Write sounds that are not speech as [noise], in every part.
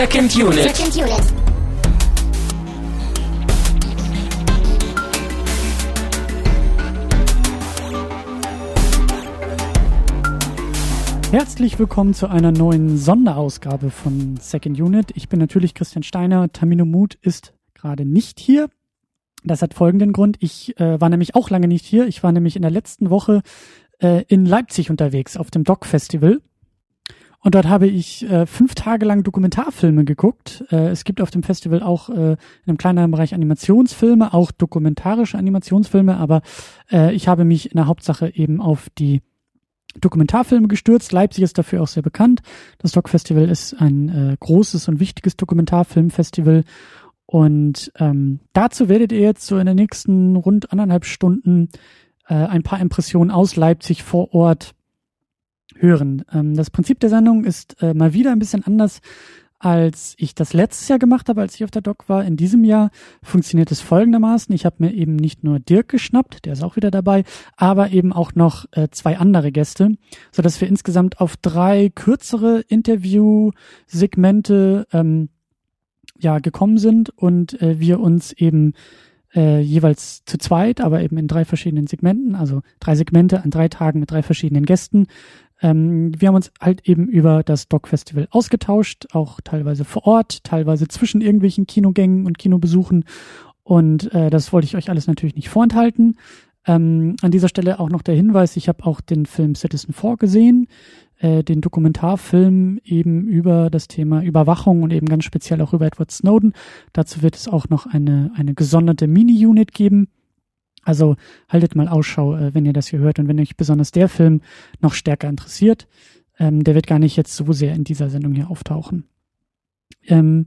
Second Unit. Second Unit. Herzlich willkommen zu einer neuen Sonderausgabe von Second Unit. Ich bin natürlich Christian Steiner. Tamino Mut ist gerade nicht hier. Das hat folgenden Grund. Ich äh, war nämlich auch lange nicht hier. Ich war nämlich in der letzten Woche äh, in Leipzig unterwegs auf dem Doc Festival. Und dort habe ich äh, fünf Tage lang Dokumentarfilme geguckt. Äh, es gibt auf dem Festival auch äh, in einem kleineren Bereich Animationsfilme, auch dokumentarische Animationsfilme, aber äh, ich habe mich in der Hauptsache eben auf die Dokumentarfilme gestürzt. Leipzig ist dafür auch sehr bekannt. Das Doc Festival ist ein äh, großes und wichtiges Dokumentarfilmfestival. Und ähm, dazu werdet ihr jetzt so in den nächsten rund anderthalb Stunden äh, ein paar Impressionen aus Leipzig vor Ort hören. Ähm, das Prinzip der Sendung ist äh, mal wieder ein bisschen anders als ich das letztes Jahr gemacht habe, als ich auf der Doc war. In diesem Jahr funktioniert es folgendermaßen. Ich habe mir eben nicht nur Dirk geschnappt, der ist auch wieder dabei, aber eben auch noch äh, zwei andere Gäste, so dass wir insgesamt auf drei kürzere Interview-Segmente ähm, ja gekommen sind und äh, wir uns eben äh, jeweils zu zweit, aber eben in drei verschiedenen Segmenten, also drei Segmente an drei Tagen mit drei verschiedenen Gästen, ähm, wir haben uns halt eben über das Doc Festival ausgetauscht, auch teilweise vor Ort, teilweise zwischen irgendwelchen Kinogängen und Kinobesuchen. Und äh, das wollte ich euch alles natürlich nicht vorenthalten. Ähm, an dieser Stelle auch noch der Hinweis, ich habe auch den Film Citizen 4 gesehen, äh, den Dokumentarfilm eben über das Thema Überwachung und eben ganz speziell auch über Edward Snowden. Dazu wird es auch noch eine, eine gesonderte Mini-Unit geben. Also haltet mal Ausschau, äh, wenn ihr das hier hört und wenn euch besonders der Film noch stärker interessiert. Ähm, der wird gar nicht jetzt so sehr in dieser Sendung hier auftauchen. Ähm,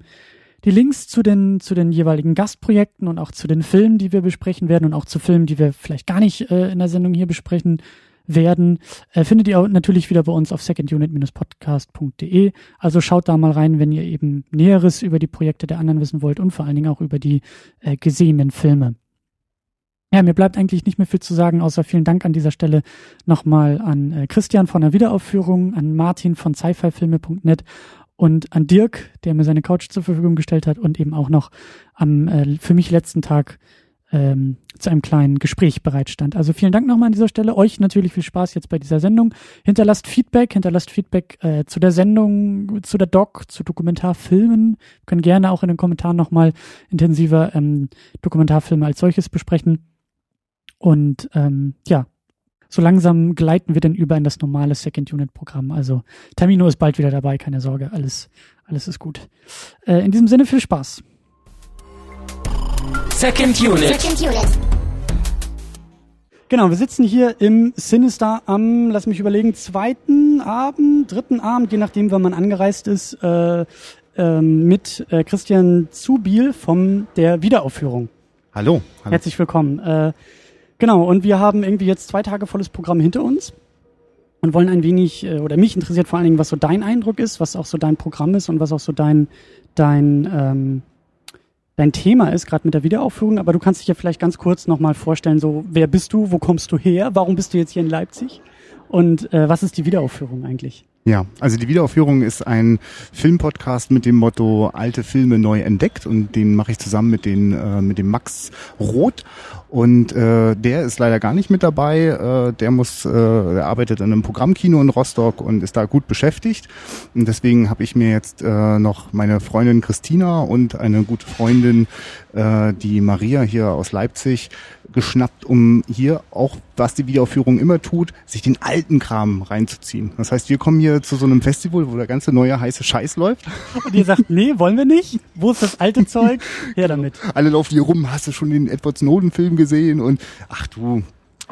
die Links zu den, zu den jeweiligen Gastprojekten und auch zu den Filmen, die wir besprechen werden und auch zu Filmen, die wir vielleicht gar nicht äh, in der Sendung hier besprechen werden, äh, findet ihr natürlich wieder bei uns auf secondunit-podcast.de. Also schaut da mal rein, wenn ihr eben Näheres über die Projekte der anderen wissen wollt und vor allen Dingen auch über die äh, gesehenen Filme. Ja, mir bleibt eigentlich nicht mehr viel zu sagen, außer vielen Dank an dieser Stelle nochmal an äh, Christian von der Wiederaufführung, an Martin von sci-fi-filme.net und an Dirk, der mir seine Couch zur Verfügung gestellt hat und eben auch noch am äh, für mich letzten Tag ähm, zu einem kleinen Gespräch bereitstand. Also vielen Dank nochmal an dieser Stelle. Euch natürlich viel Spaß jetzt bei dieser Sendung. Hinterlasst Feedback, hinterlasst Feedback äh, zu der Sendung, zu der Doc, zu Dokumentarfilmen. Können gerne auch in den Kommentaren nochmal intensiver ähm, Dokumentarfilme als solches besprechen. Und ähm, ja, so langsam gleiten wir dann über in das normale Second Unit Programm. Also Termino ist bald wieder dabei, keine Sorge, alles, alles ist gut. Äh, in diesem Sinne viel Spaß. Second Unit. Second Unit. Genau, wir sitzen hier im Sinister am, lass mich überlegen, zweiten Abend, dritten Abend, je nachdem, wann man angereist ist, äh, ähm, mit äh, Christian Zubiel von der Wiederaufführung. Hallo. hallo. Herzlich willkommen. Äh, Genau, und wir haben irgendwie jetzt zwei Tage volles Programm hinter uns und wollen ein wenig, äh, oder mich interessiert vor allen Dingen, was so dein Eindruck ist, was auch so dein Programm ist und was auch so dein, dein, ähm, dein Thema ist, gerade mit der Wiederaufführung. Aber du kannst dich ja vielleicht ganz kurz nochmal vorstellen, so, wer bist du, wo kommst du her, warum bist du jetzt hier in Leipzig und äh, was ist die Wiederaufführung eigentlich? Ja, also die Wiederaufführung ist ein Filmpodcast mit dem Motto alte Filme neu entdeckt und den mache ich zusammen mit den äh, mit dem Max Roth und äh, der ist leider gar nicht mit dabei. Äh, der muss, äh, der arbeitet in einem Programmkino in Rostock und ist da gut beschäftigt. Und deswegen habe ich mir jetzt äh, noch meine Freundin Christina und eine gute Freundin, äh, die Maria hier aus Leipzig, geschnappt, um hier auch, was die Wiederaufführung immer tut, sich den alten Kram reinzuziehen. Das heißt, wir kommen hier zu so einem Festival, wo der ganze neue heiße Scheiß läuft. [laughs] Und ihr sagt, nee, wollen wir nicht? Wo ist das alte Zeug? [laughs] Her damit. Alle laufen hier rum, hast du schon den Edward Snowden-Film gesehen? Und ach du,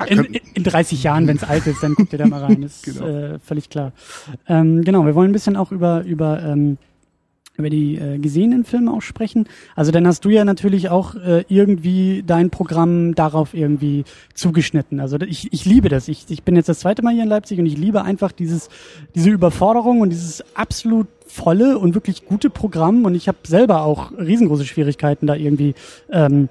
in, in 30 Jahren, wenn es alt ist, dann guckt ihr da mal rein. [laughs] Ist Genau. äh, völlig klar. Ähm, genau, wir wollen ein bisschen auch über über ähm, über die äh, gesehenen Filme auch sprechen. Also dann hast du ja natürlich auch äh, irgendwie dein Programm darauf irgendwie zugeschnitten. Also ich, ich liebe das. Ich, ich bin jetzt das zweite Mal hier in Leipzig und ich liebe einfach dieses diese Überforderung und dieses absolut volle und wirklich gute Programm. Und ich habe selber auch riesengroße Schwierigkeiten, da irgendwie ähm,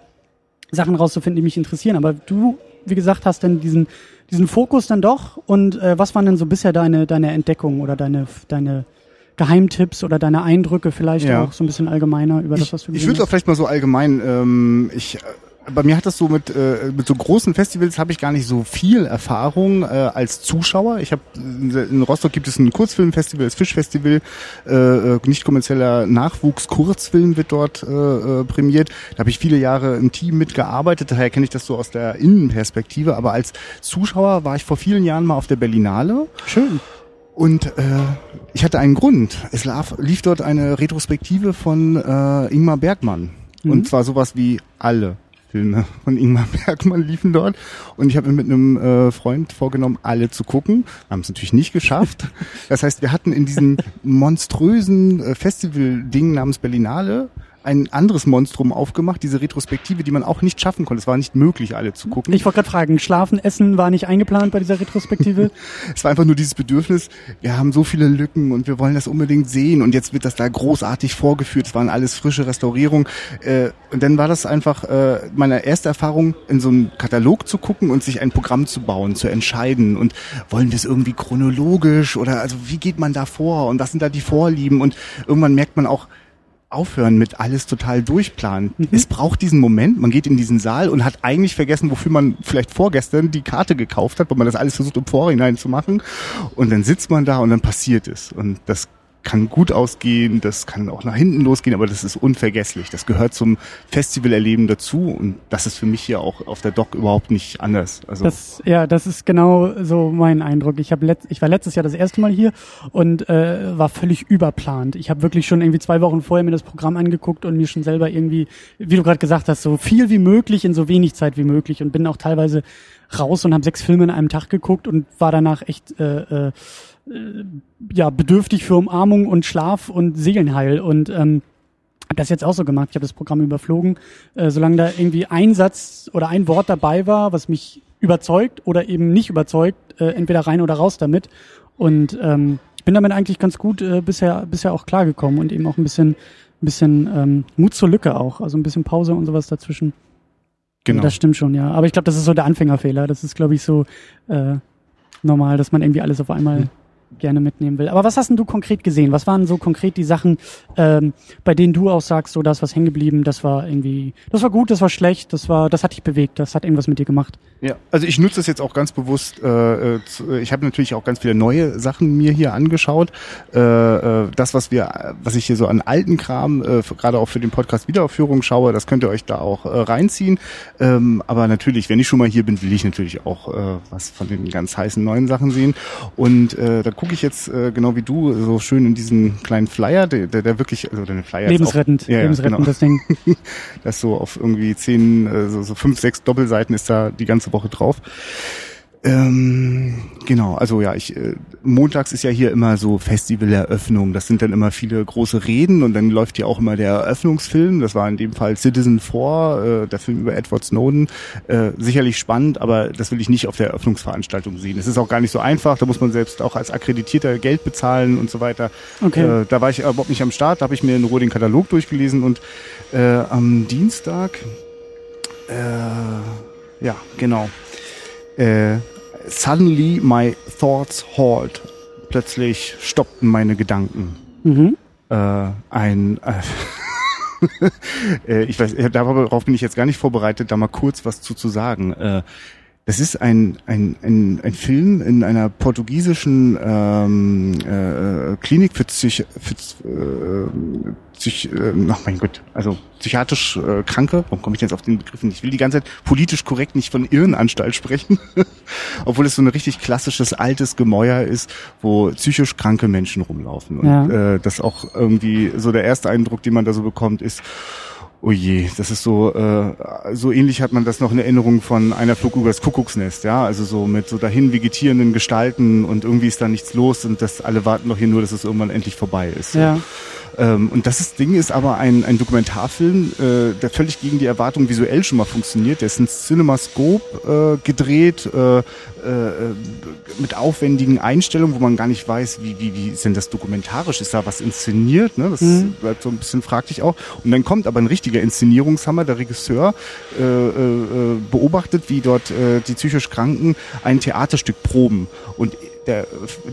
Sachen rauszufinden, die mich interessieren. Aber du, wie gesagt, hast dann diesen diesen Fokus dann doch. Und äh, was waren denn so bisher deine deine Entdeckungen oder deine deine Geheimtipps oder deine Eindrücke vielleicht Ja. auch so ein bisschen allgemeiner über das, Ich, was du ich gesehen würde es auch vielleicht mal so allgemein, ähm, ich, äh, bei mir hat das so mit, äh, mit so großen Festivals habe ich gar nicht so viel Erfahrung äh, als Zuschauer. Ich habe in Rostock gibt es ein Kurzfilmfestival, das Fischfestival, äh, äh, nicht kommerzieller Nachwuchs-Kurzfilm wird dort äh, äh, prämiert. Da habe ich viele Jahre im Team mitgearbeitet, daher kenne ich das so aus der Innenperspektive. Aber als Zuschauer war ich vor vielen Jahren mal auf der Berlinale. Schön. Und äh, ich hatte einen Grund. Es lief, lief dort eine Retrospektive von äh, Ingmar Bergmann. Mhm. Und zwar sowas wie alle Filme von Ingmar [laughs] Bergmann liefen dort. Und ich habe mir mit einem äh, Freund vorgenommen, alle zu gucken. Haben es natürlich nicht geschafft. [laughs] Das heißt, wir hatten in diesem monströsen äh, Festival-Ding namens Berlinale ein anderes Monstrum aufgemacht, diese Retrospektive, die man auch nicht schaffen konnte. Es war nicht möglich, alle zu gucken. Ich wollte gerade fragen, Schlafen, Essen war nicht eingeplant bei dieser Retrospektive? [laughs] Es war einfach nur dieses Bedürfnis, wir haben so viele Lücken und wir wollen das unbedingt sehen und jetzt wird das da großartig vorgeführt. Es waren alles frische Restaurierungen. Äh, und dann war das einfach äh, meine erste Erfahrung, in so einen Katalog zu gucken und sich ein Programm zu bauen, zu entscheiden. Und wollen wir es irgendwie chronologisch oder also wie geht man da vor und was sind da die Vorlieben? Und irgendwann merkt man auch, aufhören mit alles total durchplanen. Es braucht diesen Moment, man geht in diesen Saal und hat eigentlich vergessen, wofür man vielleicht vorgestern die Karte gekauft hat, weil man das alles versucht im Vorhinein zu machen. Und dann sitzt man da und dann passiert es. Und das kann gut ausgehen, das kann auch nach hinten losgehen, aber das ist unvergesslich. Das gehört zum Festivalerleben dazu und das ist für mich hier auch auf der Doc überhaupt nicht anders. Also Das, ja, das ist genau so mein Eindruck. Ich, hab letzt, ich war letztes Jahr das erste Mal hier und äh, war völlig überplant. Ich habe wirklich schon irgendwie zwei Wochen vorher mir das Programm angeguckt und mir schon selber irgendwie, wie du gerade gesagt hast, so viel wie möglich in so wenig Zeit wie möglich und bin auch teilweise raus und habe sechs Filme in einem Tag geguckt und war danach echt äh, äh, ja bedürftig für Umarmung und Schlaf und Seelenheil und ähm, habe das jetzt auch so gemacht. Ich habe das Programm überflogen, äh, solange da irgendwie ein Satz oder ein Wort dabei war, was mich überzeugt oder eben nicht überzeugt, äh, entweder rein oder raus damit. Und ähm, ich bin damit eigentlich ganz gut äh, bisher bisher auch klargekommen und eben auch ein bisschen ein bisschen ähm, Mut zur Lücke auch, also ein bisschen Pause und sowas dazwischen. genau. Das stimmt schon, ja. Aber ich glaube, das ist so der Anfängerfehler. Das ist, glaube ich, so äh, normal, dass man irgendwie alles auf einmal gerne mitnehmen will. Aber was hast denn du konkret gesehen? Was waren so konkret die Sachen, ähm, bei denen du auch sagst, so, da ist was hängen geblieben, das war irgendwie, das war gut, das war schlecht, das war, das hat dich bewegt, das hat irgendwas mit dir gemacht. Ja, also ich nutze das jetzt auch ganz bewusst. Äh, ich habe natürlich auch ganz viele neue Sachen mir hier angeschaut. Äh, äh, das, was wir, was ich hier so an alten Kram, äh, gerade auch für den Podcast Wiederaufführung schaue, das könnt ihr euch da auch äh, reinziehen. Ähm, aber natürlich, wenn ich schon mal hier bin, will ich natürlich auch äh, was von den ganz heißen neuen Sachen sehen. Und äh, da gucke ich jetzt äh, genau wie du so schön in diesen kleinen Flyer, der, der, der wirklich, also der Flyer lebensrettend, Auch, ja, ja, lebensrettend, genau. das Ding. [laughs] Das so auf irgendwie zehn, äh, so, so fünf, sechs Doppelseiten ist da die ganze Woche drauf. Ähm, genau, also ja, ich äh, montags ist ja hier immer so Festivaleröffnung. Das sind dann immer viele große Reden und dann läuft hier auch immer der Eröffnungsfilm. Das war in dem Fall Citizen 4, äh, der Film über Edward Snowden. Äh, sicherlich spannend, aber das will ich nicht auf der Eröffnungsveranstaltung sehen. Es ist auch gar nicht so einfach. Da muss man selbst auch als Akkreditierter Geld bezahlen und so weiter. Okay. Äh, da war ich überhaupt nicht am Start. Da habe ich mir in Ruhe den Katalog durchgelesen und äh, am Dienstag, äh, ja, genau. Äh, suddenly my thoughts halt. Plötzlich stoppten meine Gedanken. Mhm. Äh, ein äh, [laughs] äh, ich weiß, äh, darauf bin ich jetzt gar nicht vorbereitet, da mal kurz was zu, zu sagen. Äh, das ist ein, ein, ein, ein Film in einer portugiesischen ähm, äh, Klinik für, Psych, für äh, Psych, äh, ach mein Gott, also psychiatrisch äh, Kranke. Warum komme ich denn jetzt auf den Begriff nicht? Ich will die ganze Zeit politisch korrekt nicht von Irrenanstalt sprechen, [laughs] obwohl es so ein richtig klassisches altes Gemäuer ist, wo psychisch kranke Menschen rumlaufen. Und Ja. äh, das auch irgendwie so der erste Eindruck, den man da so bekommt, ist, Oh je, das ist so, äh, so ähnlich hat man das noch in Erinnerung von einer Flug über das Kuckucksnest, ja, also so mit so dahin vegetierenden Gestalten und irgendwie ist da nichts los und das alle warten doch hier nur, dass es irgendwann endlich vorbei ist. Ja. Ähm, und das ist, Ding ist aber ein, ein Dokumentarfilm, äh, der völlig gegen die Erwartung visuell schon mal funktioniert. Der ist in CinemaScope äh, gedreht, äh, äh, mit aufwendigen Einstellungen, wo man gar nicht weiß, wie, wie, wie ist denn das dokumentarisch? Ist da was inszeniert? Ne? Das Mhm. bleibt so ein bisschen fraglich auch. Und dann kommt aber ein richtiger Inszenierungshammer. Der Regisseur äh, äh, äh, beobachtet, wie dort äh, die psychisch Kranken ein Theaterstück proben. Und der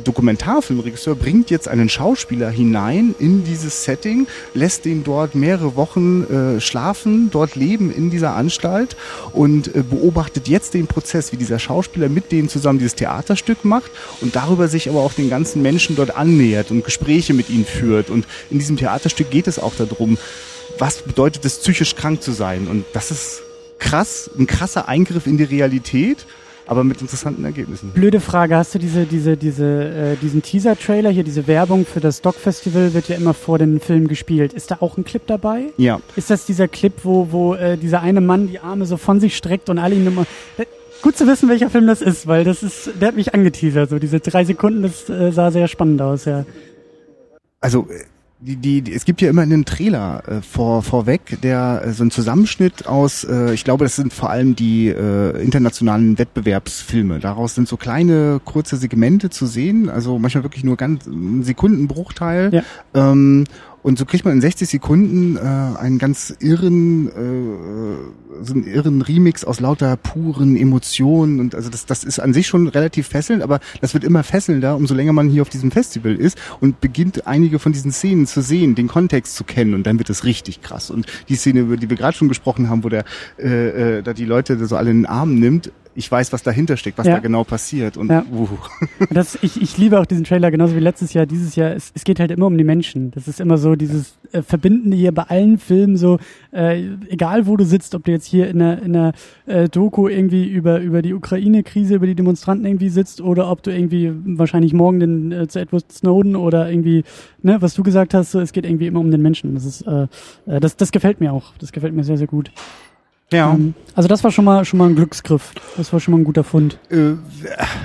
Dokumentarfilmregisseur bringt jetzt einen Schauspieler hinein in dieses Setting, lässt den dort mehrere Wochen äh, schlafen, dort leben in dieser Anstalt und äh, beobachtet jetzt den Prozess, wie dieser Schauspieler mit denen zusammen dieses Theaterstück macht und darüber sich aber auch den ganzen Menschen dort annähert und Gespräche mit ihnen führt. Und in diesem Theaterstück geht es auch darum, was bedeutet es, psychisch krank zu sein. Und das ist krass, ein krasser Eingriff in die Realität aber mit interessanten Ergebnissen. Blöde Frage, hast du diese, diese, diese, äh, diesen Teaser-Trailer hier, diese Werbung für das Doc-Festival wird ja immer vor dem Film gespielt. Ist da auch ein Clip dabei? Ja. Ist das dieser Clip, wo, wo äh, dieser eine Mann die Arme so von sich streckt und alle ihn immer... Äh, gut zu wissen, welcher Film das ist, weil das ist, der hat mich angeteasert. So diese drei Sekunden, das äh, sah sehr spannend aus, ja. Also äh, die, die, die, es gibt ja immer einen Trailer äh, vor, vorweg, der äh, so ein Zusammenschnitt aus, äh, ich glaube, das sind vor allem die äh, internationalen Wettbewerbsfilme. Daraus sind so kleine, kurze Segmente zu sehen, also manchmal wirklich nur ganz ein Sekundenbruchteil. Ja. Ähm, und so kriegt man in 60 Sekunden äh, einen ganz irren, äh, so einen irren Remix aus lauter puren Emotionen. Und also das, das ist an sich schon relativ fesselnd, aber das wird immer fesselnder, umso länger man hier auf diesem Festival ist und beginnt einige von diesen Szenen zu sehen, den Kontext zu kennen und dann wird es richtig krass. Und die Szene, über die wir gerade schon gesprochen haben, wo der äh, äh, da die Leute so alle in den Arm nimmt, ich weiß, was dahinter steckt, was ja. da genau passiert. Und ja. uh. das, ich, ich liebe auch diesen Trailer, genauso wie letztes Jahr, dieses Jahr. Es, es geht halt immer um die Menschen. Das ist immer so dieses äh, Verbindende hier bei allen Filmen, so äh, egal wo du sitzt, ob du jetzt hier in einer, in einer äh, Doku irgendwie über, über die Ukraine-Krise, über die Demonstranten irgendwie sitzt oder ob du irgendwie wahrscheinlich morgen den, äh, zu Edward Snowden oder irgendwie, ne, was du gesagt hast, so, es geht irgendwie immer um den Menschen. Das ist, äh, äh das, das gefällt mir auch. Das gefällt mir sehr, sehr gut. Ja. Ähm, also das war schon mal schon mal ein Glücksgriff. Das war schon mal ein guter Fund. Äh,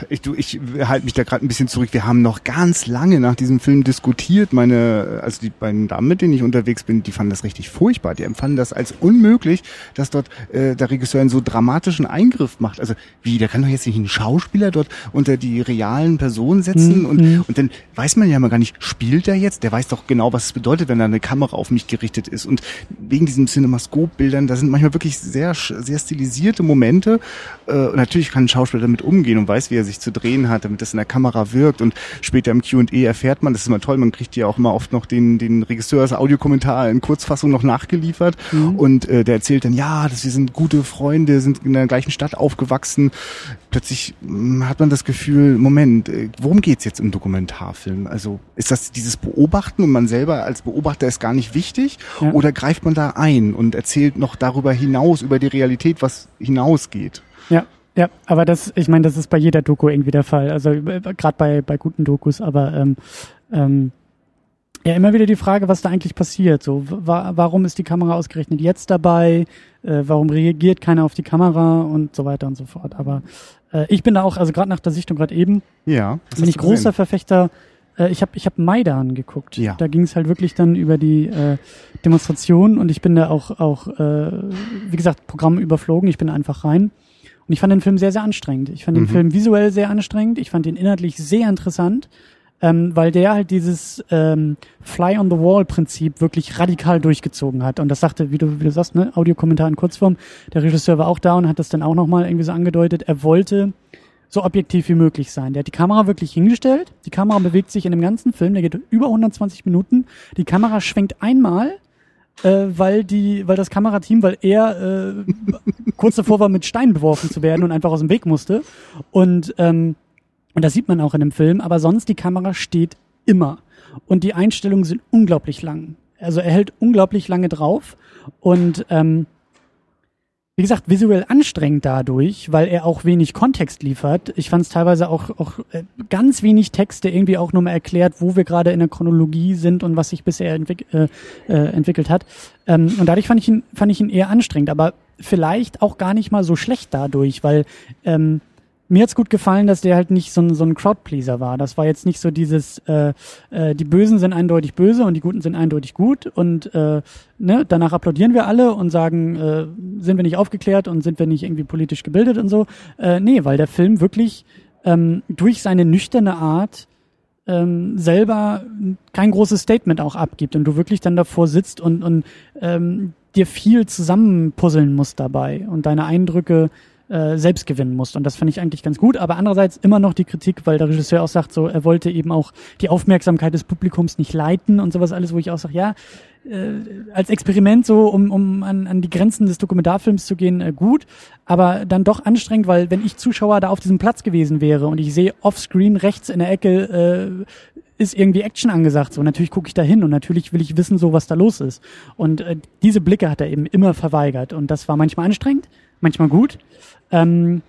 ich du, ich halte mich da gerade ein bisschen zurück. Wir haben noch ganz lange nach diesem Film diskutiert. Meine, also die beiden Damen, mit denen ich unterwegs bin, die fanden das richtig furchtbar. Die empfanden das als unmöglich, dass dort äh, der Regisseur einen so dramatischen Eingriff macht. Also wie, der kann doch jetzt nicht einen Schauspieler dort unter die realen Personen setzen mhm. und mhm. und dann weiß man ja mal gar nicht, spielt er jetzt? Der weiß doch genau, was es bedeutet, wenn da eine Kamera auf mich gerichtet ist. Und wegen diesen Cinemascope-Bildern, da sind manchmal wirklich sehr, sehr stilisierte Momente. Äh, natürlich kann ein Schauspieler damit umgehen und weiß, wie er sich zu drehen hat, damit das in der Kamera wirkt. Und später im Q&A erfährt man, das ist immer toll, man kriegt ja auch immer oft noch den, den Regisseurs Audiokommentar in Kurzfassung noch nachgeliefert. Mhm. Und äh, der erzählt dann, ja, dass wir sind gute Freunde, sind in der gleichen Stadt aufgewachsen. Plötzlich mh, hm, hat man das Gefühl, Moment, äh, worum geht's jetzt im Dokumentarfilm? Also ist das dieses Beobachten und man selber als Beobachter ist gar nicht wichtig? Ja. Oder greift man da ein und erzählt noch darüber hinaus, über die Realität was hinausgeht. Ja, ja, aber das, ich meine, das ist bei jeder Doku irgendwie der Fall. Also äh, gerade bei, bei guten Dokus, aber ähm, ähm, ja, immer wieder die Frage, was da eigentlich passiert. So, wa warum ist die Kamera ausgerechnet jetzt dabei? Äh, warum reagiert keiner auf die Kamera und so weiter und so fort. Aber äh, ich bin da auch, also gerade nach der Sichtung gerade eben, ja, bin ich großer gesehen? Verfechter. Äh, ich habe ich hab Maidan geguckt. Ja. Da ging es halt wirklich dann über die äh, Demonstration und ich bin da auch auch, äh, wie gesagt, Programm überflogen. Ich bin einfach rein. Und ich fand den Film sehr, sehr anstrengend. Ich fand mhm. den Film visuell sehr anstrengend. Ich fand ihn inhaltlich sehr interessant, ähm, weil der halt dieses ähm, Fly on the Wall Prinzip wirklich radikal durchgezogen hat. Und das sagte, wie du, wie du sagst, ne, Audiokommentar in Kurzform. Der Regisseur war auch da und hat das dann auch nochmal irgendwie so angedeutet. Er wollte so objektiv wie möglich sein. Der hat die Kamera wirklich hingestellt. Die Kamera bewegt sich in dem ganzen Film, der geht über 120 Minuten. Die Kamera schwenkt einmal äh, weil die, weil das Kamerateam, weil er äh, kurz davor war, mit Steinen beworfen zu werden und einfach aus dem Weg musste. Und ähm, und das sieht man auch in dem Film, aber sonst die Kamera steht immer. Und die Einstellungen sind unglaublich lang. Also er hält unglaublich lange drauf. Und ähm, wie gesagt, visuell anstrengend dadurch, weil er auch wenig Kontext liefert. Ich fand es teilweise auch, auch äh, ganz wenig Texte irgendwie auch nur mal erklärt, wo wir gerade in der Chronologie sind und was sich bisher entwick äh, äh, entwickelt hat. Ähm, und dadurch fand ich ihn, fand ich ihn eher anstrengend, aber vielleicht auch gar nicht mal so schlecht dadurch, weil ähm, mir hat's gut gefallen, dass der halt nicht so ein, so ein Crowdpleaser war. Das war jetzt nicht so dieses, äh, äh, die Bösen sind eindeutig böse und die Guten sind eindeutig gut und äh, ne, danach applaudieren wir alle und sagen, äh, sind wir nicht aufgeklärt und sind wir nicht irgendwie politisch gebildet und so. Äh, nee, weil der Film wirklich ähm, durch seine nüchterne Art ähm, selber kein großes Statement auch abgibt und du wirklich dann davor sitzt und, und ähm, dir viel zusammenpuzzeln musst dabei und deine Eindrücke äh, selbst gewinnen musst. Und das finde ich eigentlich ganz gut. Aber andererseits immer noch die Kritik, weil der Regisseur auch sagt, so er wollte eben auch die Aufmerksamkeit des Publikums nicht leiten und sowas alles, wo ich auch sage, ja, äh, als Experiment so, um, um an, an die Grenzen des Dokumentarfilms zu gehen, äh, gut, aber dann doch anstrengend, weil wenn ich Zuschauer da auf diesem Platz gewesen wäre und ich sehe offscreen rechts in der Ecke äh, ist irgendwie Action angesagt, so natürlich gucke ich da hin und natürlich will ich wissen, so was da los ist. Und äh, diese Blicke hat er eben immer verweigert und das war manchmal anstrengend, manchmal gut. Ähm,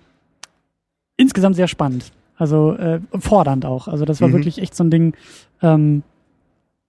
insgesamt sehr spannend. Also äh, fordernd auch. Also das war mhm. wirklich echt so ein Ding, ähm,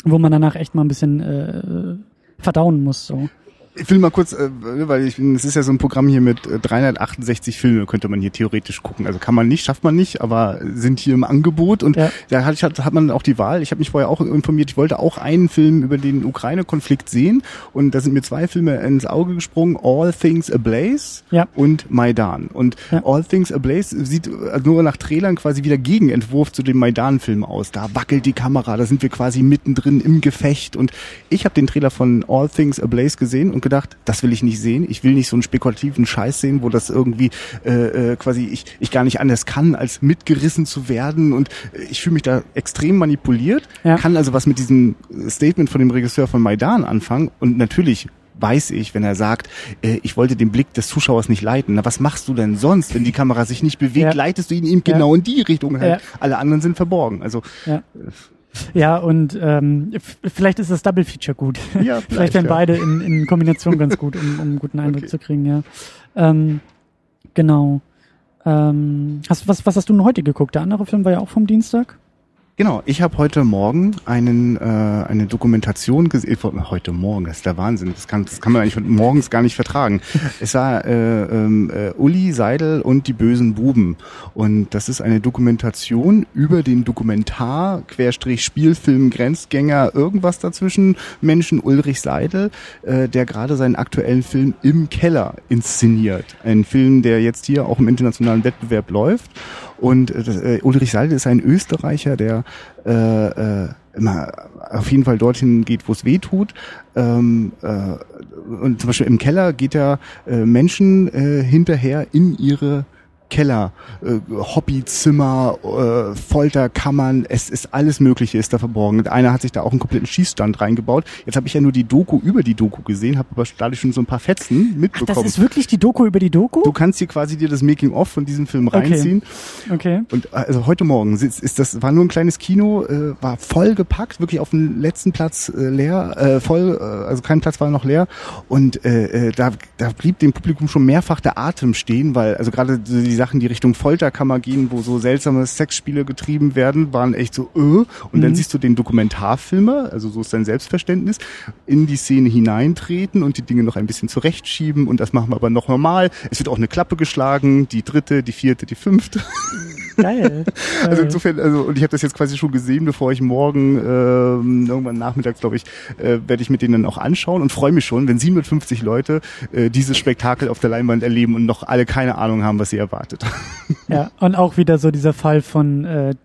wo man danach echt mal ein bisschen äh, verdauen muss. So. Ich will mal kurz, äh, weil ich es ist ja so ein Programm hier mit 368 äh, Filme, könnte man hier theoretisch gucken. Also kann man nicht, schafft man nicht, aber sind hier im Angebot und ja. da hat, hat man auch die Wahl. Ich habe mich vorher auch informiert, ich wollte auch einen Film über den Ukraine-Konflikt sehen und da sind mir zwei Filme ins Auge gesprungen, All Things Ablaze ja. und Maidan. Und ja. All Things Ablaze sieht also nur nach Trailern quasi wieder Gegenentwurf zu dem Maidan-Film aus. Da wackelt die Kamera, da sind wir quasi mittendrin im Gefecht und ich habe den Trailer von All Things Ablaze gesehen und gedacht, das will ich nicht sehen. Ich will nicht so einen spekulativen Scheiß sehen, wo das irgendwie äh, äh, quasi ich, ich gar nicht anders kann, als mitgerissen zu werden. Und äh, ich fühle mich da extrem manipuliert, ja. kann also was mit diesem Statement von dem Regisseur von Maidan anfangen. Und natürlich weiß ich, wenn er sagt, äh, ich wollte den Blick des Zuschauers nicht leiten. Na, was machst du denn sonst, wenn die Kamera sich nicht bewegt? Ja. Leitest du ihn ihm genau ja. in die Richtung halt. Alle anderen sind verborgen. Also ja. Ja, und ähm, vielleicht ist das Double Feature gut. Ja, [laughs] vielleicht, vielleicht wären ja. beide in, in Kombination ganz gut, um, um einen guten Eindruck okay. zu kriegen, ja. Ähm, genau. Ähm, hast, was, was hast du denn heute geguckt? Der andere Film war ja auch vom Dienstag. Genau, ich habe heute Morgen einen, äh, eine Dokumentation gesehen. Heute Morgen, das ist der Wahnsinn. Das kann, das kann man eigentlich morgens gar nicht vertragen. Es war äh, äh, Uli Seidel und die bösen Buben. Und das ist eine Dokumentation über den Dokumentar, Querstrich Spielfilm, Grenzgänger, irgendwas dazwischen, Menschen Ulrich Seidel, äh, der gerade seinen aktuellen Film Im Keller inszeniert. Ein Film, der jetzt hier auch im internationalen Wettbewerb läuft. Und äh, Ulrich Salde ist ein Österreicher, der äh, äh, immer auf jeden Fall dorthin geht, wo es weh tut. Ähm, äh, und zum Beispiel im Keller geht er äh, Menschen äh, hinterher in ihre Keller, äh, Hobbyzimmer, äh, Folterkammern, es ist alles Mögliche ist da verborgen. einer hat sich da auch einen kompletten Schießstand reingebaut. Jetzt habe ich ja nur die Doku über die Doku gesehen, habe aber dadurch schon so ein paar Fetzen mitbekommen. Ach, das ist wirklich die Doku über die Doku? Du kannst hier quasi dir das Making of von diesem Film reinziehen. Okay. okay. Und also heute Morgen ist, ist das war nur ein kleines Kino, äh, war voll gepackt, wirklich auf dem letzten Platz äh, leer, äh, voll, äh, also kein Platz war noch leer und äh, äh, da da blieb dem Publikum schon mehrfach der Atem stehen, weil also gerade die die Sachen, die Richtung Folterkammer gehen, wo so seltsame Sexspiele getrieben werden, waren echt so, äh. Und mhm. dann siehst du den Dokumentarfilmer, also so ist sein Selbstverständnis, in die Szene hineintreten und die Dinge noch ein bisschen zurechtschieben und das machen wir aber noch normal. Es wird auch eine Klappe geschlagen, die dritte, die vierte, die fünfte. [laughs] Geil. [laughs] also insofern, also und ich habe das jetzt quasi schon gesehen, bevor ich morgen ähm, irgendwann nachmittags, glaube ich, äh, werde ich mit denen dann auch anschauen und freue mich schon, wenn 750 Leute äh, dieses Spektakel auf der Leinwand erleben und noch alle keine Ahnung haben, was sie erwartet. ja, und auch wieder so dieser Fall von äh,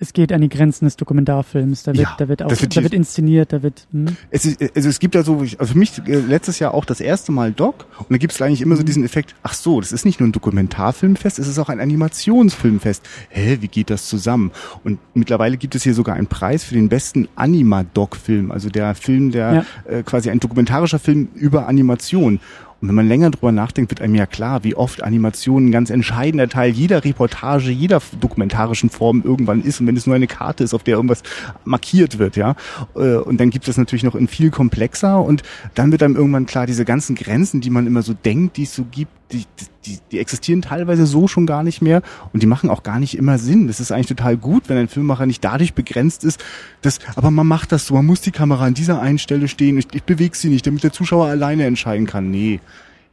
es geht an die Grenzen des Dokumentarfilms. Da wird, ja, da wird auch, wird da wird inszeniert, da wird. Hm. Es, ist, also es gibt ja so, also für mich äh, letztes Jahr auch das erste Mal Doc und da gibt es eigentlich immer so mhm. diesen Effekt. Ach so, das ist nicht nur ein Dokumentarfilmfest, es ist auch ein Animationsfilmfest. Hä, wie geht das zusammen? Und mittlerweile gibt es hier sogar einen Preis für den besten Anima-Doc-Film, also der Film, der ja. äh, quasi ein dokumentarischer Film über Animation. Und wenn man länger drüber nachdenkt, wird einem ja klar, wie oft Animation ein ganz entscheidender Teil jeder Reportage, jeder dokumentarischen Form irgendwann ist. Und wenn es nur eine Karte ist, auf der irgendwas markiert wird, ja. Äh, und dann gibt es natürlich noch in viel komplexer. Und dann wird einem irgendwann klar, diese ganzen Grenzen, die man immer so denkt, die es so gibt, die, die, die existieren teilweise so schon gar nicht mehr und die machen auch gar nicht immer Sinn. Das ist eigentlich total gut, wenn ein Filmemacher nicht dadurch begrenzt ist, dass, aber man macht das so, man muss die Kamera an dieser einen Stelle stehen, ich, ich bewege sie nicht, damit der Zuschauer alleine entscheiden kann. Nee,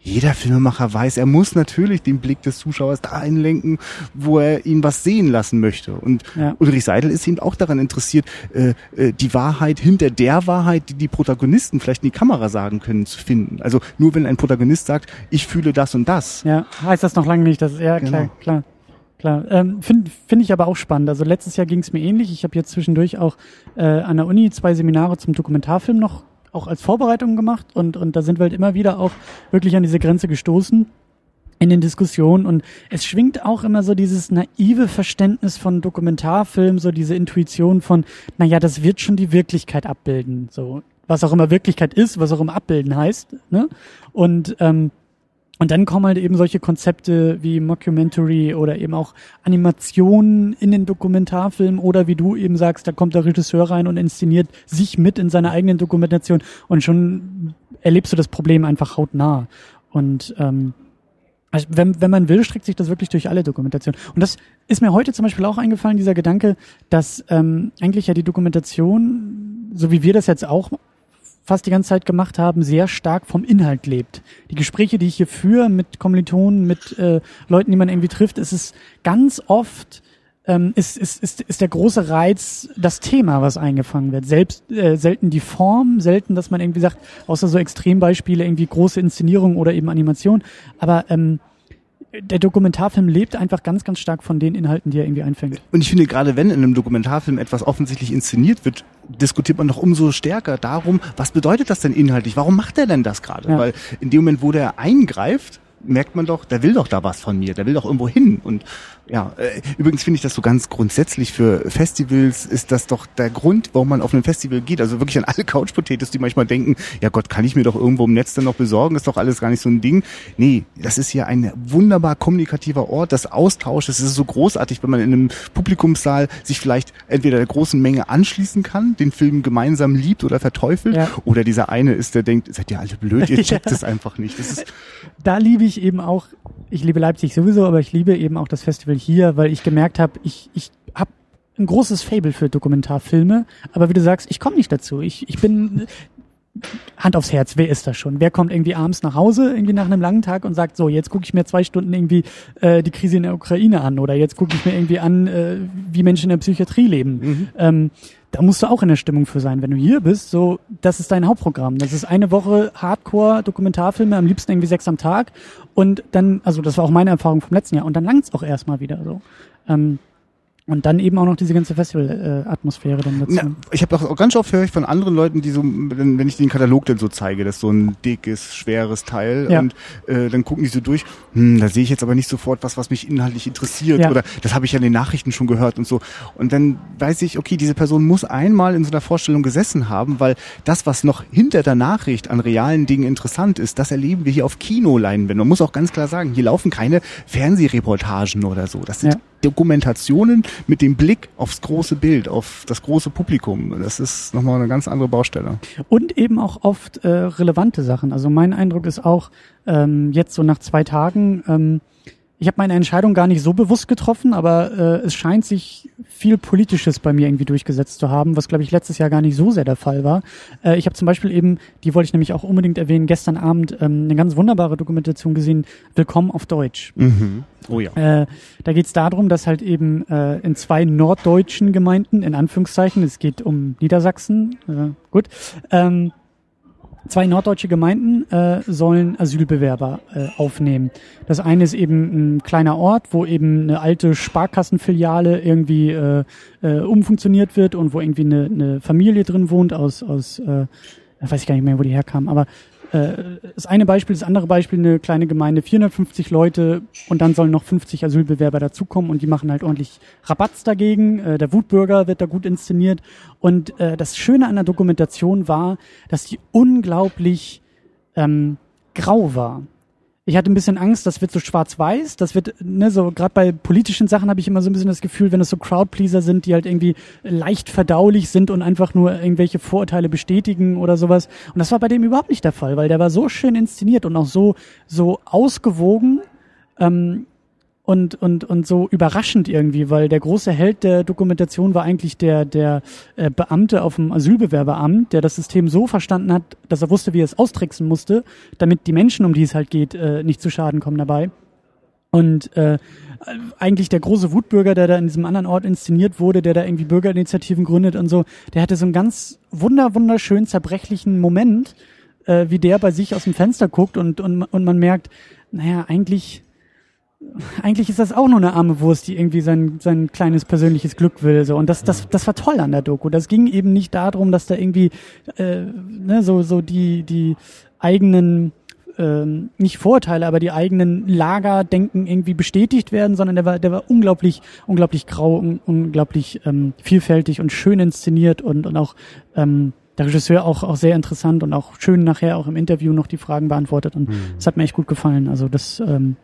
jeder Filmemacher weiß, er muss natürlich den Blick des Zuschauers dahin lenken, wo er ihn was sehen lassen möchte. Und ja. Ulrich Seidel ist eben auch daran interessiert, äh, äh, die Wahrheit hinter der Wahrheit, die die Protagonisten vielleicht in die Kamera sagen können, zu finden. Also nur wenn ein Protagonist sagt, ich fühle das und das. Ja, heißt das noch lange nicht, dass ja genau. klar, klar. Klar, ähm, finde find ich aber auch spannend. Also letztes Jahr ging es mir ähnlich. Ich habe jetzt zwischendurch auch äh, an der Uni zwei Seminare zum Dokumentarfilm noch auch als Vorbereitung gemacht und, und da sind wir halt immer wieder auch wirklich an diese Grenze gestoßen. in den Diskussionen und es schwingt auch immer so dieses naive Verständnis von Dokumentarfilm, so diese Intuition von, naja, das wird schon die Wirklichkeit abbilden, so was auch immer Wirklichkeit ist, was auch immer abbilden heißt, ne? Und ähm, und dann kommen halt eben solche Konzepte wie Mockumentary oder eben auch Animationen in den Dokumentarfilm oder wie du eben sagst, da kommt der Regisseur rein und inszeniert sich mit in seiner eigenen Dokumentation und schon erlebst du das Problem einfach hautnah. Und ähm, also wenn, wenn man will, streckt sich das wirklich durch alle Dokumentationen. Und das ist mir heute zum Beispiel auch eingefallen, dieser Gedanke, dass ähm, eigentlich ja die Dokumentation, so wie wir das jetzt auch fast die ganze Zeit gemacht haben, sehr stark vom Inhalt lebt. Die Gespräche, die ich hier führe mit Kommilitonen, mit äh, Leuten, die man irgendwie trifft, ist es ganz oft ähm, ist, ist, ist, ist der große Reiz das Thema, was eingefangen wird. Selbst äh, selten die Form, selten, dass man irgendwie sagt, außer so Extrembeispiele, irgendwie große Inszenierung oder eben Animation. Aber ähm, der Dokumentarfilm lebt einfach ganz, ganz stark von den Inhalten, die er irgendwie einfängt. Und ich finde, gerade wenn in einem Dokumentarfilm etwas offensichtlich inszeniert wird, diskutiert man noch umso stärker darum, was bedeutet das denn inhaltlich? Warum macht er denn das gerade? Ja. Weil in dem Moment, wo der eingreift, merkt man doch, der will doch da was von mir, der will doch irgendwo hin. Und ja, äh, übrigens finde ich das so ganz grundsätzlich für Festivals ist das doch der Grund, warum man auf ein Festival geht. Also wirklich an alle Couch-Potatoes, die manchmal denken, ja Gott, kann ich mir doch irgendwo im Netz dann noch besorgen, ist doch alles gar nicht so ein Ding. Nee, das ist hier ein wunderbar kommunikativer Ort, das Austausch, es ist so großartig, wenn man in einem Publikumssaal sich vielleicht entweder der großen Menge anschließen kann, den Film gemeinsam liebt oder verteufelt, ja. oder dieser eine ist, der denkt, seid ihr alle blöd, ihr [laughs] checkt es einfach nicht. Das ist da liebe ich eben auch, ich liebe Leipzig sowieso, aber ich liebe eben auch das Festival hier, weil ich gemerkt habe, ich, ich habe ein großes Fable für Dokumentarfilme, aber wie du sagst, ich komme nicht dazu. Ich, ich bin Hand aufs Herz, wer ist das schon? Wer kommt irgendwie abends nach Hause, irgendwie nach einem langen Tag und sagt, so, jetzt gucke ich mir zwei Stunden irgendwie äh, die Krise in der Ukraine an oder jetzt gucke ich mir irgendwie an, äh, wie Menschen in der Psychiatrie leben. Mhm. Ähm, da musst du auch in der Stimmung für sein. Wenn du hier bist, so, das ist dein Hauptprogramm. Das ist eine Woche Hardcore-Dokumentarfilme, am liebsten irgendwie sechs am Tag. Und dann, also das war auch meine Erfahrung vom letzten Jahr. Und dann langt's auch erstmal wieder so. Ähm, und dann eben auch noch diese ganze Festival-Atmosphäre dann dazu. Na, ich habe auch ganz oft höre ich von anderen Leuten, die so, wenn, wenn ich den Katalog dann so zeige, das ist so ein dickes, schweres Teil ja. und äh, dann gucken die so durch, hm, da sehe ich jetzt aber nicht sofort was, was mich inhaltlich interessiert ja. oder das habe ich ja in den Nachrichten schon gehört und so. Und dann weiß ich, okay, diese Person muss einmal in so einer Vorstellung gesessen haben, weil das, was noch hinter der Nachricht an realen Dingen interessant ist, das erleben wir hier auf Kinoleinwänden. Man muss auch ganz klar sagen, hier laufen keine Fernsehreportagen oder so. Das sind ja Dokumentationen mit dem Blick aufs große Bild, auf das große Publikum. Das ist nochmal eine ganz andere Baustelle. Und eben auch oft äh, relevante Sachen. Also mein Eindruck ist auch, ähm, jetzt so nach zwei Tagen, ähm, ich habe meine Entscheidung gar nicht so bewusst getroffen, aber äh, es scheint sich viel Politisches bei mir irgendwie durchgesetzt zu haben, was glaube ich letztes Jahr gar nicht so sehr der Fall war. Äh, ich habe zum Beispiel eben, die wollte ich nämlich auch unbedingt erwähnen, gestern Abend ähm, eine ganz wunderbare Dokumentation gesehen, Willkommen auf Deutsch. Mhm. Oh ja. Äh, da geht es darum, dass halt eben äh, in zwei norddeutschen Gemeinden, in Anführungszeichen, es geht um Niedersachsen, äh, gut, ähm, Zwei norddeutsche Gemeinden äh, sollen Asylbewerber äh, aufnehmen. Das eine ist eben ein kleiner Ort, wo eben eine alte Sparkassenfiliale irgendwie äh, äh, umfunktioniert wird und wo irgendwie eine, eine Familie drin wohnt aus, aus äh, weiß ich gar nicht mehr, wo die herkamen, aber das eine Beispiel, das andere Beispiel, eine kleine Gemeinde, 450 Leute und dann sollen noch 50 Asylbewerber dazukommen und die machen halt ordentlich Rabatz dagegen. Äh, der Wutbürger wird da gut inszeniert. Und äh, das Schöne an der Dokumentation war, dass die unglaublich ähm, grau war ich hatte ein bisschen Angst, das wird so schwarz-weiß, das wird, ne, so gerade bei politischen Sachen habe ich immer so ein bisschen das Gefühl, wenn es so Crowdpleaser sind, die halt irgendwie leicht verdaulich sind und einfach nur irgendwelche Vorurteile bestätigen oder sowas. Und das war bei dem überhaupt nicht der Fall, weil der war so schön inszeniert und auch so, so ausgewogen. Ähm, und, und, und so überraschend irgendwie, weil der große Held der Dokumentation war eigentlich der, der äh, Beamte auf dem Asylbewerberamt, der das System so verstanden hat, dass er wusste, wie er es austricksen musste, damit die Menschen, um die es halt geht, äh, nicht zu Schaden kommen dabei. Und äh, eigentlich der große Wutbürger, der da in diesem anderen Ort inszeniert wurde, der da irgendwie Bürgerinitiativen gründet und so, der hatte so einen ganz wunder, wunderschön zerbrechlichen Moment, äh, wie der bei sich aus dem Fenster guckt und, und, und man merkt, naja, eigentlich eigentlich ist das auch nur eine arme Wurst, die irgendwie sein, sein kleines persönliches Glück will. So. Und das, das, das war toll an der Doku. Das ging eben nicht darum, dass da irgendwie äh, ne, so, so die, die eigenen ähm, nicht Vorurteile, aber die eigenen Lagerdenken irgendwie bestätigt werden, sondern der war, der war unglaublich, unglaublich grau, un, unglaublich ähm, vielfältig und schön inszeniert und, und auch ähm, der Regisseur auch, auch sehr interessant und auch schön nachher auch im Interview noch die Fragen beantwortet und es mhm. hat mir echt gut gefallen. Also das ähm,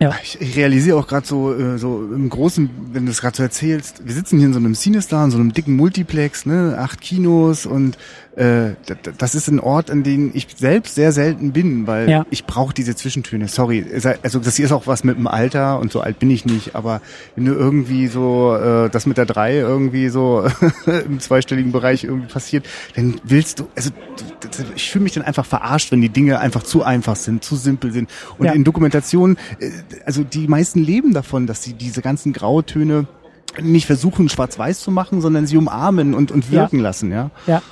ja. Ich, ich realisiere auch gerade so, äh, so im Großen, wenn du es gerade so erzählst, wir sitzen hier in so einem Cinestar, in so einem dicken Multiplex, ne, acht Kinos und äh, das ist ein Ort, an dem ich selbst sehr selten bin, weil ja. ich brauche diese Zwischentöne. Sorry, also das hier ist auch was mit dem Alter und so alt bin ich nicht, aber wenn du irgendwie so äh, das mit der drei irgendwie so [laughs] im zweistelligen Bereich irgendwie passiert, dann willst du, also ich fühle mich dann einfach verarscht, wenn die Dinge einfach zu einfach sind, zu simpel sind. Und ja. in Dokumentationen, äh, also die meisten leben davon, dass sie diese ganzen Grautöne nicht versuchen, schwarz-weiß zu machen, sondern sie umarmen und, und wirken ja. lassen, ja. Ja.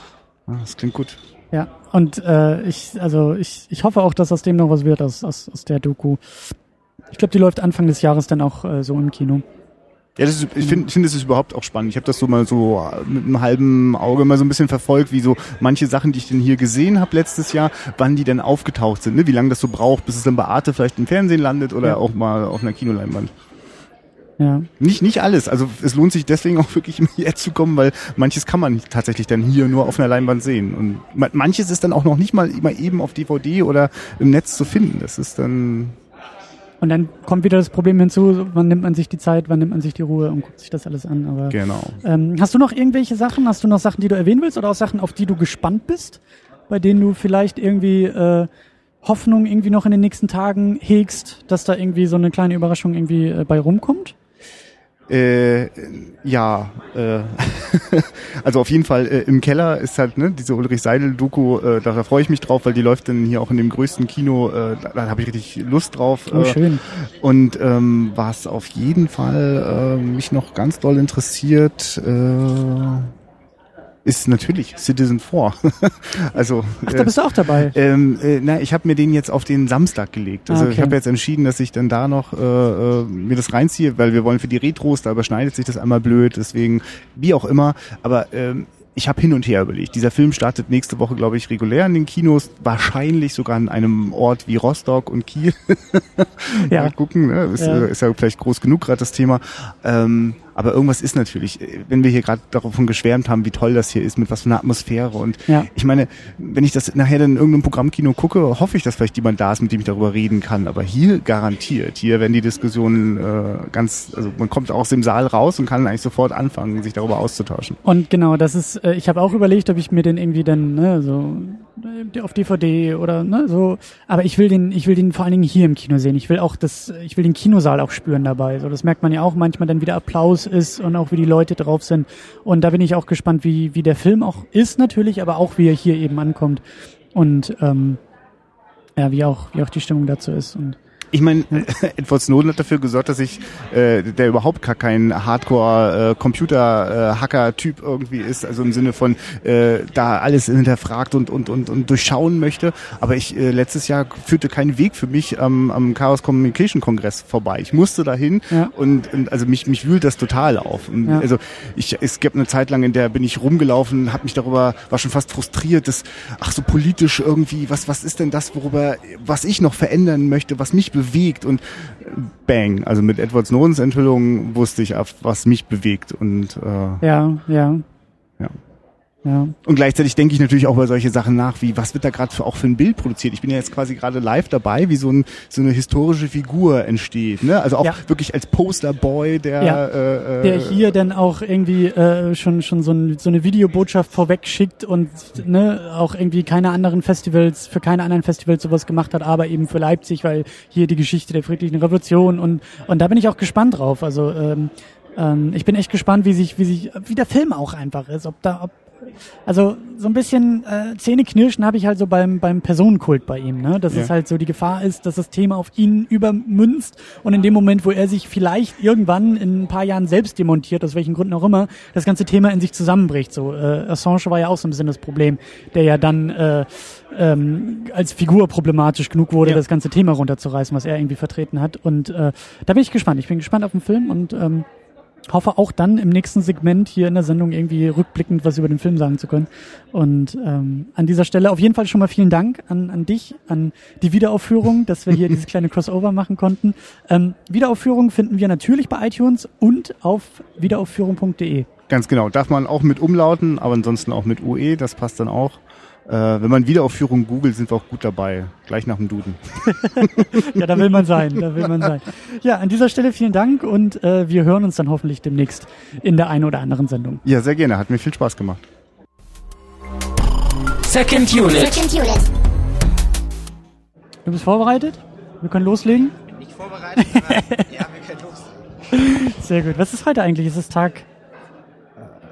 Ah, das klingt gut. Ja, und äh, ich, also ich, ich hoffe auch, dass aus dem noch was wird, aus, aus, aus der Doku. Ich glaube, die läuft Anfang des Jahres dann auch äh, so im Kino. Ja, das ist, ich finde, ich finde, das ist überhaupt auch spannend. Ich habe das so mal so mit einem halben Auge mal so ein bisschen verfolgt, wie so manche Sachen, die ich denn hier gesehen habe letztes Jahr, wann die denn aufgetaucht sind, ne? wie lange das so braucht, bis es dann bei Arte vielleicht im Fernsehen landet oder ja. auch mal auf einer Kinoleinwand. Ja. Nicht, nicht alles. Also es lohnt sich deswegen auch wirklich [laughs] hierher zu kommen, weil manches kann man tatsächlich dann hier nur auf einer Leinwand sehen. Und manches ist dann auch noch nicht mal immer eben auf DVD oder im Netz zu finden. Das ist dann. Und dann kommt wieder das Problem hinzu, wann nimmt man sich die Zeit, wann nimmt man sich die Ruhe und guckt sich das alles an. Aber, genau. Ähm, hast du noch irgendwelche Sachen? Hast du noch Sachen, die du erwähnen willst oder auch Sachen, auf die du gespannt bist? Bei denen du vielleicht irgendwie äh, Hoffnung irgendwie noch in den nächsten Tagen hegst, dass da irgendwie so eine kleine Überraschung irgendwie äh, bei rumkommt? Äh, ja, äh, [laughs] also auf jeden Fall äh, im Keller ist halt ne diese Ulrich Seidel Doku, äh, da, da freue ich mich drauf, weil die läuft dann hier auch in dem größten Kino, äh, da, da habe ich richtig Lust drauf. Oh, schön. Und ähm, was auf jeden Fall äh, mich noch ganz doll interessiert, äh, ist natürlich Citizen 4. [laughs] also Ach, da bist du auch dabei. Ähm, äh, na, ich habe mir den jetzt auf den Samstag gelegt. Also ah, okay. ich habe jetzt entschieden, dass ich dann da noch äh, äh, mir das reinziehe, weil wir wollen für die Retros, da überschneidet sich das einmal blöd, deswegen wie auch immer. Aber ähm, ich habe hin und her überlegt. Dieser Film startet nächste Woche, glaube ich, regulär in den Kinos, wahrscheinlich sogar an einem Ort wie Rostock und Kiel. [laughs] ja. Mal gucken, ne? ist, ja. ist ja vielleicht groß genug gerade das Thema. Ähm, aber irgendwas ist natürlich, wenn wir hier gerade davon geschwärmt haben, wie toll das hier ist, mit was für einer Atmosphäre. Und ja. ich meine, wenn ich das nachher dann in irgendeinem Programmkino gucke, hoffe ich, dass vielleicht jemand da ist, mit dem ich darüber reden kann. Aber hier garantiert, hier werden die Diskussionen äh, ganz, also man kommt aus dem Saal raus und kann eigentlich sofort anfangen, sich darüber auszutauschen. Und genau, das ist, äh, ich habe auch überlegt, ob ich mir den irgendwie dann ne, so äh, auf DVD oder ne, so. Aber ich will den, ich will den vor allen Dingen hier im Kino sehen. Ich will auch das, ich will den Kinosaal auch spüren dabei. So, das merkt man ja auch manchmal dann wieder Applaus ist und auch wie die Leute drauf sind. Und da bin ich auch gespannt, wie, wie der Film auch ist natürlich, aber auch wie er hier eben ankommt. Und ähm, ja, wie auch, wie auch die Stimmung dazu ist. Und ich meine, [laughs] Edward Snowden hat dafür gesorgt, dass ich, äh, der überhaupt gar kein Hardcore-Computer-Hacker-Typ äh, irgendwie ist, also im Sinne von äh, da alles hinterfragt und, und, und, und durchschauen möchte. Aber ich äh, letztes Jahr führte keinen Weg für mich am, am Chaos Communication Kongress vorbei. Ich musste dahin ja. und, und also mich, mich wühlt das total auf. Und, ja. Also ich, es gab eine Zeit lang, in der bin ich rumgelaufen, habe mich darüber, war schon fast frustriert, dass, ach so politisch irgendwie, was, was ist denn das, worüber, was ich noch verändern möchte, was mich bewegt und bang, also mit Edward Snowdens Enthüllung wusste ich, was mich bewegt und äh, ja, ja. Ja. Ja. Und gleichzeitig denke ich natürlich auch über solche Sachen nach, wie was wird da gerade auch für ein Bild produziert. Ich bin ja jetzt quasi gerade live dabei, wie so, ein, so eine historische Figur entsteht. Ne? Also auch ja. wirklich als Posterboy, der ja. äh, der hier dann auch irgendwie äh, schon schon so, ein, so eine Videobotschaft vorweg schickt und ne, auch irgendwie keine anderen Festivals für keine anderen Festivals sowas gemacht hat, aber eben für Leipzig, weil hier die Geschichte der friedlichen Revolution und und da bin ich auch gespannt drauf. Also ähm, ähm, ich bin echt gespannt, wie sich wie sich wie der Film auch einfach ist, ob da ob also so ein bisschen äh, Zähneknirschen habe ich halt so beim, beim Personenkult bei ihm, ne? Dass ja. es halt so die Gefahr ist, dass das Thema auf ihn übermünzt und in dem Moment, wo er sich vielleicht irgendwann in ein paar Jahren selbst demontiert, aus welchen Gründen auch immer, das ganze Thema in sich zusammenbricht. So äh, Assange war ja auch so ein bisschen das Problem, der ja dann äh, ähm, als Figur problematisch genug wurde, ja. das ganze Thema runterzureißen, was er irgendwie vertreten hat. Und äh, da bin ich gespannt. Ich bin gespannt auf den Film und ähm, hoffe auch dann im nächsten Segment hier in der Sendung irgendwie rückblickend was über den Film sagen zu können. Und ähm, an dieser Stelle auf jeden Fall schon mal vielen Dank an, an dich, an die Wiederaufführung, dass wir hier [laughs] dieses kleine Crossover machen konnten. Ähm, Wiederaufführung finden wir natürlich bei iTunes und auf wiederaufführung.de. Ganz genau. Darf man auch mit umlauten, aber ansonsten auch mit UE, das passt dann auch. Äh, wenn man Wiederaufführung googelt, sind wir auch gut dabei. Gleich nach dem Duden. [laughs] ja, da will man sein, da will man sein. Ja, an dieser Stelle vielen Dank und äh, wir hören uns dann hoffentlich demnächst in der einen oder anderen Sendung. Ja, sehr gerne. Hat mir viel Spaß gemacht. Second Unit. Second Unit. Du bist vorbereitet? Wir können loslegen? Ich bin nicht vorbereitet, aber [laughs] ja, wir können loslegen. Sehr gut. Was ist heute eigentlich? Ist es Tag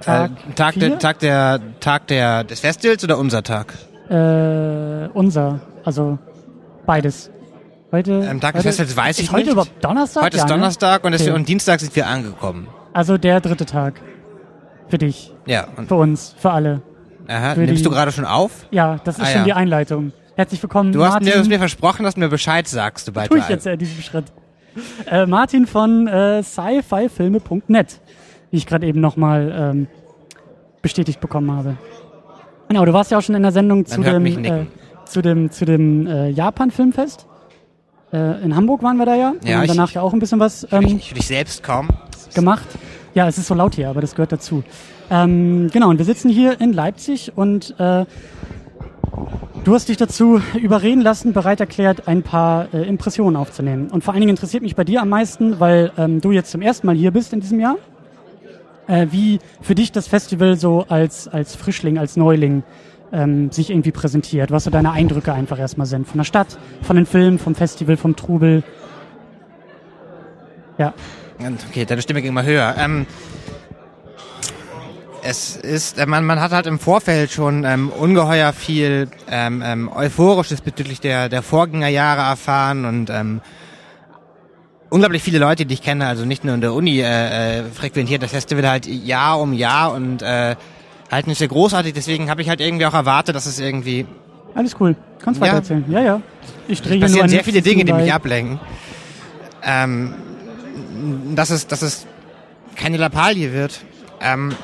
Tag, äh, Tag, der, Tag der Tag der des Festivals oder unser Tag? Äh, unser, also beides. Heute, Am Tag heute, des Festivals weiß ich heute nicht. überhaupt Donnerstag? Heute Ja, ist ne? Donnerstag und, es- Okay. und Dienstag sind wir angekommen. Also der dritte Tag. Für dich, Ja, und für uns, für alle. aha, für nimmst die- du gerade schon auf? Ja, das ist Ah, schon ja. die Einleitung. Herzlich willkommen, Du hast Martin. mir, du hast mir versprochen, dass du mir Bescheid sagst, sobald tue wir ich jetzt in diesem Schritt. Äh, Martin von äh, sci-fi-filme.net, wie ich gerade eben nochmal ähm, bestätigt bekommen habe. Genau, du warst ja auch schon in der Sendung zu dem, äh, zu dem, zu dem äh, Japan-Filmfest. Äh, in Hamburg waren wir da ja. Ja, ich- danach ja auch ein bisschen was Ich, ähm, ich für dich selbst kaum. gemacht. Ja, es ist so laut hier, aber das gehört dazu. Ähm, genau, und wir sitzen hier in Leipzig und äh, du hast dich dazu überreden lassen, bereit erklärt, ein paar äh, Impressionen aufzunehmen. Und vor allen Dingen interessiert mich bei dir am meisten, weil ähm, du jetzt zum ersten Mal hier bist in diesem Jahr, äh, wie für dich das Festival so als, als Frischling, als Neuling ähm, sich irgendwie präsentiert, was so deine Eindrücke einfach erstmal sind. Von der Stadt, von den Filmen, vom Festival, vom Trubel. Ja. Okay, deine Stimme ging mal höher. Ähm, es ist, äh, man, man hat halt im Vorfeld schon ähm, ungeheuer viel ähm, ähm, Euphorisches bezüglich der, der Vorgängerjahre erfahren und ähm, unglaublich viele Leute, die ich kenne, also nicht nur in der Uni, äh, äh, frequentiert das Festival halt Jahr um Jahr und äh, halt nicht sehr großartig. Deswegen habe ich halt irgendwie auch erwartet, dass es irgendwie Alles cool. Kannst weiter Ja. erzählen. Ja, ja. Ich drehe nur passieren sehr viele Dinge, die mich ablenken. Ähm, dass es, dass es keine Lappalie wird. Ähm,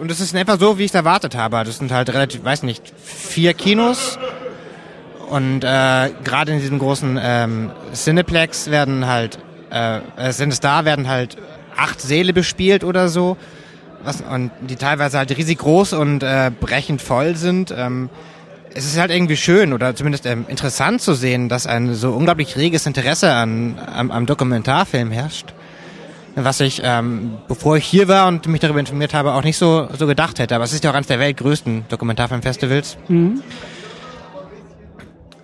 und es ist in etwa so, wie ich es erwartet habe. Das sind halt relativ, weiß nicht, vier Kinos. Und äh, gerade in diesem großen ähm, Cineplex werden halt, äh, äh, Cinestar werden halt acht Säle bespielt oder so. Was, und die teilweise halt riesig groß und äh, brechend voll sind. Ähm, es ist halt irgendwie schön oder zumindest ähm, interessant zu sehen, dass ein so unglaublich reges Interesse an, am, am Dokumentarfilm herrscht. Was ich, ähm, bevor ich hier war und mich darüber informiert habe, auch nicht so, so gedacht hätte. Aber es ist ja auch eines der weltgrößten Dokumentarfilmfestivals. Mhm.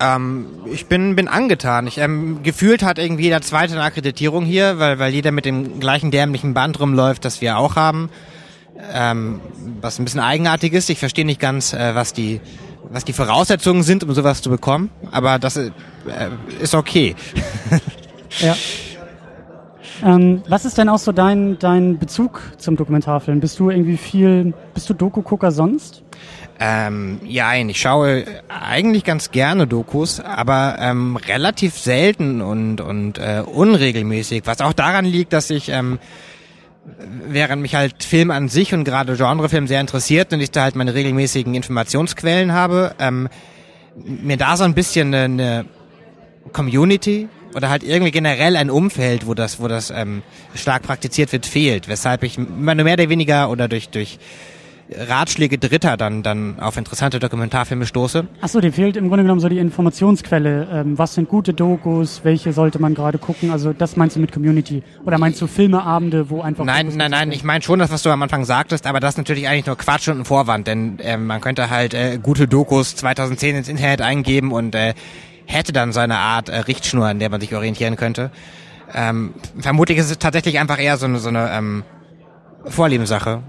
Ähm, ich bin, bin angetan. Ich, ähm, gefühlt hat irgendwie jeder zweite eine Akkreditierung hier, weil, weil jeder mit dem gleichen dämlichen Band rumläuft, das wir auch haben. Ähm, was ein bisschen eigenartig ist. Ich verstehe nicht ganz, äh, was die was die Voraussetzungen sind, um sowas zu bekommen. Aber das äh, ist okay. [laughs] Ja. Ähm, was ist denn auch so dein, dein Bezug zum Dokumentarfilm? Bist du irgendwie viel, bist du Doku-Gucker sonst? Ähm, ja, ich schaue eigentlich ganz gerne Dokus, aber ähm, relativ selten und, und äh, unregelmäßig, was auch daran liegt, dass ich, ähm, während mich halt Film an sich und gerade Genrefilm sehr interessiert und ich da halt meine regelmäßigen Informationsquellen habe, ähm, mir da so ein bisschen eine, eine Community oder halt irgendwie generell ein Umfeld, wo das, wo das ähm, stark praktiziert wird, fehlt, weshalb ich immer nur mehr oder weniger oder durch, durch Ratschläge Dritter dann, dann auf interessante Dokumentarfilme stoße. Achso, dir fehlt im Grunde genommen so die Informationsquelle. Ähm, was sind gute Dokus? Welche sollte man gerade gucken? Also das meinst du mit Community? Oder meinst du Filmeabende, wo einfach... Nein, nein, nein, ich meine schon das, was du am Anfang sagtest, aber das ist natürlich eigentlich nur Quatsch und ein Vorwand, denn ähm, man könnte halt äh, gute Dokus 2010 ins Internet eingeben und äh, hätte dann so eine Art äh, Richtschnur, an der man sich orientieren könnte. Ähm, vermutlich ist es tatsächlich einfach eher so eine, so eine ähm, Vorliebenssache.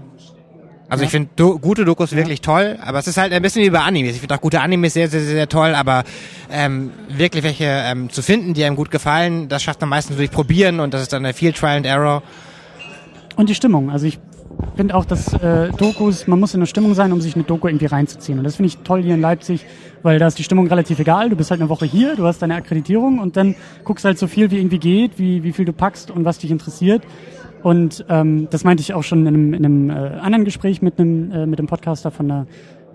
Also ich finde do gute Dokus wirklich toll, aber es ist halt ein bisschen wie bei Animes. Ich finde auch gute Animes sehr, sehr, sehr, sehr toll, aber ähm, wirklich welche ähm, zu finden, die einem gut gefallen, das schafft man meistens durch Probieren und das ist dann eine viel Trial and Error. Und die Stimmung. Also ich finde auch, dass äh, Dokus, man muss in der Stimmung sein, um sich eine Doku irgendwie reinzuziehen. Und das finde ich toll hier in Leipzig, weil da ist die Stimmung relativ egal. Du bist halt eine Woche hier, du hast deine Akkreditierung und dann guckst halt so viel, wie irgendwie geht, wie, wie viel du packst und was dich interessiert. Und ähm, das meinte ich auch schon in einem, in einem äh, anderen Gespräch mit einem, äh, mit dem Podcaster von der,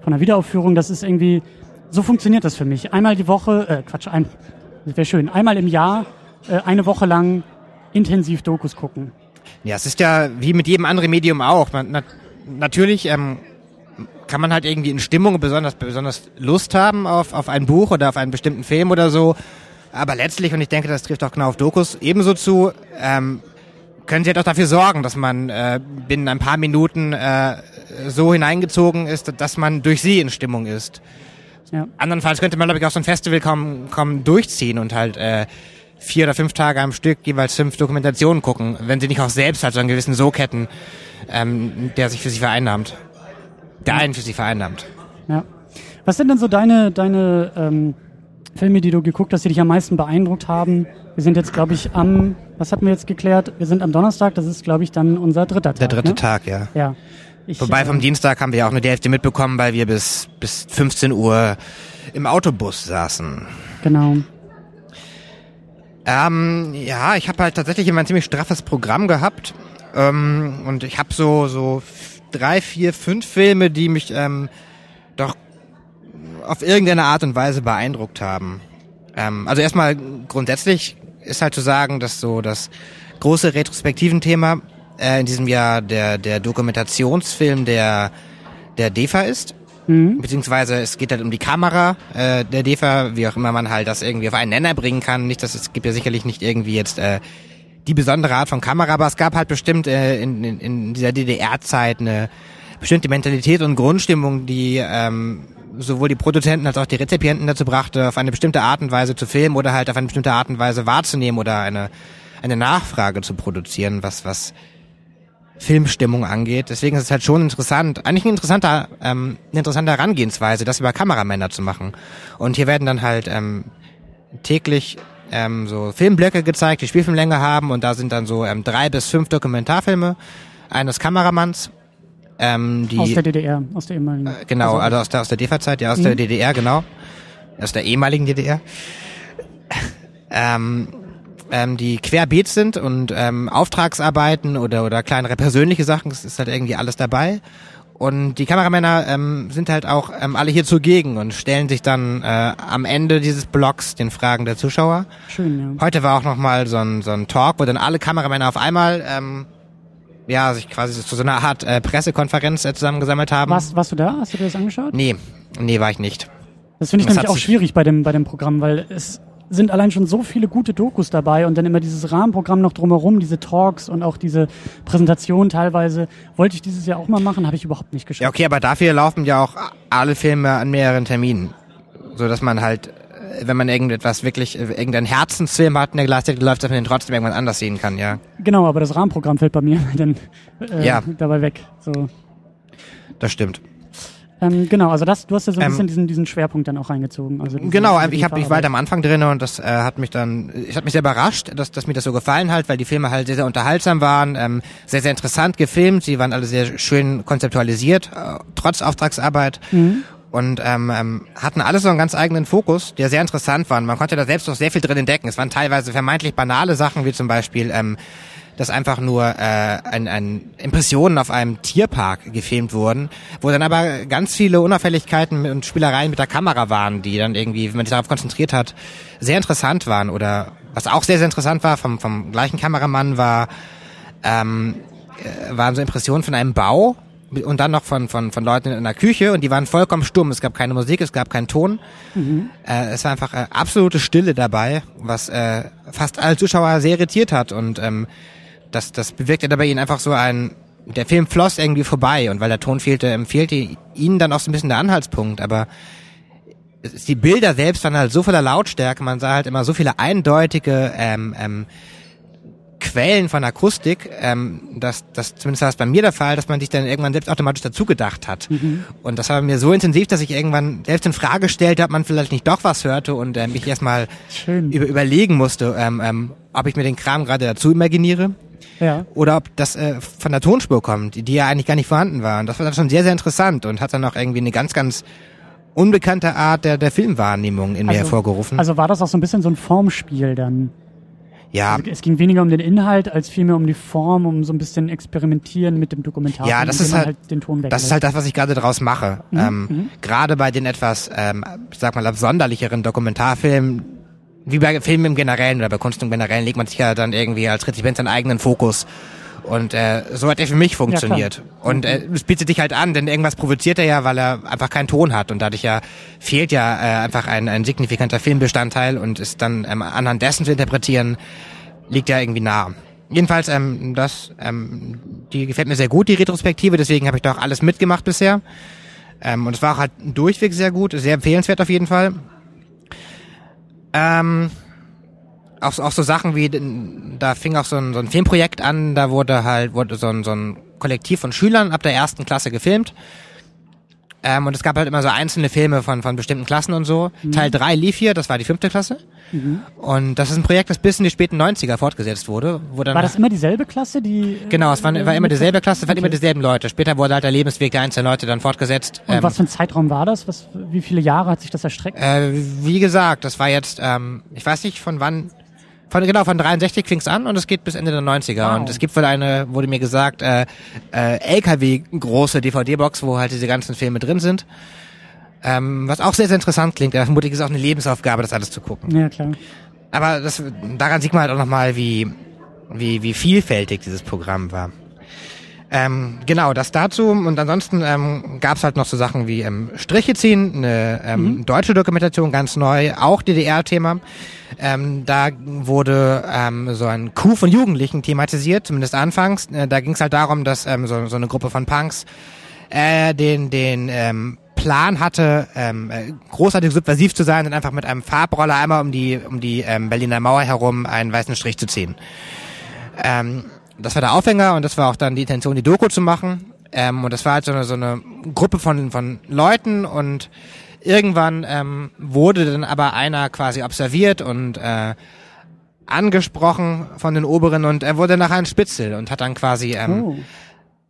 von der Wiederaufführung. Das ist irgendwie, so funktioniert das für mich. Einmal die Woche, äh, Quatsch, ein, wäre schön, einmal im Jahr, äh, eine Woche lang intensiv Dokus gucken. Ja, es ist ja wie mit jedem anderen Medium auch. Man, na, natürlich ähm, kann man halt irgendwie in Stimmung besonders, besonders Lust haben auf, auf ein Buch oder auf einen bestimmten Film oder so. Aber letztlich, und ich denke, das trifft auch genau auf Dokus ebenso zu, ähm, können sie halt auch dafür sorgen, dass man äh, binnen ein paar Minuten äh, so hineingezogen ist, dass man durch sie in Stimmung ist. Ja. Andernfalls könnte man, glaube ich, auch so ein Festival kaum, kaum durchziehen und halt äh, vier oder fünf Tage am Stück jeweils fünf Dokumentationen gucken, wenn sie nicht auch selbst halt so einen gewissen Sog hätten, ähm, der sich für sie vereinnahmt. Der einen für sie vereinnahmt. Ja. Was sind denn so deine, deine ähm, Filme, die du geguckt hast, die dich am meisten beeindruckt haben? Wir sind jetzt, glaube ich, am, was hatten wir jetzt geklärt? Wir sind am Donnerstag, das ist, glaube ich, dann unser dritter Tag. Der dritte ne? Tag, ja. Ja. Ich, Wobei vom äh, Dienstag haben wir ja auch nur die Hälfte mitbekommen, weil wir bis, bis 15 Uhr im Autobus saßen. Genau. Ähm, ja, ich habe halt tatsächlich immer ein ziemlich straffes Programm gehabt. Ähm, und ich habe so, so drei, vier, fünf Filme, die mich ähm, doch auf irgendeine Art und Weise beeindruckt haben. Ähm, also erstmal grundsätzlich ist halt zu sagen, dass so das große Retrospektiven-Thema äh, in diesem Jahr der, der Dokumentationsfilm der, der DEFA ist. Beziehungsweise es geht halt um die Kamera äh, der DEFA, wie auch immer man halt das irgendwie auf einen Nenner bringen kann. Nicht, dass es gibt ja sicherlich nicht irgendwie jetzt äh, die besondere Art von Kamera, aber es gab halt bestimmt äh, in, in, in dieser DDR-Zeit eine bestimmte Mentalität und Grundstimmung, die ähm, sowohl die Produzenten als auch die Rezipienten dazu brachte, auf eine bestimmte Art und Weise zu filmen oder halt auf eine bestimmte Art und Weise wahrzunehmen oder eine, eine Nachfrage zu produzieren, was, was Filmstimmung angeht. Deswegen ist es halt schon interessant, eigentlich ein interessanter, ähm, eine interessante Herangehensweise, das über Kameramänner zu machen. Und hier werden dann halt ähm, täglich ähm, so Filmblöcke gezeigt, die Spielfilmlänge haben und da sind dann so ähm, drei bis fünf Dokumentarfilme eines Kameramanns. Ähm, die, Aus der DDR, aus der ehemaligen. Genau, also aus der, aus der DEFA-Zeit, ja, aus der DDR, genau. Aus der ehemaligen DDR. ähm, ähm, die querbeet sind und ähm, Auftragsarbeiten oder, oder kleinere persönliche Sachen, es ist halt irgendwie alles dabei. Und die Kameramänner ähm, sind halt auch ähm, alle hier zugegen und stellen sich dann äh, am Ende dieses Blogs den Fragen der Zuschauer. Schön, ja. Heute war auch nochmal so ein, so ein Talk, wo dann alle Kameramänner auf einmal ähm, ja, sich quasi zu so einer Art äh, Pressekonferenz äh, zusammengesammelt haben. Warst, warst du da? Hast du dir das angeschaut? Nee, nee, war ich nicht. Das finde ich Das nämlich auch schwierig bei dem, bei dem Programm, weil es sind allein schon so viele gute Dokus dabei und dann immer dieses Rahmenprogramm noch drumherum, diese Talks und auch diese Präsentation teilweise. Wollte ich dieses Jahr auch mal machen, habe ich überhaupt nicht Ja, geschafft. okay, aber dafür laufen ja auch alle Filme an mehreren Terminen. So dass man halt, wenn man irgendetwas wirklich, äh, irgendeinen Herzensfilm hat, der gleichzeitig läuft, dass man den trotzdem irgendwann anders sehen kann, ja. Genau, aber das Rahmenprogramm fällt bei mir [laughs] dann äh, Ja. dabei weg. So. Das stimmt. Ähm, genau, also das, du hast ja so ein Ähm, bisschen diesen, diesen Schwerpunkt dann auch reingezogen. Also Genau, ich habe ich war halt am Anfang drin und das äh, hat mich dann, ich hat mich sehr überrascht, dass, dass mir das so gefallen hat, weil die Filme halt sehr, sehr unterhaltsam waren, ähm, sehr, sehr interessant gefilmt, sie waren alle sehr schön konzeptualisiert, äh, trotz Auftragsarbeit. Und ähm, ähm, hatten alles so einen ganz eigenen Fokus, der sehr interessant war. Man konnte da selbst noch sehr viel drin entdecken. Es waren teilweise vermeintlich banale Sachen, wie zum Beispiel, ähm, dass einfach nur äh, ein, ein Impressionen auf einem Tierpark gefilmt wurden, wo dann aber ganz viele Unauffälligkeiten und Spielereien mit der Kamera waren, die dann irgendwie, wenn man sich darauf konzentriert hat, sehr interessant waren. Oder was auch sehr, sehr interessant war vom, vom gleichen Kameramann war, ähm, äh, waren so Impressionen von einem Bau und dann noch von, von, von Leuten in einer Küche und die waren vollkommen stumm. Es gab keine Musik, es gab keinen Ton. Äh, es war einfach äh, absolute Stille dabei, was äh, fast alle Zuschauer sehr irritiert hat und ähm, das, das bewirkte dabei ihnen einfach so ein, der Film floss irgendwie vorbei und weil der Ton fehlte, ähm, fehlte ihnen dann auch so ein bisschen der Anhaltspunkt, aber die Bilder selbst waren halt so voller Lautstärke, man sah halt immer so viele eindeutige ähm, ähm, Quellen von Akustik, ähm, dass das zumindest war es bei mir der Fall, dass man sich dann irgendwann selbst automatisch dazu gedacht hat. Und das war mir so intensiv, dass ich irgendwann selbst in Frage stellte, ob man vielleicht nicht doch was hörte und ähm, ich erstmal über, überlegen musste, ähm, ähm, ob ich mir den Kram gerade dazu imaginiere Ja. oder ob das äh, von der Tonspur kommt, die, die ja eigentlich gar nicht vorhanden war. Und das war dann schon sehr, sehr interessant und hat dann auch irgendwie eine ganz, ganz unbekannte Art der, der Filmwahrnehmung in mir hervorgerufen. Also war das auch so ein bisschen so ein Formspiel dann? Ja, Also es ging weniger um den Inhalt als vielmehr um die Form, um so ein bisschen experimentieren mit dem Dokumentar. Ja, das ist man halt- den Ton Das ist halt das, was ich gerade draus mache. ähm, Gerade bei den etwas, ähm, ich sag mal, absonderlicheren Dokumentarfilmen, wie bei Filmen im Generellen oder bei Kunst im Generellen, legt man sich ja dann irgendwie als Rezipient seinen eigenen Fokus. Und äh, so hat er für mich funktioniert. und äh, es bietet sich halt an, denn irgendwas provoziert er ja, weil er einfach keinen Ton hat. Und dadurch ja fehlt ja äh, einfach ein, ein signifikanter Filmbestandteil und ist dann ähm, anhand dessen zu interpretieren, liegt ja irgendwie nah. Jedenfalls, ähm, das, ähm, die gefällt mir sehr gut, die Retrospektive, deswegen habe ich da auch alles mitgemacht bisher. Ähm, und es war auch halt durchweg sehr gut, sehr empfehlenswert auf jeden Fall. Ähm, auch, auch so Sachen wie, da fing auch so ein, so ein Filmprojekt an, da wurde halt, wurde so ein, so ein Kollektiv von Schülern ab der ersten Klasse gefilmt. Ähm, und es gab halt immer so einzelne Filme von, von bestimmten Klassen und so. Teil drei lief hier, das war die fünfte Klasse. Und das ist ein Projekt, das bis in die späten 90er fortgesetzt wurde. Wo dann War das immer dieselbe Klasse, die... äh, Genau, es war, war immer dieselbe Klasse, es waren Okay. immer dieselben Leute. Später wurde halt der Lebensweg der einzelnen Leute dann fortgesetzt. Und Ähm, was für ein Zeitraum war das? Was, wie viele Jahre hat sich das erstreckt? äh, wie gesagt, das war jetzt, ähm, ich weiß nicht von wann, von genau, von 63 fing's an und es geht bis Ende der 90er. Wow. Und es gibt wohl eine, wurde mir gesagt, äh, äh, LKW-große DVD-Box, wo halt diese ganzen Filme drin sind. Ähm, was auch sehr, sehr interessant klingt. Ja, vermutlich ist es auch eine Lebensaufgabe, das alles zu gucken. ja, klar. Aber das, daran sieht man halt auch nochmal, wie, wie, wie vielfältig dieses Programm war. Ähm, genau, das dazu. Und ansonsten ähm, gab es halt noch so Sachen wie ähm, Striche ziehen, eine ähm, deutsche Dokumentation, ganz neu, auch DDR-Thema. Ähm, da wurde ähm, so ein Coup von Jugendlichen thematisiert, zumindest anfangs. Äh, da ging es halt darum, dass ähm, so, so eine Gruppe von Punks äh, den, den ähm, Plan hatte, ähm, äh, großartig subversiv zu sein und einfach mit einem Farbroller einmal um die, um die ähm, Berliner Mauer herum einen weißen Strich zu ziehen. Ähm, das war der Aufhänger und das war auch dann die Intention, die Doku zu machen. Ähm, und das war halt so eine, so eine Gruppe von, von Leuten und irgendwann ähm, wurde dann aber einer quasi observiert und äh, angesprochen von den Oberen und er wurde nachher ein Spitzel und hat dann quasi ähm, Oh.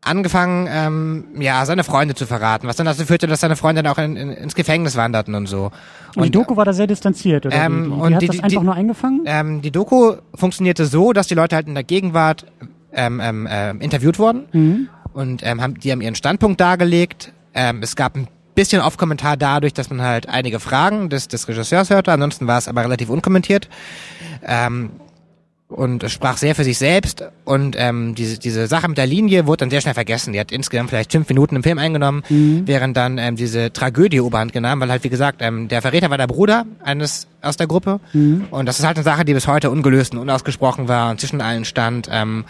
Angefangen, ähm, ja, seine Freunde zu verraten, was dann dazu führte, dass seine Freunde dann auch in, in, ins Gefängnis wanderten und so. Und die Doku war da sehr distanziert, oder? Ähm, die und hat die- das einfach die- nur eingefangen? ähm, die Doku funktionierte so, dass die Leute halt in der Gegenwart ähm, ähm, ähm, interviewt wurden Mhm. und ähm, haben, die haben ihren Standpunkt dargelegt. Ähm, es gab ein bisschen Off-Kommentar dadurch, dass man halt einige Fragen des, des Regisseurs hörte, ansonsten war es aber relativ unkommentiert. Ähm, und es sprach sehr für sich selbst und ähm, diese, diese Sache mit der Linie wurde dann sehr schnell vergessen. Die hat insgesamt vielleicht fünf Minuten im Film eingenommen, während dann ähm, diese Tragödie Oberhand genommen, weil halt wie gesagt, ähm, der Verräter war der Bruder eines aus der Gruppe und das ist halt eine Sache, die bis heute ungelöst und unausgesprochen war und zwischen allen stand. Ähm,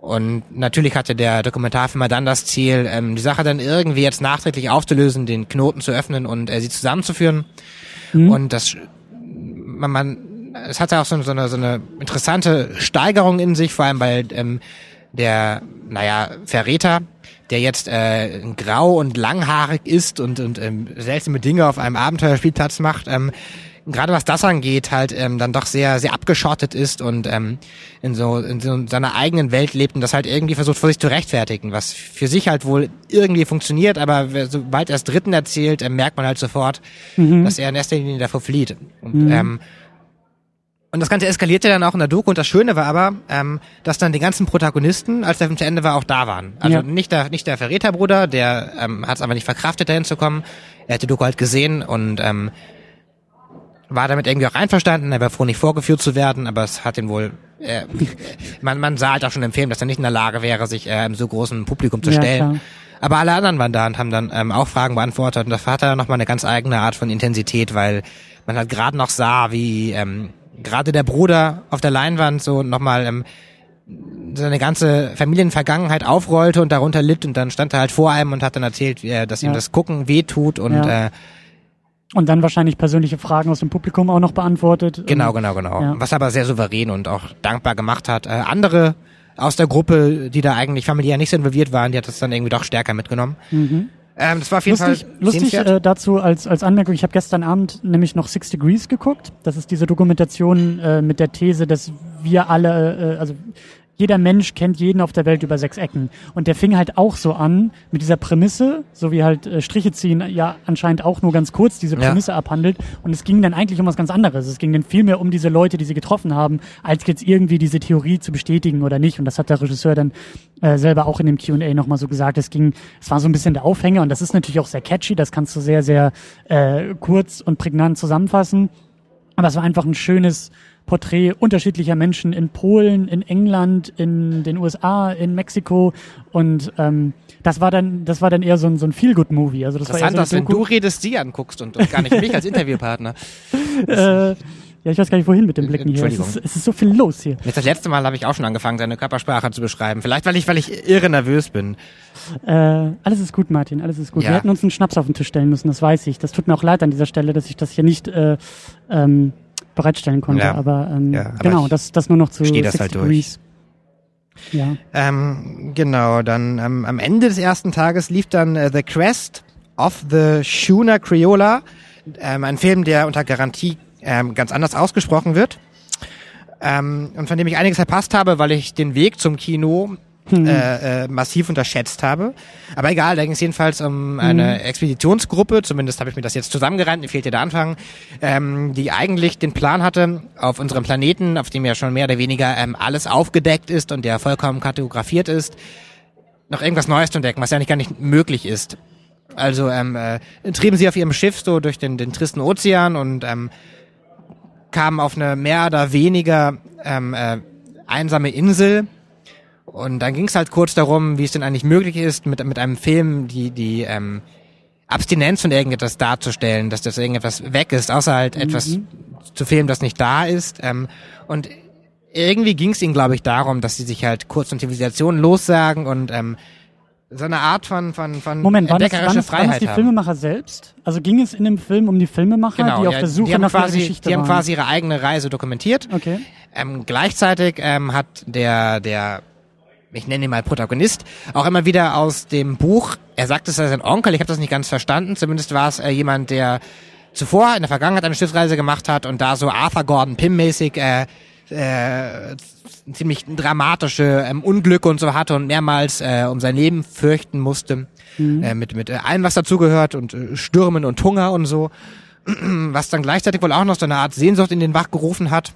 und natürlich hatte der Dokumentarfilmer dann das Ziel, ähm, die Sache dann irgendwie jetzt nachträglich aufzulösen, den Knoten zu öffnen und äh, sie zusammenzuführen. Und das man, man es hatte auch so, so, eine, so eine interessante Steigerung in sich, vor allem weil ähm, der, naja, Verräter, der jetzt äh, grau und langhaarig ist und, und ähm, seltsame Dinge auf einem Abenteuerspielplatz macht, ähm, gerade was das angeht, halt ähm, dann doch sehr, sehr abgeschottet ist und ähm, in so in so seiner eigenen Welt lebt und das halt irgendwie versucht vor sich zu rechtfertigen, was für sich halt wohl irgendwie funktioniert, aber sobald er es Dritten erzählt, ähm, merkt man halt sofort, dass er in erster Linie davor flieht. Und, ähm, und das Ganze eskalierte dann auch in der Doku und das Schöne war aber, ähm, dass dann die ganzen Protagonisten, als der Film zu Ende war, auch da waren. Also Ja. nicht der nicht der Verräterbruder, der ähm, hat es aber nicht verkraftet, dahin zu kommen. Er hat die Doku halt gesehen und ähm, war damit irgendwie auch einverstanden. Er war froh, nicht vorgeführt zu werden, aber es hat ihn wohl. Äh, [laughs] man, man sah halt auch schon im Film, dass er nicht in der Lage wäre, sich äh, im so großen Publikum zu Ja, stellen. klar. Aber alle anderen waren da und haben dann ähm, auch Fragen beantwortet. Und das hatte dann nochmal eine ganz eigene Art von Intensität, weil man halt gerade noch sah, wie ähm, gerade der Bruder auf der Leinwand so nochmal ähm, seine ganze Familienvergangenheit aufrollte und darunter litt und dann stand er halt vor einem und hat dann erzählt, er, dass ihm Ja. das Gucken wehtut und Ja. äh, Und dann wahrscheinlich persönliche Fragen aus dem Publikum auch noch beantwortet. Genau, genau, genau. Ja. Was aber sehr souverän und auch dankbar gemacht hat. Äh, andere aus der Gruppe, die da eigentlich familiär nicht so involviert waren, die hat das dann irgendwie doch stärker mitgenommen. Ähm, das war auf jeden Lustig, Fall lustig äh, dazu als, als Anmerkung, ich habe gestern Abend nämlich noch Six Degrees geguckt. Das ist diese Dokumentation äh, mit der These, dass wir alle, äh, also jeder Mensch kennt jeden auf der Welt über sechs Ecken. Und der fing halt auch so an mit dieser Prämisse, so wie halt äh, Striche ziehen ja anscheinend auch nur ganz kurz diese Ja. Prämisse abhandelt. Und es ging dann eigentlich um was ganz anderes. Es ging dann viel mehr um diese Leute, die sie getroffen haben, als jetzt irgendwie diese Theorie zu bestätigen oder nicht. Und das hat der Regisseur dann äh, selber auch in dem Q&A nochmal so gesagt. Es ging, es war so ein bisschen der Aufhänger und das ist natürlich auch sehr catchy. Das kannst du sehr, sehr äh, kurz und prägnant zusammenfassen. Aber es war einfach ein schönes Porträt unterschiedlicher Menschen in Polen, in England, in den USA, in Mexiko und ähm, das war dann, das war dann eher so ein, so ein Feel-Good-Movie. Also das war eher Interessant, so dass wenn du redest, sie anguckst und, und gar nicht mich als Interviewpartner. [laughs] äh, ja, ich weiß gar nicht, wohin mit dem Blicken hier. Es ist, es ist so viel los hier. Jetzt das letzte Mal habe ich auch schon angefangen, seine Körpersprache zu beschreiben. Vielleicht, weil ich, weil ich irre nervös bin. Äh, alles ist gut, Martin, alles ist gut. Ja. Wir hätten uns einen Schnaps auf den Tisch stellen müssen, das weiß ich. Das tut mir auch leid an dieser Stelle, dass ich das hier nicht äh, ähm, bereitstellen konnte. Ja. Aber, ähm, Ja, aber genau, das, das nur noch zu 60 halt durch. Degrees. Ja. Ähm, genau, dann ähm, am Ende des ersten Tages lief dann äh, The Crest of the Schooner Criolla, ähm, ein Film, der unter Garantie ähm, ganz anders ausgesprochen wird. Ähm, und von dem ich einiges verpasst habe, weil ich den Weg zum Kino äh, äh, massiv unterschätzt habe. Aber egal, da ging es jedenfalls um eine Expeditionsgruppe, zumindest habe ich mir das jetzt zusammengereimt, mir fehlt ja der Anfang, ähm, die eigentlich den Plan hatte, auf unserem Planeten, auf dem ja schon mehr oder weniger ähm, alles aufgedeckt ist und der vollkommen kartografiert ist, noch irgendwas Neues zu entdecken, was ja nicht gar nicht möglich ist. Also ähm, äh, trieben sie auf ihrem Schiff so durch den, den tristen Ozean und ähm, kamen auf eine mehr oder weniger ähm, äh, einsame Insel. Und dann ging es halt kurz darum, wie es denn eigentlich möglich ist, mit, mit einem Film die, die ähm, Abstinenz von irgendetwas darzustellen, dass das irgendetwas weg ist, außer halt etwas zu filmen, das nicht da ist. Ähm, und irgendwie ging es ihnen, glaube ich, darum, dass sie sich halt kurz von Zivilisation lossagen und ähm, so eine Art von, von, von Moment, waren das, waren, das, waren Freiheit die haben. Filmemacher selbst? Also ging es in dem Film um die Filmemacher, Genau, die auf ja, der Suche nach ihrer quasi, Geschichte die haben waren? quasi ihre eigene Reise dokumentiert. Okay. Ähm, gleichzeitig ähm, hat der, der, ich nenne ihn mal Protagonist, auch immer wieder aus dem Buch, er sagt, es sei sein Onkel, ich habe das nicht ganz verstanden, zumindest war es äh, jemand, der zuvor in der Vergangenheit eine Schiffsreise gemacht hat und da so Arthur Gordon Pym-mäßig äh, äh, ziemlich dramatische ähm, Unglücke und so hatte und mehrmals äh, um sein Leben fürchten musste. Äh, mit mit äh, allem, was dazugehört und äh, Stürmen und Hunger und so. [clears throat] was dann gleichzeitig wohl auch noch so eine Art Sehnsucht in den Wach gerufen hat.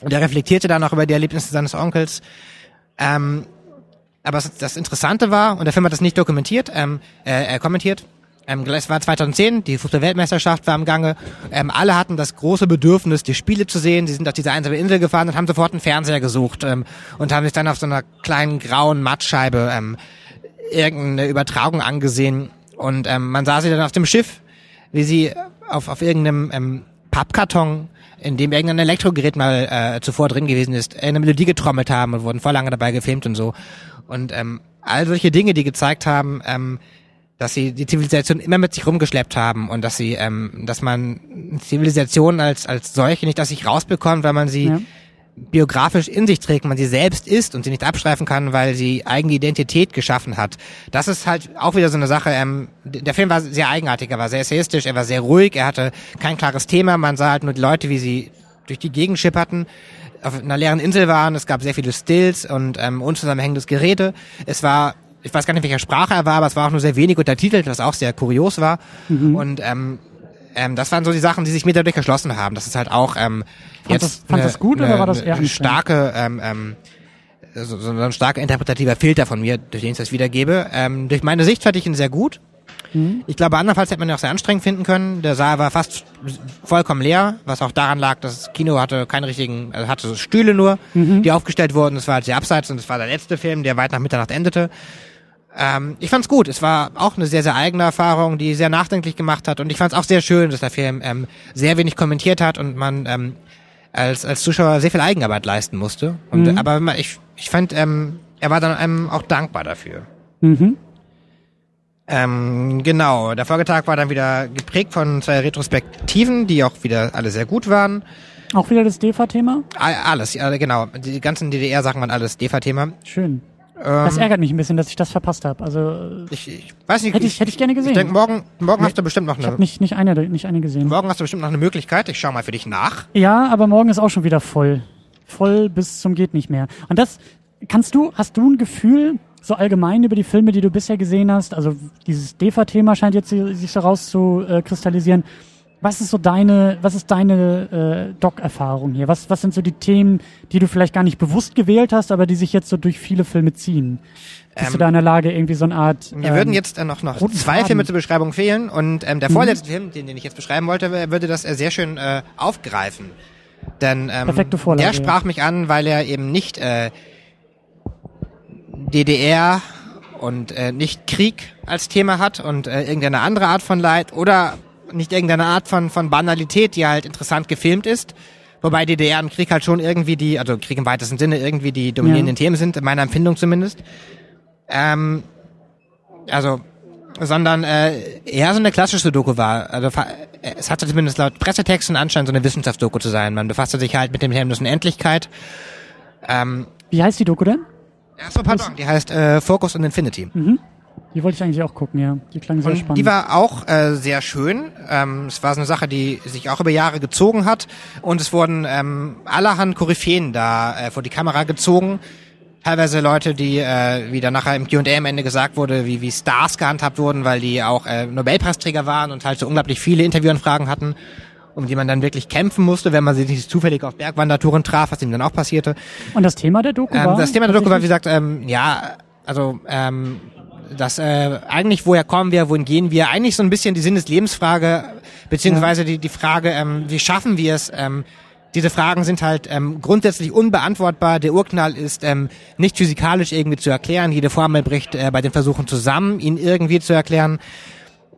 Und er reflektierte dann auch über die Erlebnisse seines Onkels. Ähm, aber das, Interessante war, und der Film hat das nicht dokumentiert, ähm, äh, er kommentiert, ähm, es war 2010, die Fußball-Weltmeisterschaft war im Gange. Ähm, alle hatten das große Bedürfnis, die Spiele zu sehen. Sie sind auf diese einsame Insel gefahren und haben sofort einen Fernseher gesucht ähm, und haben sich dann auf so einer kleinen grauen Mattscheibe ähm, irgendeine Übertragung angesehen. Und ähm, man sah sie dann auf dem Schiff, wie sie auf, auf irgendeinem ähm, Pappkarton, in dem irgendein Elektrogerät mal äh, zuvor drin gewesen ist, eine Melodie getrommelt haben und wurden voll lange dabei gefilmt und so. Und ähm, all solche Dinge, die gezeigt haben, ähm, dass sie die Zivilisation immer mit sich rumgeschleppt haben und dass sie, ähm, dass man Zivilisation als als solche nicht aus sich rausbekommt, weil man sie Ja. biografisch in sich trägt, man sie selbst ist und sie nicht abstreifen kann, weil sie eigene Identität geschaffen hat. Das ist halt auch wieder so eine Sache. Ähm, der Film war sehr eigenartig, er war sehr essayistisch, er war sehr ruhig, er hatte kein klares Thema, man sah halt nur die Leute, wie sie durch die Gegend schipperten, auf einer leeren Insel waren, es gab sehr viele Stills und ähm, unzusammenhängendes Gerede. Es war ich weiß gar nicht, welcher Sprache er war, aber es war auch nur sehr wenig untertitelt, was auch sehr kurios war. Und ähm, ähm, das waren so die Sachen, die sich mir dadurch erschlossen haben. Das ist halt auch ähm, Fand jetzt das- fand eine- das gut oder eine- war das eher starke ähm, ähm, so, so ein starker interpretativer Filter von mir, durch den ich das wiedergebe. Ähm, durch meine Sicht fand ich ihn sehr gut. Mhm. Ich glaube, andernfalls hätte man ihn auch sehr anstrengend finden können. Der Saal war fast vollkommen leer, was auch daran lag, dass das Kino hatte keine richtigen, also hatte Stühle nur, Mhm. die aufgestellt wurden. Es war halt sehr abseits und es war der letzte Film, der weit nach Mitternacht endete. Ähm, ich fand's gut. Es war auch eine sehr, sehr eigene Erfahrung, die sehr nachdenklich gemacht hat. Und ich fand's auch sehr schön, dass der Film ähm, sehr wenig kommentiert hat und man ähm, als, als Zuschauer sehr viel Eigenarbeit leisten musste. Und, Mhm. Aber ich, ich fand, ähm, er war dann einem auch dankbar dafür. Mhm. Ähm, genau, der Folgetag war dann wieder geprägt von zwei Retrospektiven, die auch wieder alle sehr gut waren. Auch wieder das DEFA-Thema? Alles, ja, genau. Die ganzen DDR-Sachen waren alles DEFA-Thema. Schön. Ähm, Das ärgert mich ein bisschen, dass ich das verpasst habe. Also ich, ich weiß nicht, hätte ich, hätte ich gerne ich gesehen. denke, morgen, morgen hast du bestimmt noch ich eine, habe nicht, nicht, eine, nicht eine gesehen. morgen hast du bestimmt noch eine Möglichkeit. Ich schau mal für dich nach. Ja, aber morgen ist auch schon wieder voll. Voll bis zum geht nicht mehr. Und das, kannst du, hast du ein Gefühl, so allgemein über die Filme, die du bisher gesehen hast, also dieses DEFA-Thema scheint jetzt sich so rauszukristallisieren. Was ist so deine, was ist deine äh, Doc-Erfahrung hier? Was, was sind so die Themen, die du vielleicht gar nicht bewusst gewählt hast, aber die sich jetzt so durch viele Filme ziehen? Bist Ähm, du da in der Lage, irgendwie so eine Art. Mir würden jetzt äh, noch, noch zwei Faden. Filme zur Beschreibung fehlen und ähm, Mhm. der vorletzte Film, den, den ich jetzt beschreiben wollte, würde das äh, sehr schön äh, aufgreifen. Denn ähm, Perfekte Vorlage, der sprach mich an, weil er eben nicht äh, DDR und äh, nicht Krieg als Thema hat und äh, irgendeine andere Art von Leid oder nicht irgendeine Art von, von Banalität, die halt interessant gefilmt ist. Wobei DDR und Krieg halt schon irgendwie die, also Krieg im weitesten Sinne irgendwie die dominierenden Ja. Themen sind, in meiner Empfindung zumindest. Ähm, also, sondern äh, eher so eine klassische Doku war. Also äh, es hatte zumindest laut Pressetexten anscheinend so eine Wissenschaftsdoku zu sein. Man befasste sich halt mit dem Thema Endlichkeit. Ähm, Wie heißt die Doku denn? So, pardon, die heißt äh, Focus on Infinity. Die wollte ich eigentlich auch gucken, ja. Die klang sehr Und spannend. die war auch äh, sehr schön. Ähm, es war so eine Sache, die sich auch über Jahre gezogen hat. Und es wurden ähm, allerhand Koryphäen da äh, vor die Kamera gezogen. Teilweise Leute, die, äh, wie dann nachher im Q&A am Ende gesagt wurde, wie, wie Stars gehandhabt wurden, weil die auch äh, Nobelpreisträger waren und halt so unglaublich viele Interviewanfragen hatten, um die man dann wirklich kämpfen musste, wenn man sie nicht zufällig auf Bergwandertouren traf, was ihm dann auch passierte. Und das Thema der Doku Ähm, war? das Thema der Doku war, wie gesagt, ähm, ja, also ähm, das äh, eigentlich, woher kommen wir, wohin gehen wir, eigentlich so ein bisschen die Sinn des Lebensfrage, beziehungsweise die, die Frage, ähm, wie schaffen wir es, ähm, diese Fragen sind halt ähm, grundsätzlich unbeantwortbar. Der Urknall ist ähm, nicht physikalisch irgendwie zu erklären. Jede Formel bricht äh, bei den Versuchen zusammen, ihn irgendwie zu erklären.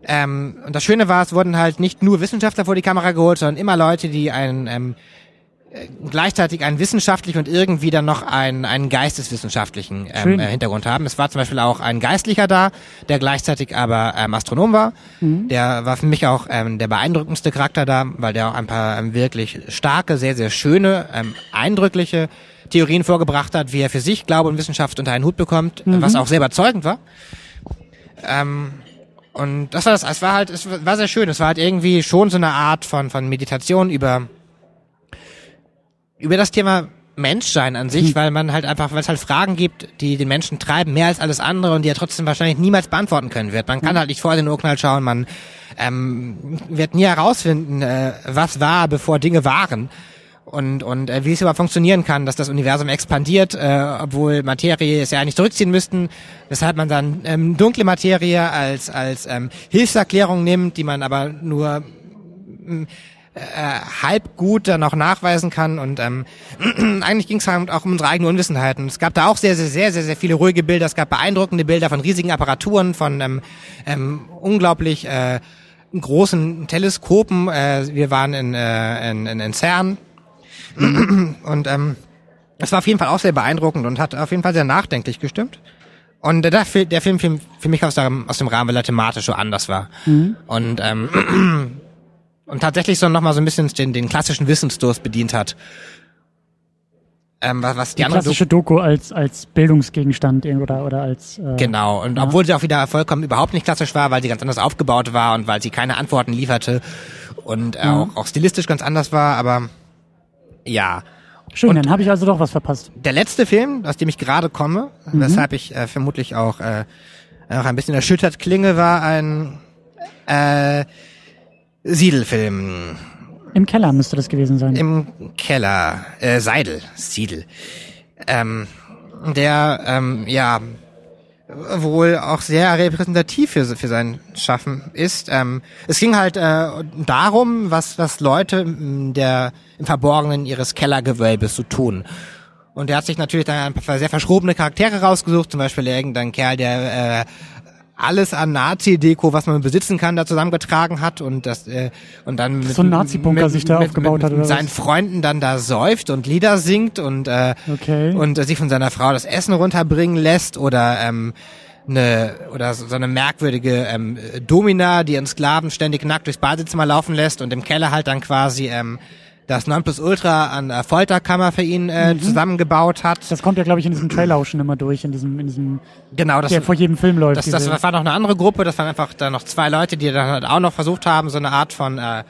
Ähm, und das Schöne war, es wurden halt nicht nur Wissenschaftler vor die Kamera geholt, sondern immer Leute, die einen ähm, äh, gleichzeitig einen wissenschaftlichen und irgendwie dann noch einen, einen geisteswissenschaftlichen ähm, äh, Hintergrund haben. Es war zum Beispiel auch ein Geistlicher da, der gleichzeitig aber ähm, Astronom war. Der war für mich auch ähm, der beeindruckendste Charakter da, weil der auch ein paar ähm, wirklich starke, sehr, sehr schöne, ähm, eindrückliche Theorien vorgebracht hat, wie er für sich Glaube und Wissenschaft unter einen Hut bekommt, äh, was auch sehr überzeugend war. Ähm, und das war das, es war halt, es war sehr schön. Es war halt irgendwie schon so eine Art von, von Meditation über, über das Thema Menschsein an sich, weil man halt einfach, weil es halt Fragen gibt, die den Menschen treiben, mehr als alles andere und die er trotzdem wahrscheinlich niemals beantworten können wird. Man kann halt nicht vor den Urknall schauen, man ähm, wird nie herausfinden, äh, was war, bevor Dinge waren. Und, und äh, wie es überhaupt funktionieren kann, dass das Universum expandiert, äh, obwohl Materie es ja eigentlich zurückziehen müssten, weshalb man dann ähm, dunkle Materie als, als ähm, Hilfserklärung nimmt, die man aber nur äh, halb gut dann auch nachweisen kann. Und ähm, [clears throat] eigentlich ging es halt auch um unsere eigene Unwissenheit. Und es gab da auch sehr, sehr, sehr, sehr, sehr viele ruhige Bilder, es gab beeindruckende Bilder von riesigen Apparaturen, von ähm, ähm, unglaublich äh, großen Teleskopen, äh, wir waren in, äh, in, in, in CERN und ähm, es war auf jeden Fall auch sehr beeindruckend und hat auf jeden Fall sehr nachdenklich gestimmt. Und der, der Film für, für mich aus, dem, aus dem Rahmen, weil er thematisch so anders war. Und ähm, [clears throat] und tatsächlich so nochmal so ein bisschen den, den klassischen Wissensdurst bedient hat. Ähm, was, was die, die klassische Doku als, als Bildungsgegenstand oder, oder als. Äh, Genau, und obwohl sie auch wieder vollkommen überhaupt nicht klassisch war, weil sie ganz anders aufgebaut war und weil sie keine Antworten lieferte und äh, auch, auch stilistisch ganz anders war, aber ja. Schön, Und- dann habe ich also doch was verpasst. Der letzte Film, aus dem ich gerade komme, weshalb ich äh, vermutlich auch äh, noch ein bisschen erschüttert klinge, war ein äh, Siedelfilm Im Keller müsste das gewesen sein. im Keller, äh, Seidel, Siedel, ähm, der ähm, ja wohl auch sehr repräsentativ für, für sein Schaffen ist. Ähm, es ging halt äh, darum, was was Leute der im Verborgenen ihres Kellergewölbes so tun. Und er hat sich natürlich dann ein paar sehr verschrobene Charaktere rausgesucht, zum Beispiel irgendein Kerl, der äh, alles an Nazi-Deko, was man besitzen kann, da zusammengetragen hat und das äh, und dann mit, So ein Nazi-Bunker sich da mit, aufgebaut mit, hat, mit oder seinen was? Freunden dann da säuft und Lieder singt und äh, Okay. und äh, sich von seiner Frau das Essen runterbringen lässt oder ähm, eine oder so eine merkwürdige ähm, Domina, die ihren Sklaven ständig nackt durchs Badezimmer laufen lässt und im Keller halt dann quasi ähm, das Nonplusultra an äh, Folterkammer für ihn äh, Mhm. zusammengebaut hat. Das kommt ja, glaube ich, in diesem Trailer auch schon immer durch, in diesem, in diesem, Genau, das der vor jedem Film läuft. das, das diese- war noch eine andere Gruppe, das waren einfach da noch zwei Leute, die dann halt auch noch versucht haben, so eine Art von äh,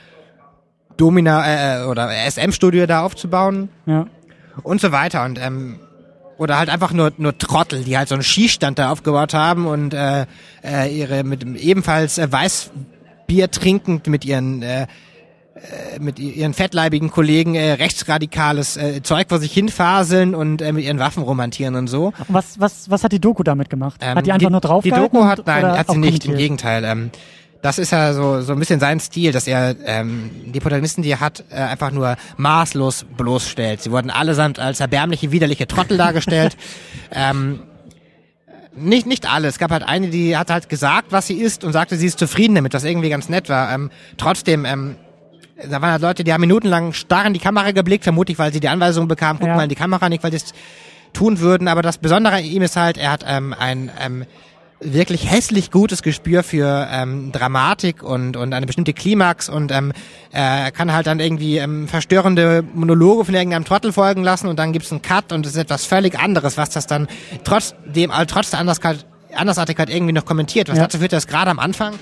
Domina äh, oder SM-Studio da aufzubauen ja. und so weiter. Und ähm, oder halt einfach nur nur Trottel, die halt so einen Skistand da aufgebaut haben und äh, äh, ihre mit ebenfalls äh, Weißbier trinkend mit ihren äh, äh, mit ihren fettleibigen Kollegen äh, rechtsradikales äh, Zeug vor sich hinfaseln und äh, mit ihren Waffen romantieren und so. Was, was, was hat die Doku damit gemacht? Ähm, hat die einfach die, nur drauf Die Doku hat, nein, hat sie nicht, im? Gegenteil. Ähm, das ist ja so, so ein bisschen sein Stil, dass er ähm, die Protagonisten, die er hat, äh, einfach nur maßlos bloßstellt. Sie wurden allesamt als erbärmliche, widerliche Trottel dargestellt. [laughs] ähm, nicht, nicht alle. Es gab halt eine, die hat halt gesagt, was sie ist und sagte, sie ist zufrieden damit, was irgendwie ganz nett war. Ähm, trotzdem, ähm, da waren halt Leute, die haben minutenlang starr in die Kamera geblickt, vermutlich, weil sie die Anweisung bekamen, guck Ja. mal in die Kamera, nicht, weil sie es tun würden. Aber das Besondere an ihm ist halt, er hat ähm, ein ähm, wirklich hässlich gutes Gespür für ähm, Dramatik und, und eine bestimmte Klimax und ähm, er kann halt dann irgendwie ähm, verstörende Monologe von irgendeinem Trottel folgen lassen und dann gibt's einen Cut und es ist etwas völlig anderes, was das dann trotzdem, äh, trotz der Andersart- Andersartigkeit irgendwie noch kommentiert, was Ja. dazu führt, dass gerade am Anfang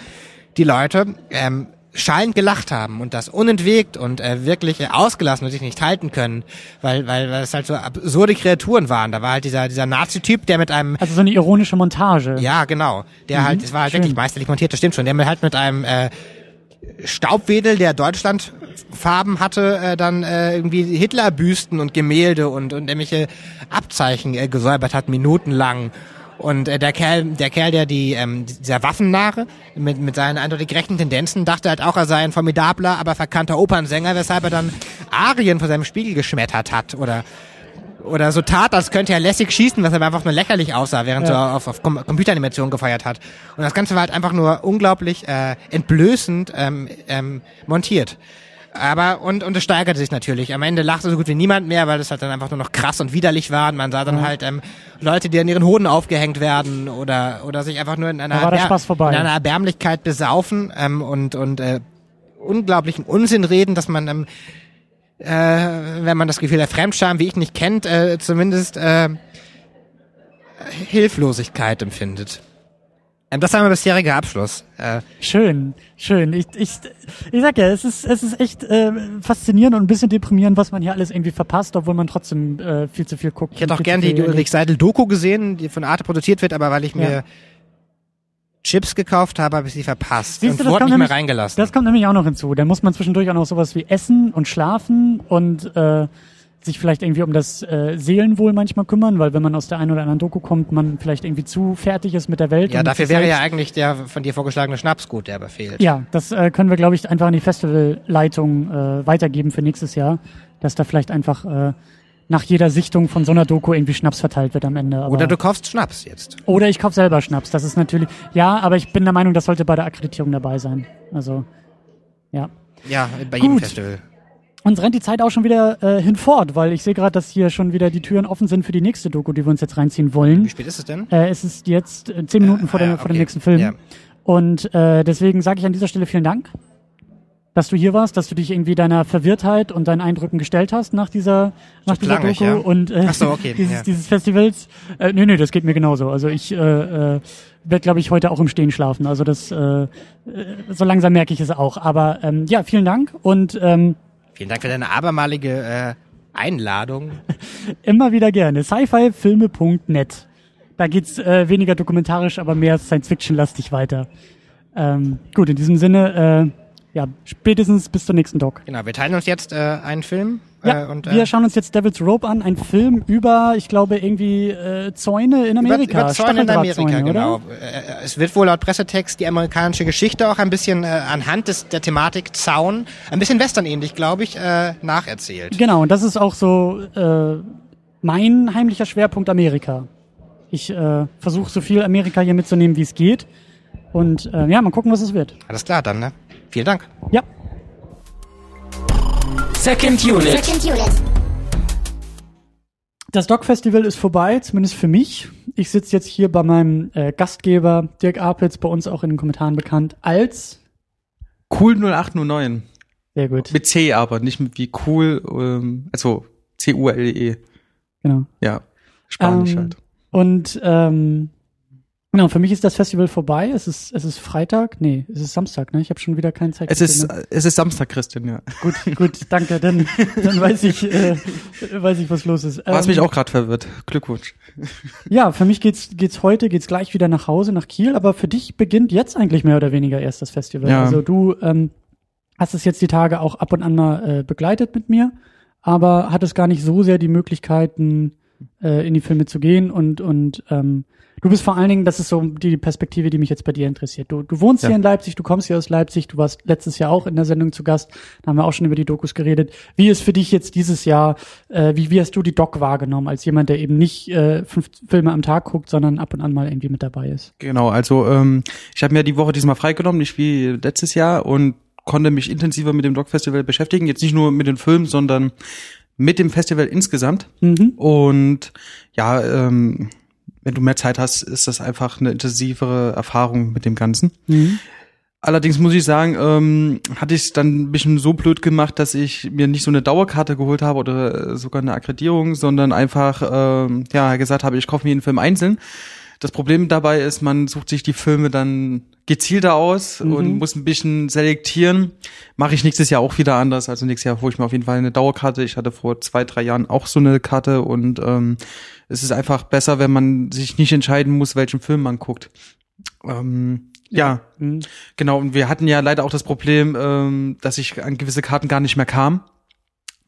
die Leute ähm, schallend gelacht haben und das unentwegt und äh, wirklich äh, ausgelassen und sich nicht halten können, weil, weil, weil es halt so absurde Kreaturen waren. Da war halt dieser, dieser Nazi-Typ, der mit einem Also so eine ironische Montage. ja, genau. Der halt, es war halt schön. wirklich meisterlich montiert, das stimmt schon. Der mit halt mit einem äh, Staubwedel, der Deutschlandfarben hatte, äh, dann äh, irgendwie Hitlerbüsten und Gemälde und, und irgendwelche Abzeichen äh, gesäubert hat, minutenlang. Und äh, der Kerl, der Kerl, der die, ähm, dieser Waffennarre mit, mit seinen eindeutig rechten Tendenzen, dachte halt auch, er sei ein formidabler, aber verkannter Opernsänger, weshalb er dann Arien vor seinem Spiegel geschmettert hat oder oder so tat, als könnte er lässig schießen, was aber einfach nur lächerlich aussah, während Ja. er auf, auf Com Computeranimation gefeiert hat. Und das Ganze war halt einfach nur unglaublich äh, entblößend ähm, ähm, montiert. Aber, und, und es steigerte sich natürlich. Am Ende lachte so gut wie niemand mehr, weil es halt dann einfach nur noch krass und widerlich war. Und man sah dann halt ähm, Leute, die an ihren Hoden aufgehängt werden oder, oder sich einfach nur in einer, in einer Erbärmlichkeit besaufen ähm, und, und äh, unglaublichen Unsinn reden, dass man ähm, äh, wenn man das Gefühl der Fremdscham, wie ich nicht kennt, äh, zumindest äh, Hilflosigkeit empfindet. Ähm, das war mein bisheriger Abschluss. Äh, Schön, schön. Ich, ich, ich sag ja, es ist, es ist echt äh, faszinierend und ein bisschen deprimierend, was man hier alles irgendwie verpasst, obwohl man trotzdem äh, viel zu viel guckt. ich hätte auch und gern viel die Ulrich Seidel Doku gesehen, die von Arte produziert wird, aber weil ich mir Ja. Chips gekauft habe, habe ich sie verpasst Siehst und du, das wurde kommt nicht mehr reingelassen. Das kommt nämlich auch noch hinzu. Da muss man zwischendurch auch noch sowas wie essen und schlafen und äh, sich vielleicht irgendwie um das äh, Seelenwohl manchmal kümmern, weil wenn man aus der einen oder anderen Doku kommt, man vielleicht irgendwie zu fertig ist mit der Welt. ja, dafür wäre ja eigentlich der von dir vorgeschlagene Schnaps gut, der aber fehlt. Ja, das äh, können wir, glaube ich, einfach an die Festivalleitung äh, weitergeben für nächstes Jahr, dass da vielleicht einfach äh, nach jeder Sichtung von so einer Doku irgendwie Schnaps verteilt wird am Ende. Aber Oder du kaufst Schnaps jetzt. Oder ich kauf selber Schnaps. Das ist natürlich. Ja, aber ich bin der Meinung, das sollte bei der Akkreditierung dabei sein. Also, ja. Ja, bei jedem Gut. Festival. Uns rennt die Zeit auch schon wieder äh, hinfort, weil ich sehe gerade, dass hier schon wieder die Türen offen sind für die nächste Doku, die wir uns jetzt reinziehen Wie wollen. spät ist es denn? Äh, es ist jetzt äh, zehn Minuten vor, ah, dem, ja, vor dem okay. nächsten Film. Ja. Und äh, deswegen sage ich an dieser Stelle vielen Dank, dass du hier warst, dass du dich irgendwie deiner Verwirrtheit und deinen Eindrücken gestellt hast nach dieser, nach dieser Doku ja. und äh, so, okay, [laughs] dieses, ja. dieses Festivals. Äh, nee, nee, das geht mir genauso. Also ich äh, äh, werde, glaube ich, heute auch im Stehen schlafen. Also das, äh, äh, so langsam merke ich es auch. Aber ähm, ja, vielen Dank und ähm, Vielen Dank für deine abermalige äh, Einladung. [laughs] immer wieder gerne. Sci-fi-filme.net. Da geht's äh, weniger dokumentarisch, aber mehr Science-Fiction-lastig weiter. Ähm, gut, in diesem Sinne, äh, ja, spätestens bis zur nächsten Doc. Genau, wir teilen uns jetzt äh, einen Film. Ja, äh, und, wir äh, schauen uns jetzt Devil's Rope an, ein Film über, ich glaube, irgendwie äh, Zäune in über, Amerika. über Zäune in Amerika, genau. Oder? Äh, Es wird wohl laut Pressetext die amerikanische Geschichte auch ein bisschen äh, anhand des, der Thematik Zaun, ein bisschen westernähnlich, glaube ich, äh, nacherzählt. Genau, und das ist auch so äh, mein heimlicher Schwerpunkt Amerika. Ich äh, versuche so viel Amerika hier mitzunehmen, wie es geht. Und äh, ja, mal gucken, was es wird. Alles klar, dann, ne? Vielen Dank. Ja. Second Unit. Das Doc Festival ist vorbei, zumindest für mich. Ich sitze jetzt hier bei meinem äh, Gastgeber Dirk Apitz, bei uns auch in den Kommentaren bekannt als Cool 0809. sehr gut. Mit C aber, nicht mit wie cool, ähm, also C-U-L-E. Genau. Ja, Spanisch Ähm, halt. Und ähm, Genau, für mich ist das Festival vorbei. Es ist, es ist Freitag. Nee, es ist Samstag, ne? Ich habe schon wieder keine Zeit. Es ist, es ist Samstag, Christian, ja. Gut, gut, danke. Dann, dann weiß ich, äh, weiß ich, was los ist. Du hast Ähm, mich auch gerade verwirrt. Glückwunsch. Ja, für mich geht's, geht's heute, geht's gleich wieder nach Hause, nach Kiel, aber für dich beginnt jetzt eigentlich mehr oder weniger erst das Festival. Ja. Also du ähm, hast es jetzt die Tage auch ab und an mal äh, begleitet mit mir, aber hattest gar nicht so sehr die Möglichkeiten, äh, in die Filme zu gehen und, und ähm, du bist vor allen Dingen, das ist so die Perspektive, die mich jetzt bei dir interessiert. Du, du wohnst Ja. hier in Leipzig, du kommst hier aus Leipzig, du warst letztes Jahr auch in der Sendung zu Gast, da haben wir auch schon über die Dokus geredet. Wie ist für dich jetzt dieses Jahr, äh, wie, wie hast du die Doc wahrgenommen, als jemand, der eben nicht äh, fünf Filme am Tag guckt, sondern ab und an mal irgendwie mit dabei ist? Genau, also ähm, ich habe mir die Woche diesmal freigenommen, nicht wie letztes Jahr und konnte mich intensiver mit dem Doc Festival beschäftigen. Jetzt nicht nur mit den Filmen, sondern mit dem Festival insgesamt. Mhm. Und ja, ähm, wenn du mehr Zeit hast, ist das einfach eine intensivere Erfahrung mit dem Ganzen. Mhm. Allerdings muss ich sagen, ähm, hatte ich es dann ein bisschen so blöd gemacht, dass ich mir nicht so eine Dauerkarte geholt habe oder äh, sogar eine Akkreditierung, sondern einfach ähm, ja gesagt habe, ich kaufe mir jeden Film einzeln. Das Problem dabei ist, man sucht sich die Filme dann gezielter aus Mhm. und muss ein bisschen selektieren. Mache ich nächstes Jahr auch wieder anders. Also nächstes Jahr hole ich mir auf jeden Fall eine Dauerkarte. Ich hatte vor zwei, drei Jahren auch so eine Karte und ähm, es ist einfach besser, wenn man sich nicht entscheiden muss, welchen Film man guckt. Ähm, ja, Mhm. genau. Und wir hatten ja leider auch das Problem, ähm, dass ich an gewisse Karten gar nicht mehr kam.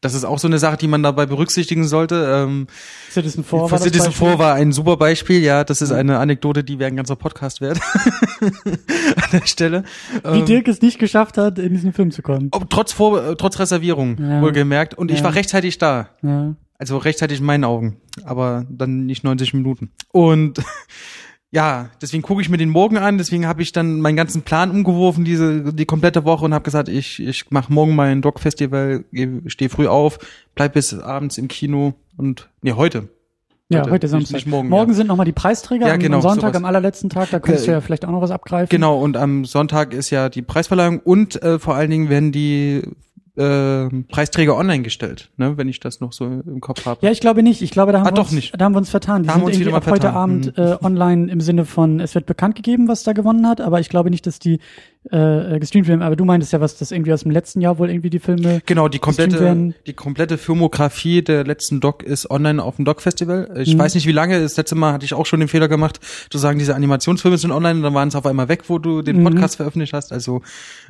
Das ist auch so eine Sache, die man dabei berücksichtigen sollte. Ähm, Citizen 4 war Citizen Beispiel? 4 war ein super Beispiel. Ja, das ist eine Anekdote, die wäre ein ganzer Podcast wert. [laughs] an der Stelle. Wie Ähm, Dirk es nicht geschafft hat, in diesen Film zu kommen. ob, trotz Vor äh, trotz Reservierung, Ja. wohlgemerkt. Und ich Ja. war rechtzeitig da. Ja. Also rechtzeitig in meinen Augen, aber dann nicht 90 Minuten. Und [laughs] ja, deswegen gucke ich mir den morgen an, deswegen habe ich dann meinen ganzen Plan umgeworfen, diese die komplette Woche und habe gesagt, ich ich mache morgen mein Dog Festival, stehe früh auf, bleib bis abends im Kino und nee, heute. Ja, Heute, heute Samstag. nicht morgen, morgen ja. sind nochmal die Preisträger Ja, am- genau, am Sonntag, sowas. am allerletzten Tag. Da könntest du Ge- ja vielleicht auch noch was abgreifen. Genau, und am Sonntag ist ja die Preisverleihung und äh, vor allen Dingen werden die äh, Preisträger online gestellt, ne, wenn ich das noch so im Kopf habe. Ja, ich glaube nicht. Ich glaube, da haben, Ah, wir, doch uns, nicht. Da haben wir uns vertan. Die Da haben sind wir uns irgendwie wieder ab mal heute vertan. Mhm. Abend äh, online im Sinne von, es wird bekannt gegeben, was da gewonnen hat, aber ich glaube nicht, dass die äh, gestreamt werden. Aber du meintest ja was, dass irgendwie aus dem letzten Jahr wohl irgendwie die Filme. Genau, die komplette, die komplette Filmografie der letzten Doc ist online auf dem Doc Festival. Ich Mhm. weiß nicht, wie lange. Das letzte Mal hatte ich auch schon den Fehler gemacht, zu sagen, diese Animationsfilme sind online und dann waren es auf einmal weg, wo du den Mhm. Podcast veröffentlicht hast. Also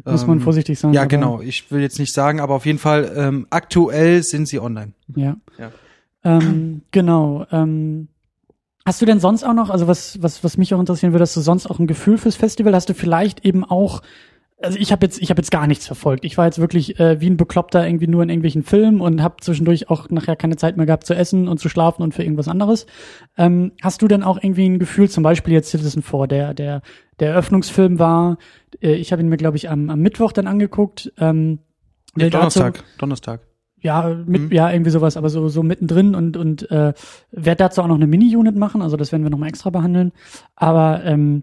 Muss man ähm, vorsichtig sein. Ja, genau. Ich will jetzt nicht sagen, aber auf jeden Fall ähm, aktuell sind sie online. Ja. Ja. Ähm, genau. Ähm, hast du denn sonst auch noch, also was, was, was mich auch interessieren würde, hast du sonst auch ein Gefühl fürs Festival? Hast du vielleicht eben auch, also ich habe jetzt, ich habe jetzt gar nichts verfolgt. Ich war jetzt wirklich äh, wie ein Bekloppter irgendwie nur in irgendwelchen Filmen und habe zwischendurch auch nachher keine Zeit mehr gehabt zu essen und zu schlafen und für irgendwas anderes. Ähm, hast du denn auch irgendwie ein Gefühl, zum Beispiel jetzt Citizen 4, der, der, der Eröffnungsfilm war, äh, ich habe ihn mir, glaube ich, am, am Mittwoch dann angeguckt. Ähm, Ja, will dazu- Donnerstag. Ja, mit, Mhm. ja, irgendwie sowas, aber so, so mittendrin und, und äh, werde dazu auch noch eine Mini-Unit machen, also das werden wir nochmal extra behandeln. Aber ähm,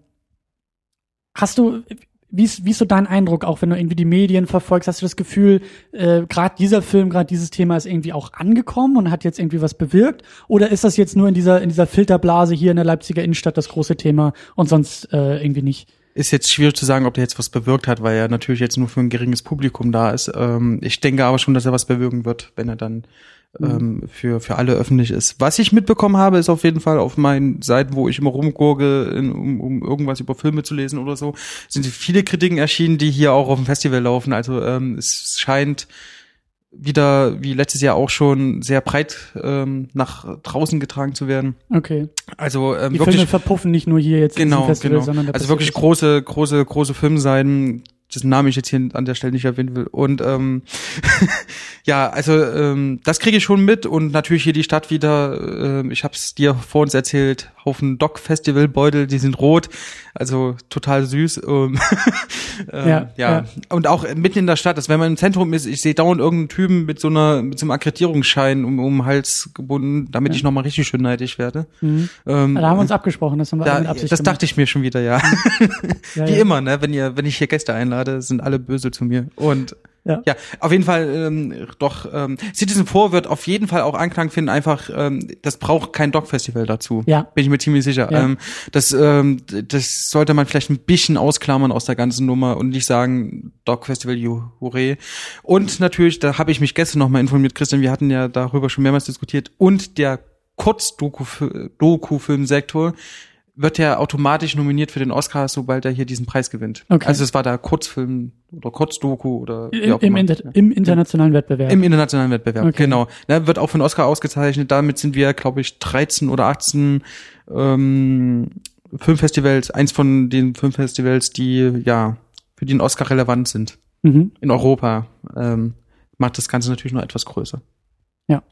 hast du, wie ist, wie ist so dein Eindruck, auch wenn du irgendwie die Medien verfolgst, hast du das Gefühl, äh, gerade dieser Film, gerade dieses Thema ist irgendwie auch angekommen und hat jetzt irgendwie was bewirkt? Oder ist das jetzt nur in dieser, in dieser Filterblase hier in der Leipziger Innenstadt das große Thema und sonst äh, irgendwie nicht? Ist jetzt schwierig zu sagen, ob der jetzt was bewirkt hat, weil er natürlich jetzt nur für ein geringes Publikum da ist. Ähm, ich denke aber schon, dass er was bewirken wird, wenn er dann ähm, für, für alle öffentlich ist. Was ich mitbekommen habe, ist auf jeden Fall auf meinen Seiten, wo ich immer rumgurke, in, um, um irgendwas über Filme zu lesen oder so, sind viele Kritiken erschienen, die hier auch auf dem Festival laufen. Also ähm, es scheint wieder, wie letztes Jahr auch schon, sehr breit ähm, nach draußen getragen zu werden. Okay. Also ähm, Die wirklich Filme verpuffen nicht nur hier jetzt Genau, Festival, genau. Also wirklich große, große, große Filmseiten, dessen Namen ich jetzt hier an der Stelle nicht erwähnen will. Und ähm, [laughs] ja, also ähm, das kriege ich schon mit und natürlich hier die Stadt wieder. ähm, ich habe es dir vor uns erzählt. Haufen Doc Festival Beutel, die sind rot, also total süß. Ähm, [laughs] ähm, Ja, ja, ja. und auch mitten in der Stadt, dass wenn man im Zentrum ist, ich sehe dauernd irgendeinen Typen mit so einer mit so einem Akkreditierungsschein um, um den Hals gebunden, damit ich nochmal richtig schön neidisch werde. Mhm. Ähm, Da haben wir uns abgesprochen, das haben wir da, das dachte ich mir schon wieder, ja. [laughs] Ja, Wie ja. immer, ne? Wenn ihr, wenn ich hier Gäste einlade, sind alle böse zu mir. Und Ja. ja, auf jeden Fall ähm, doch. Ähm, Citizen 4 wird auf jeden Fall auch Anklang finden. Einfach, ähm, das braucht kein Dog-Festival dazu. Ja. Bin ich mir ziemlich sicher. Ja. Ähm, das, ähm, das sollte man vielleicht ein bisschen ausklammern aus der ganzen Nummer und nicht sagen Dog-Festival, juhure. Und natürlich, da habe ich mich gestern noch mal informiert, Christian, wir hatten ja darüber schon mehrmals diskutiert. Und der Kurz-Doku-Filmsektor wird ja automatisch nominiert für den Oscar, sobald er hier diesen Preis gewinnt. Okay. Also es war da Kurzfilm oder Kurzdoku oder wie Im, auch im, immer. Inter im internationalen Wettbewerb. Im internationalen Wettbewerb, Okay. genau. Ne, wird auch von Oscar ausgezeichnet. Damit sind wir, glaube ich, 13 oder 18 ähm, Filmfestivals, eins von den Filmfestivals, die ja für den Oscar relevant sind. mhm. In Europa ähm, macht das Ganze natürlich noch etwas größer. Ja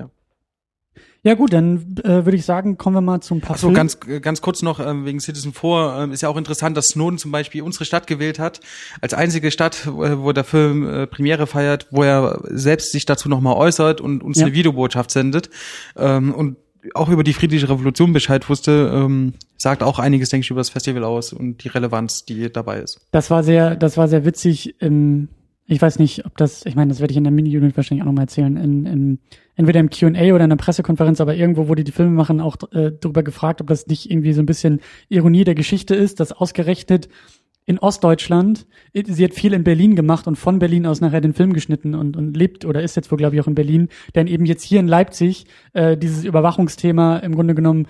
gut, dann äh, würde ich sagen, kommen wir mal zum paar Achso, ganz, ganz kurz noch ähm, wegen Citizen 4 ähm, ist ja auch interessant, dass Snowden zum Beispiel unsere Stadt gewählt hat, als einzige Stadt, wo, wo der Film äh, Premiere feiert, wo er selbst sich dazu nochmal äußert und uns Ja. eine Videobotschaft sendet ähm, und auch über die friedliche Revolution Bescheid wusste, ähm, sagt auch einiges, denke ich, über das Festival aus und die Relevanz, die dabei ist. Das war sehr, das war sehr witzig. Im, ich weiß nicht, ob das, ich meine, das werde ich in der Mini-Unit wahrscheinlich auch nochmal erzählen. In, in, entweder im Q&A oder in der Pressekonferenz, aber irgendwo wurde die Filme machen auch äh, darüber gefragt, ob das nicht irgendwie so ein bisschen Ironie der Geschichte ist, dass ausgerechnet in Ostdeutschland, äh, sie hat viel in Berlin gemacht und von Berlin aus nachher den Film geschnitten und, und lebt oder ist jetzt wohl, glaube ich, auch in Berlin, denn eben jetzt hier in Leipzig äh, dieses Überwachungsthema im Grunde genommen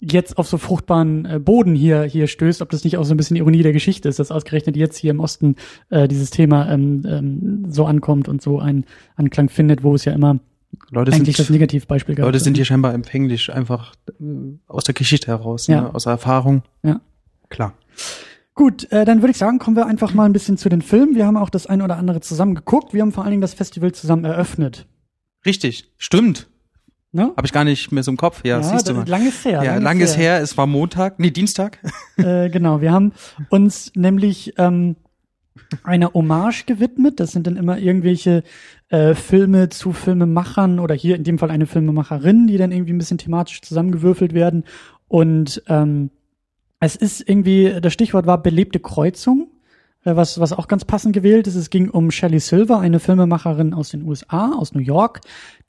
jetzt auf so fruchtbaren äh, Boden hier hier stößt, ob das nicht auch so ein bisschen Ironie der Geschichte ist, dass ausgerechnet jetzt hier im Osten äh, dieses Thema ähm, ähm, so ankommt und so einen Anklang findet, wo es ja immer Leute eigentlich das sind, Negativbeispiel gab. Leute sind hier scheinbar empfänglich, einfach äh, aus der Geschichte heraus, Ja. ne, aus der Erfahrung. Ja. Klar. Gut, äh, dann würde ich sagen, kommen wir einfach mal ein bisschen zu den Filmen. Wir haben auch das ein oder andere zusammen geguckt. Wir haben vor allen Dingen das Festival zusammen eröffnet. Richtig, stimmt. Ne? Habe ich gar nicht mehr so im Kopf. Ja, siehst du das- mal. lang ist her. Ja, lang ist her. Es war Montag, nee, Dienstag. [laughs] äh, genau, wir haben uns nämlich ähm, einer Hommage gewidmet. Das sind dann immer irgendwelche äh, Filme zu Filmemachern oder hier in dem Fall eine Filmemacherin, die dann irgendwie ein bisschen thematisch zusammengewürfelt werden. Und ähm, es ist irgendwie, das Stichwort war belebte Kreuzung, was, was auch ganz passend gewählt ist. Es ging um Shelley Silver, eine Filmemacherin aus den USA, aus New York,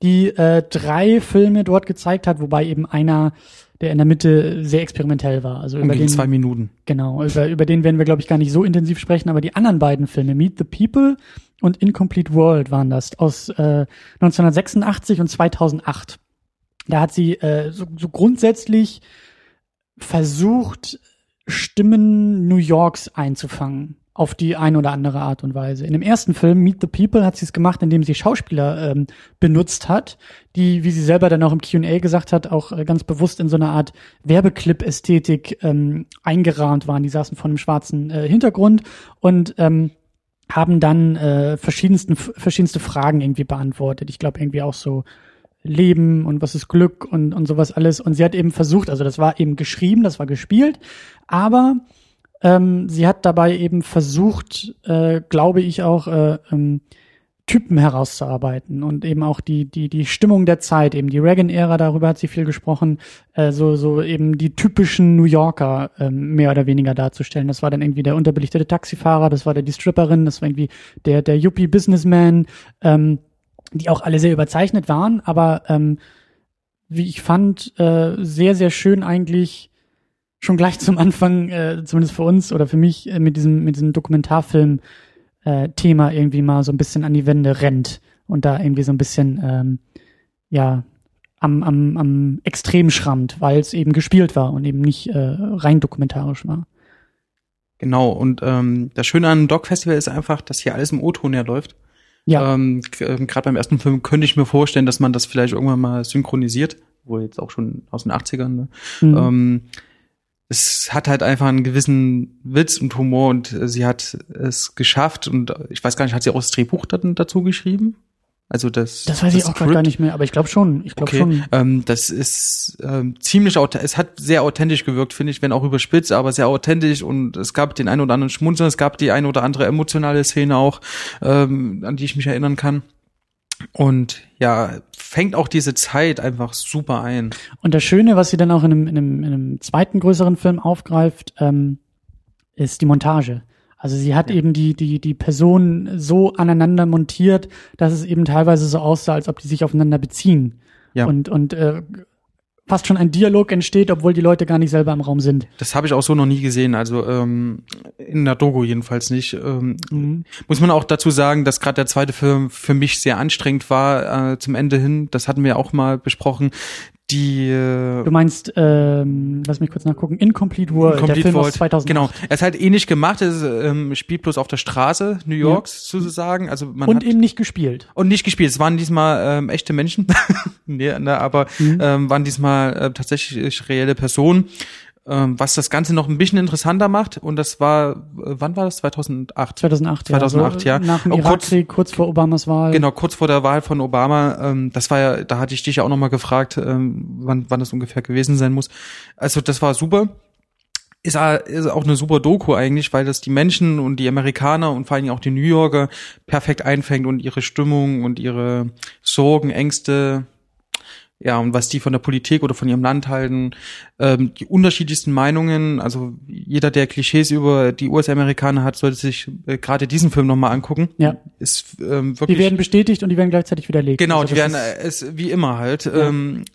die äh, drei Filme dort gezeigt hat, wobei eben einer, der in der Mitte sehr experimentell war. Also über Umging den, zwei Minuten. Genau, über, über den werden wir, glaube ich, gar nicht so intensiv sprechen, aber die anderen beiden Filme, Meet the People und Incomplete World waren das, aus äh, 1986 und 2008. Da hat sie äh, so, so grundsätzlich versucht, Stimmen New Yorks einzufangen. Auf die eine oder andere Art und Weise. In dem ersten Film, Meet the People, hat sie es gemacht, indem sie Schauspieler ähm, benutzt hat, die, wie sie selber dann auch im Q&A gesagt hat, auch äh, ganz bewusst in so einer Art Werbeclip-Ästhetik ähm, eingerahmt waren. Die saßen vor einem schwarzen äh, Hintergrund und ähm, haben dann äh, verschiedensten, verschiedenste Fragen irgendwie beantwortet. Ich glaube irgendwie auch so Leben und was ist Glück und, und sowas alles. Und sie hat eben versucht, also das war eben geschrieben, das war gespielt, aber ähm, sie hat dabei eben versucht, äh, glaube ich auch, äh, ähm, Typen herauszuarbeiten und eben auch die, die, die Stimmung der Zeit, eben die Reagan-Ära, darüber hat sie viel gesprochen, äh, so, so eben die typischen New Yorker ähm, mehr oder weniger darzustellen. Das war dann irgendwie der unterbelichtete Taxifahrer, das war der die Stripperin, das war irgendwie der, der Yuppie-Businessman, ähm, die auch alle sehr überzeichnet waren, aber ähm, wie ich fand, äh, sehr, sehr schön eigentlich schon gleich zum Anfang, äh, zumindest für uns oder für mich, äh, mit diesem, mit diesem Dokumentarfilm äh, irgendwie mal so ein bisschen an die Wände rennt und da irgendwie so ein bisschen ähm, ja am, am, am Extrem schrammt, weil es eben gespielt war und eben nicht äh, rein dokumentarisch war. Genau, und ähm, das Schöne an einem Dog-Festival ist einfach, dass hier alles im O-Ton herläuft. Ja, Ähm, g- ähm, Gerade beim ersten Film könnte ich mir vorstellen, dass man das vielleicht irgendwann mal synchronisiert, wohl jetzt auch schon aus den 80ern. Ne? mhm. Ähm, es hat halt einfach einen gewissen Witz und Humor und äh, sie hat es geschafft und äh, ich weiß gar nicht, hat sie auch das Drehbuch dazu geschrieben? Also das das weiß ich auch gar nicht mehr, aber ich glaube schon. Ich glaube Okay, schon. ähm, das ist ähm, ziemlich. Es hat sehr authentisch gewirkt, finde ich, wenn auch überspitzt, aber sehr authentisch und es gab den ein oder anderen Schmunzeln, es gab die ein oder andere emotionale Szene auch, ähm, an die ich mich erinnern kann. Und ja, fängt auch diese Zeit einfach super ein. Und das Schöne, was sie dann auch in einem, in einem, in einem zweiten größeren Film aufgreift, ähm, ist die Montage. Also sie hat eben die, die, die Personen so aneinander montiert, dass es eben teilweise so aussah, als ob die sich aufeinander beziehen. Ja. Und, und äh, fast schon ein Dialog entsteht, obwohl die Leute gar nicht selber im Raum sind. Das habe ich auch so noch nie gesehen, also ähm, in der Dogo jedenfalls nicht. Ähm, Mhm. Muss man auch dazu sagen, dass gerade der zweite Film für mich sehr anstrengend war äh, zum Ende hin. Das hatten wir auch mal besprochen. Die äh, Du meinst, ähm, lass mich kurz nachgucken, Incomplete World, der Complete Film aus World. 2008. Genau. Er ist halt ähnlich gemacht. Es ähm, spielt bloß auf der Straße New Yorks sozusagen. Also man Und hat, eben nicht gespielt. und nicht gespielt. Es waren diesmal ähm, echte Menschen, [laughs] nee, ne, aber Mhm. ähm, waren diesmal äh, tatsächlich reelle Personen. Ähm, was das Ganze noch ein bisschen interessanter macht. Und das war, äh, wann war das? 2008. 2008, 2008, ja. ja. So Nach dem kurz- kurz vor Obamas Wahl. Genau, kurz vor der Wahl von Obama, ähm, das war ja, da hatte ich dich ja auch nochmal gefragt, ähm, wann, wann das ungefähr gewesen sein muss. Also das war super. Ist, ist auch eine super Doku eigentlich, weil das die Menschen und die Amerikaner und vor allen Dingen auch die New Yorker perfekt einfängt und ihre Stimmung und ihre Sorgen, Ängste, ja, und was die von der Politik oder von ihrem Land halten, ähm, die unterschiedlichsten Meinungen, also jeder, der Klischees über die US-Amerikaner hat, sollte sich äh, gerade diesen Film nochmal angucken. Ja. Ist ähm, wirklich Die werden bestätigt und die werden gleichzeitig widerlegt. Genau, Also die werden ist- äh, es wie immer halt. Ähm,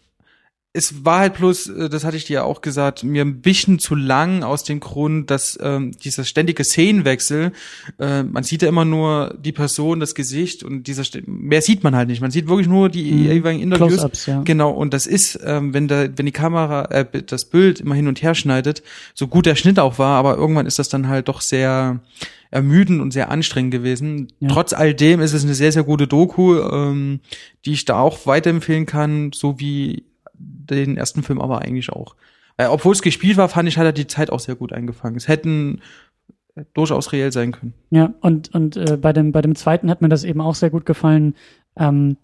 es war halt bloß, äh, das hatte ich dir ja auch gesagt, mir ein bisschen zu lang aus dem Grund, dass ähm, dieser ständige Szenenwechsel, äh, man sieht ja immer nur die Person, das Gesicht und dieser mehr sieht man halt nicht. Man sieht wirklich nur die Mhm. jeweiligen Interviews. Close-ups, ja. Genau, und das ist, ähm, wenn da, wenn die Kamera, äh, das Bild immer hin und her schneidet, so gut der Schnitt auch war, aber irgendwann ist das dann halt doch sehr ermüdend und sehr anstrengend gewesen. Ja. Trotz all dem ist es eine sehr, sehr gute Doku, ähm, die ich da auch weiterempfehlen kann, so wie den ersten Film aber eigentlich auch. Äh, Obwohl es gespielt war, fand ich, hat er die Zeit auch sehr gut eingefangen. Es hätten durchaus reell sein können. Ja, und, und äh, bei, dem, bei dem zweiten hat mir das eben auch sehr gut gefallen, ähm,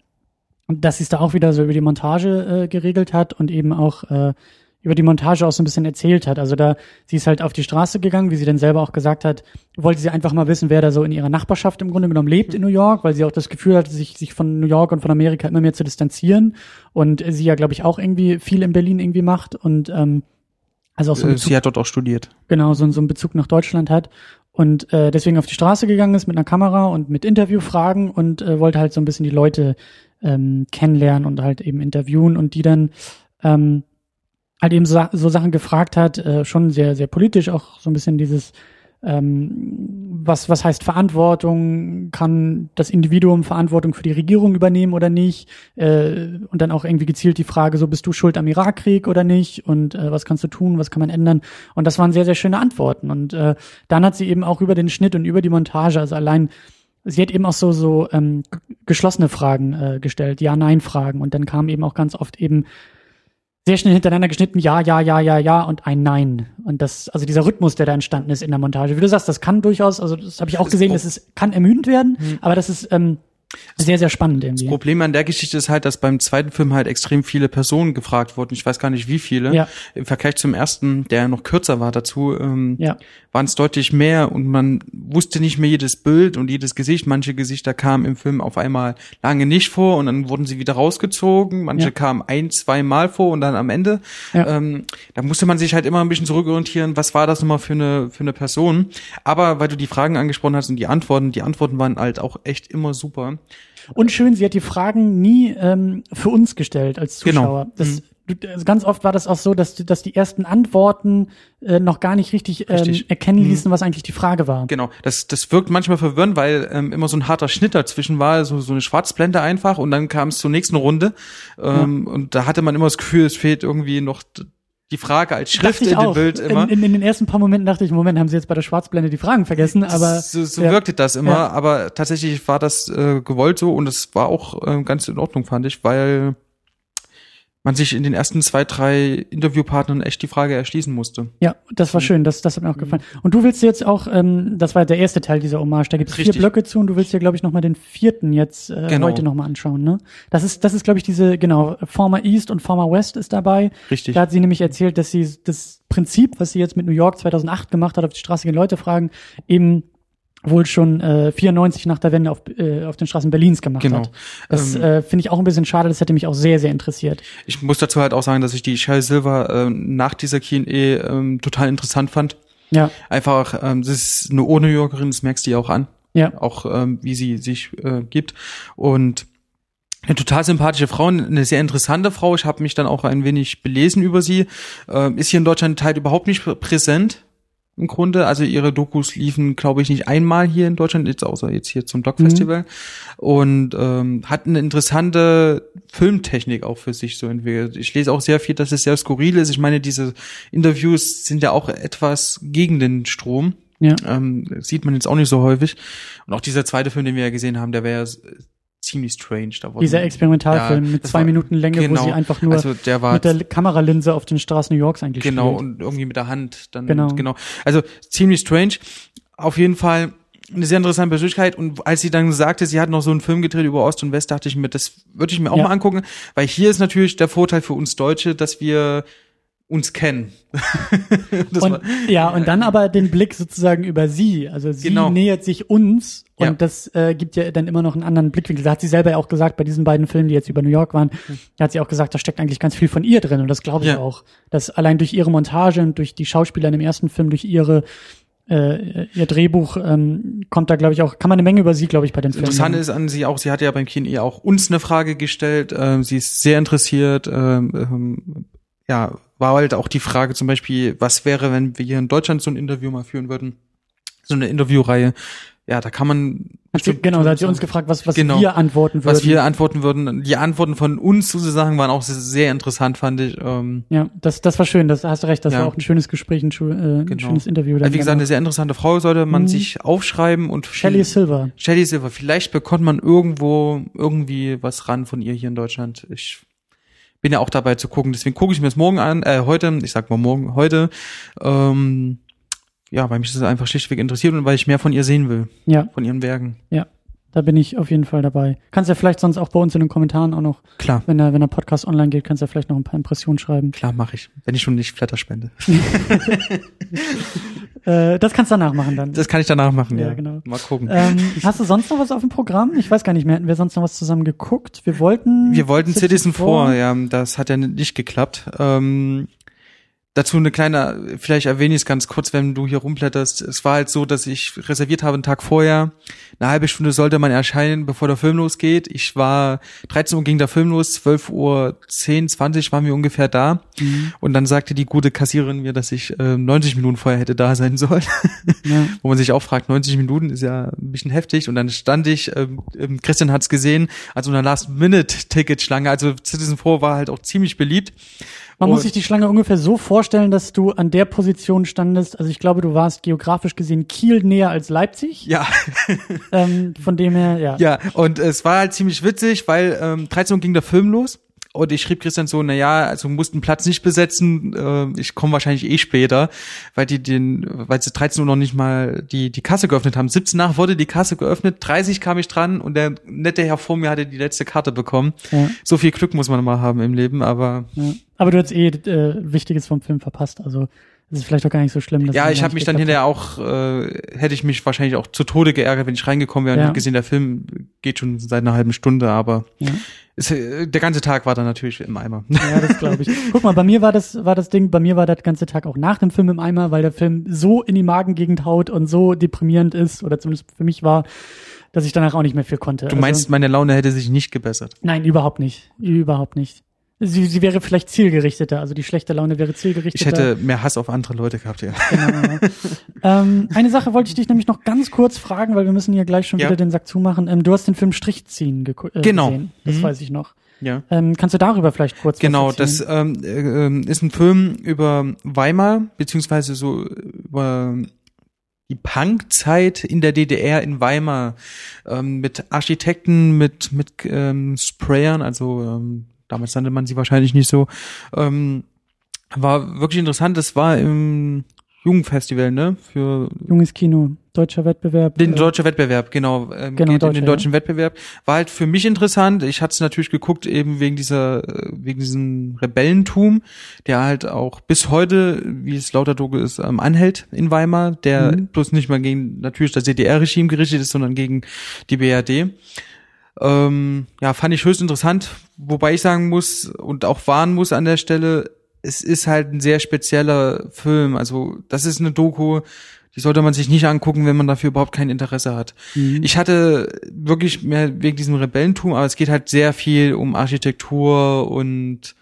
dass sie es da auch wieder so über die Montage äh, geregelt hat und eben auch äh, über die Montage auch so ein bisschen erzählt hat. Also da, sie ist halt auf die Straße gegangen, wie sie dann selber auch gesagt hat, wollte sie einfach mal wissen, wer da so in ihrer Nachbarschaft im Grunde genommen lebt in New York, weil sie auch das Gefühl hatte, sich, sich von New York und von Amerika immer mehr zu distanzieren. Und sie ja, glaube ich, auch irgendwie viel in Berlin irgendwie macht und ähm, also auch so Äh, ein Sie hat dort auch studiert. genau so, so einen Bezug nach Deutschland hat und äh, deswegen auf die Straße gegangen ist mit einer Kamera und mit Interviewfragen und äh, wollte halt so ein bisschen die Leute ähm, kennenlernen und halt eben interviewen und die dann ähm, halt eben so, so Sachen gefragt hat, äh, schon sehr, sehr politisch, auch so ein bisschen dieses, ähm, was, was heißt Verantwortung, kann das Individuum Verantwortung für die Regierung übernehmen oder nicht, äh, und dann auch irgendwie gezielt die Frage, so bist du schuld am Irakkrieg oder nicht? Und äh, was kannst du tun, was kann man ändern? Und das waren sehr, sehr schöne Antworten. Und äh, dann hat sie eben auch über den Schnitt und über die Montage, also allein sie hat eben auch so so ähm, geschlossene Fragen äh, gestellt, Ja-Nein-Fragen. Und dann kam eben auch ganz oft eben sehr schnell hintereinander geschnitten, ja, ja, ja, ja, ja und ein Nein. Und das, also dieser Rhythmus, der da entstanden ist in der Montage. Wie du sagst, das kann durchaus, also das habe ich auch gesehen, das ist, kann ermüdend werden, aber das ist ähm, sehr, sehr spannend irgendwie. Problem an der Geschichte ist halt, dass beim zweiten Film halt extrem viele Personen gefragt wurden. Ich weiß gar nicht wie viele. Ja. Im Vergleich zum ersten, der noch kürzer war dazu, ähm, Ja. waren es deutlich mehr und man wusste nicht mehr jedes Bild und jedes Gesicht. Manche Gesichter kamen im Film auf einmal lange nicht vor und dann wurden sie wieder rausgezogen. Manche Ja. kamen ein, zwei Mal vor und dann am Ende. Ja. Ähm, da musste man sich halt immer ein bisschen zurückorientieren, was war das nochmal für eine, für eine Person. Aber weil du die Fragen angesprochen hast und die Antworten, die Antworten waren halt auch echt immer super. Und schön, sie hat die Fragen nie ähm, für uns gestellt als Genau. Zuschauer. Das, du, also ganz oft war das auch so, dass, die- dass die ersten Antworten äh, noch gar nicht richtig, ähm, Richtig. erkennen ließen, was eigentlich die Frage war. Genau, das, das wirkt manchmal verwirrend, weil ähm, immer so ein harter Schnitt dazwischen war, so, so eine Schwarzblende einfach und dann kam es zur nächsten Runde ähm, und da hatte man immer das Gefühl, es fehlt irgendwie noch die Frage als Schrift in dem auch. Bild immer. In, in, in den ersten paar Momenten dachte ich, Moment, haben sie jetzt bei der Schwarzblende die Fragen vergessen, aber so so ja. wirkte das immer, Ja. aber tatsächlich war das äh, gewollt so und es war auch äh, ganz in Ordnung, fand ich, weil man sich in den ersten zwei, drei Interviewpartnern echt die Frage erschließen musste. Ja, das war schön, das, das hat mir auch gefallen. Und du willst jetzt auch, ähm, das war der erste Teil dieser Hommage, da gibt es vier. Blöcke zu und du willst dir, glaube ich, nochmal den vierten jetzt äh, Genau. heute nochmal anschauen, ne? Das ist, das ist, glaube ich, diese, genau, Former East und Former West ist dabei. Richtig. Da hat sie nämlich erzählt, dass sie das Prinzip, was sie jetzt mit New York 2008 gemacht hat, auf die Straße gehen Leute fragen, eben wohl schon äh, 94 nach der Wende auf, äh, auf den Straßen Berlins gemacht Genau. hat. Das Ähm, äh, finde ich auch ein bisschen schade, das hätte mich auch sehr, sehr interessiert. Ich muss dazu halt auch sagen, dass ich die Shell Silver äh, nach dieser Q&A ähm, total interessant fand. Ja, Einfach, ähm, das ist eine Ur-New Yorkerin, das merkst du ja auch an. ja. Auch ähm, wie sie sich äh, gibt. Und eine total sympathische Frau, eine sehr interessante Frau. Ich habe mich dann auch ein wenig belesen über sie. Ähm, ist hier in Deutschland halt überhaupt nicht präsent im Grunde. Also ihre Dokus liefen, glaube ich, nicht einmal hier in Deutschland, jetzt außer jetzt hier zum Doc Festival. Und ähm, hat eine interessante Filmtechnik auch für sich so entwickelt. Ich lese auch sehr viel, dass es sehr skurril ist. Ich meine, diese Interviews sind ja auch etwas gegen den Strom. Ja. Ähm, sieht man jetzt auch nicht so häufig. Und auch dieser zweite Film, den wir ja gesehen haben, der wäre ja ziemlich strange. Da Dieser Experimentalfilm Ja, mit zwei war- Minuten Länge, wo genau. sie einfach nur also der war mit der Kameralinse auf den Straßen New Yorks eigentlich genau spielt. und irgendwie mit der Hand dann Genau. genau. Also ziemlich strange. Auf jeden Fall eine sehr interessante Persönlichkeit und als sie dann sagte, sie hat noch so einen Film gedreht über Ost und West, dachte ich mir, das würde ich mir auch Ja. mal angucken, weil hier ist natürlich der Vorteil für uns Deutsche, dass wir uns kennen. [laughs] Und, war- ja, und dann aber den Blick sozusagen über sie. Also sie Genau. nähert sich uns und Ja. das äh, gibt ja dann immer noch einen anderen Blickwinkel. Da hat sie selber ja auch gesagt, bei diesen beiden Filmen, die jetzt über New York waren, da hat sie auch gesagt, da steckt eigentlich ganz viel von ihr drin. Und das glaube ich Ja. auch. Dass allein durch ihre Montage und durch die Schauspieler in dem ersten Film, durch ihre äh, ihr Drehbuch ähm, kommt da, glaube ich, auch, kann man eine Menge über sie, glaube ich, bei den Filmen. Interessant ist an sie auch, sie hat ja beim Kino auch uns eine Frage gestellt. Ähm, sie ist sehr interessiert. Ähm, ähm, ja, war halt auch die Frage zum Beispiel, was wäre, wenn wir hier in Deutschland so ein Interview mal führen würden? So eine Interviewreihe. Ja, da kann man sie, genau, da hat sie uns gefragt, was, was Genau. wir antworten würden. was wir antworten würden. Die Antworten von uns sozusagen waren auch sehr interessant, fand ich. Ähm, ja, das, das war schön, das hast du recht, das Ja. war auch ein schönes Gespräch, ein, schu- äh, ein Genau. schönes Interview. wie gesagt, eine sehr interessante Frau sollte man Mhm. sich aufschreiben und Shelley Silver. Shelley Silver. Vielleicht bekommt man irgendwo irgendwie was ran von ihr hier in Deutschland. Ich bin ja auch dabei zu gucken, deswegen gucke ich mir das morgen an, äh, heute, ich sag mal morgen, heute, ähm, ja, weil mich das einfach schlichtweg interessiert und weil ich mehr von ihr sehen will, Ja, von ihren Werken. ja. Da bin ich auf jeden Fall dabei. Kannst ja vielleicht sonst auch bei uns in den Kommentaren auch noch, Klar, wenn der, wenn der Podcast online geht, kannst du ja vielleicht noch ein paar Impressionen schreiben. klar mache ich, wenn ich schon nicht Flatter spende. [laughs] [laughs] Äh, das kannst du danach machen dann. Das kann ich danach machen, ja. Ja, genau. Mal gucken. ähm, hast du sonst noch was auf dem Programm? Ich weiß gar nicht mehr. Hätten wir sonst noch was zusammen geguckt? Wir wollten. Wir wollten Citizen 4, ja, das hat ja nicht geklappt. Ähm, dazu eine kleine, vielleicht erwähne ich es ganz kurz, wenn du hier rumblätterst. Es war halt so, dass ich reserviert habe einen Tag vorher. Eine halbe Stunde sollte man erscheinen, bevor der Film losgeht. Ich war, 13 Uhr ging der Film los, 12 Uhr 10, 20 waren wir ungefähr da. Mhm. Und dann sagte die gute Kassiererin mir, dass ich äh, 90 Minuten vorher hätte da sein sollen. [laughs] Ja. Wo man sich auch fragt, 90 Minuten ist ja ein bisschen heftig. Und dann stand ich, ähm, ähm, Christian hat's gesehen, also eine Last-Minute-Ticket-Schlange. Also Citizen 4 war halt auch ziemlich beliebt. Man muss Und- sich die Schlange ungefähr so vorstellen, dass du an der Position standest. Also ich glaube, du warst geografisch gesehen Kiel näher als Leipzig. Ja, [laughs] Ähm, von dem her, ja. ja. Und es war halt ziemlich witzig, weil ähm, 13 Uhr ging der Film los. Und ich schrieb Christian so, na ja, also du musst einen Platz nicht besetzen, äh, ich komme wahrscheinlich eh später, weil die den, weil sie 13 Uhr noch nicht mal die, die Kasse geöffnet haben. 17 nach wurde die Kasse geöffnet, 30 kam ich dran und der nette Herr vor mir hatte die letzte Karte bekommen. Ja. So viel Glück muss man mal haben im Leben, aber Ja. Aber du hast eh äh, Wichtiges vom Film verpasst. Also es ist vielleicht auch gar nicht so schlimm. Ja, ich habe mich dann hinterher auch, äh, hätte ich mich wahrscheinlich auch zu Tode geärgert, wenn ich reingekommen wäre und Ja. hätte gesehen, der Film geht schon seit einer halben Stunde, aber. Ja. es, äh, der ganze Tag war dann natürlich im Eimer. Ja, das glaube ich. Guck mal, bei mir war das, war das Ding, bei mir war der ganze Tag auch nach dem Film im Eimer, weil der Film so in die Magengegend haut und so deprimierend ist, oder zumindest für mich war, dass ich danach auch nicht mehr viel konnte. Du meinst, meine Laune hätte sich nicht gebessert. Nein, überhaupt nicht. Überhaupt nicht. Sie, sie wäre vielleicht zielgerichteter, also die schlechte Laune wäre Ich zielgerichteter. hätte mehr Hass auf andere Leute gehabt, ja. Genau. ähm, eine Sache wollte ich dich nämlich noch ganz kurz fragen, weil wir müssen hier gleich schon Ja. wieder den Sack zumachen. Ähm, du hast den Film Strichziehen geku- äh, Genau. gesehen. Das Mhm. weiß ich noch. Ja. Ähm, kannst du darüber vielleicht kurz Genau, was das erzählen? ähm, äh, ähm, ist ein Film über Weimar, beziehungsweise so über die Punkzeit in der DDR in Weimar ähm, mit Architekten, mit mit ähm, Sprayern, also ähm, damals nannte man sie wahrscheinlich nicht so. Ähm, war wirklich interessant. Das war im Jugendfestival, ne? Für Junges Kino, deutscher Wettbewerb. den äh, deutschen Wettbewerb, genau. Ähm, Genau, geht in deutscher, den deutschen Wettbewerb. War halt für mich interessant. Ich hatte es natürlich geguckt, eben wegen dieser, äh, wegen diesem Rebellentum, der halt auch bis heute, wie es lauter Doge ist, ähm, anhält in Weimar, der Mhm. bloß nicht mal gegen natürlich das DDR-Regime gerichtet ist, sondern gegen die BRD. Ähm, ja, fand ich höchst interessant, wobei ich sagen muss und auch warnen muss an der Stelle, es ist halt ein sehr spezieller Film. Also das ist eine Doku, die sollte man sich nicht angucken, wenn man dafür überhaupt kein Interesse hat. Mhm. Ich hatte wirklich mehr wegen diesem Rebellentum, aber es geht halt sehr viel um Architektur und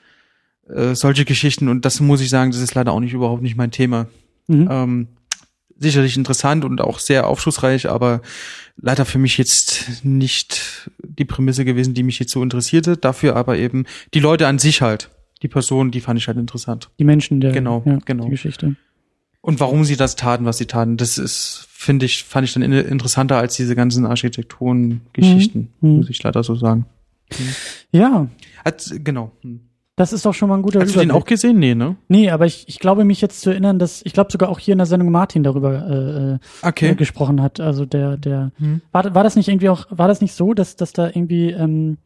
äh, solche Geschichten und das muss ich sagen, das ist leider auch nicht überhaupt nicht mein Thema. Mhm. Ähm, sicherlich interessant und auch sehr aufschlussreich, aber leider für mich jetzt nicht die Prämisse gewesen, die mich jetzt so interessierte. Dafür aber eben die Leute an sich halt. Die Person, die fand ich halt interessant. Die Menschen der Genau, ja, genau. Die Geschichte. Und warum sie das taten, was sie taten, das ist, finde ich, fand ich dann in- interessanter als diese ganzen Architekturen-Geschichten, Mhm. muss ich leider so sagen. Ja, Hat, genau. Hm. Das ist doch schon mal ein guter Hast du den Überblick. auch gesehen? Nee, ne? Nee, aber ich, ich glaube mich jetzt zu erinnern, dass ich glaube sogar auch hier in der Sendung Martin darüber äh, äh, Okay. gesprochen hat. Also der, der Hm. war, war das nicht irgendwie auch, war das nicht so, dass, dass da irgendwie ähm,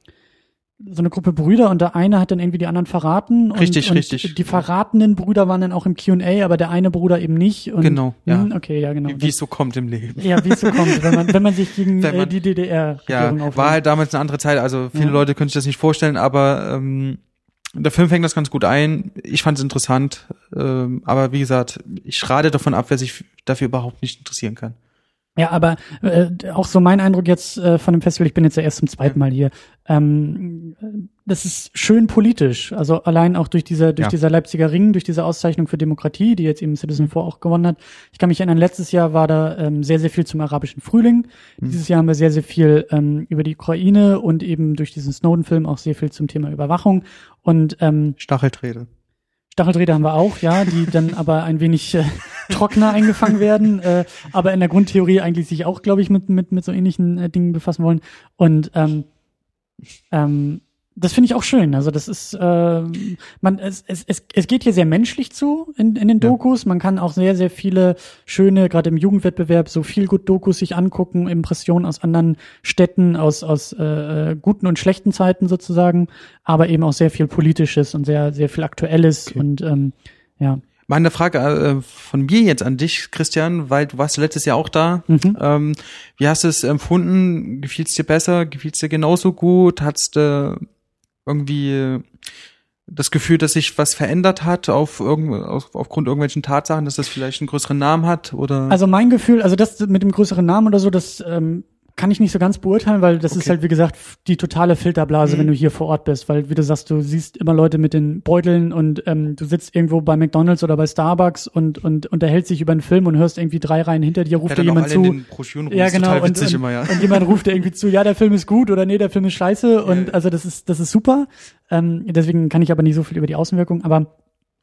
so eine Gruppe Brüder und der eine hat dann irgendwie die anderen verraten und, Richtig, und richtig. die verratenen Brüder waren dann auch im Q&A, aber der eine Bruder eben nicht. Und, Genau, ja. Hm, okay, ja genau. Wie, es so kommt im Leben. ja, wie es so kommt, wenn man, wenn man sich gegen [laughs] äh, man- die DDR-Regierung Ja, aufnimmt. war halt damals eine andere Zeit. Also viele Ja. Leute können sich das nicht vorstellen, aber ähm, der Film fängt das ganz gut ein. Ich fand es interessant, ähm, aber wie gesagt, ich rate davon ab, wer sich dafür überhaupt nicht interessieren kann. Ja, aber äh, auch so mein Eindruck jetzt äh, von dem Festival, ich bin jetzt ja erst zum zweiten Mal hier, ähm, das ist schön politisch. Also allein auch durch diese, durch Ja. dieser Leipziger Ring, durch diese Auszeichnung für Demokratie, die jetzt eben Citizen 4 auch gewonnen hat. Ich kann mich erinnern, letztes Jahr war da ähm, sehr, sehr viel zum arabischen Frühling. Dieses Jahr haben wir sehr, sehr viel ähm, über die Ukraine und eben durch diesen Snowden-Film auch sehr viel zum Thema Überwachung. Und ähm, Stacheltrede. Stacheldrahte haben wir auch, ja, die dann [laughs] aber ein wenig äh, trockener eingefangen werden, äh, aber in der Grundtheorie eigentlich sich auch, glaube ich, mit, mit, mit so ähnlichen äh, Dingen befassen wollen. Und ähm, ähm, das finde ich auch schön. Also das ist, ähm, man, es, es, es, es geht hier sehr menschlich zu in, in den Ja. Dokus. Man kann auch sehr, sehr viele schöne, gerade im Jugendwettbewerb, so viel gut Dokus sich angucken, Impressionen aus anderen Städten, aus, aus äh, guten und schlechten Zeiten sozusagen, aber eben auch sehr viel Politisches und sehr, sehr viel Aktuelles Okay. und ähm, ja. Meine Frage äh, von mir jetzt an dich, Christian, weil du warst letztes Jahr auch da. Mhm. Ähm, wie hast du es empfunden? Gefiel es dir besser? Gefiel es dir genauso gut? Hattest du irgendwie äh, das Gefühl, dass sich was verändert hat auf irgend, auf, aufgrund irgendwelchen Tatsachen, dass das vielleicht einen größeren Namen hat? Oder Also mein Gefühl, also das mit dem größeren Namen oder so, das ähm, kann ich nicht so ganz beurteilen, weil das ist Okay. halt, wie gesagt, die totale Filterblase, Mhm. wenn du hier vor Ort bist, weil, wie du sagst, du siehst immer Leute mit den Beuteln und ähm, du sitzt irgendwo bei McDonalds oder bei Starbucks und, und unterhältst dich über einen Film und hörst irgendwie drei Reihen hinter dir, ruft ja, dir jemand zu. Ja, ist genau. Und, und, immer, ja. und jemand ruft dir irgendwie zu, ja, der Film ist gut oder nee, der Film ist scheiße. Und Ja. also das ist, das ist super. Ähm, deswegen kann ich aber nicht so viel über die Außenwirkung. Aber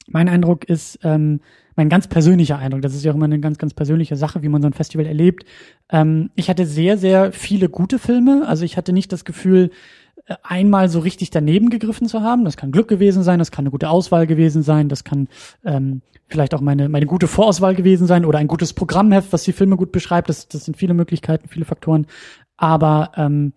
mein Eindruck ist, ähm, mein ganz persönlicher Eindruck, das ist ja auch immer eine ganz, ganz persönliche Sache, wie man so ein Festival erlebt. Ähm, ich hatte sehr, sehr viele gute Filme. Also ich hatte nicht das Gefühl, äh, einmal so richtig daneben gegriffen zu haben. Das kann Glück gewesen sein, das kann eine gute Auswahl gewesen sein, das kann ähm, vielleicht auch meine, meine gute Vorauswahl gewesen sein oder ein gutes Programmheft, was die Filme gut beschreibt. Das, das sind viele Möglichkeiten, viele Faktoren. Aber ähm,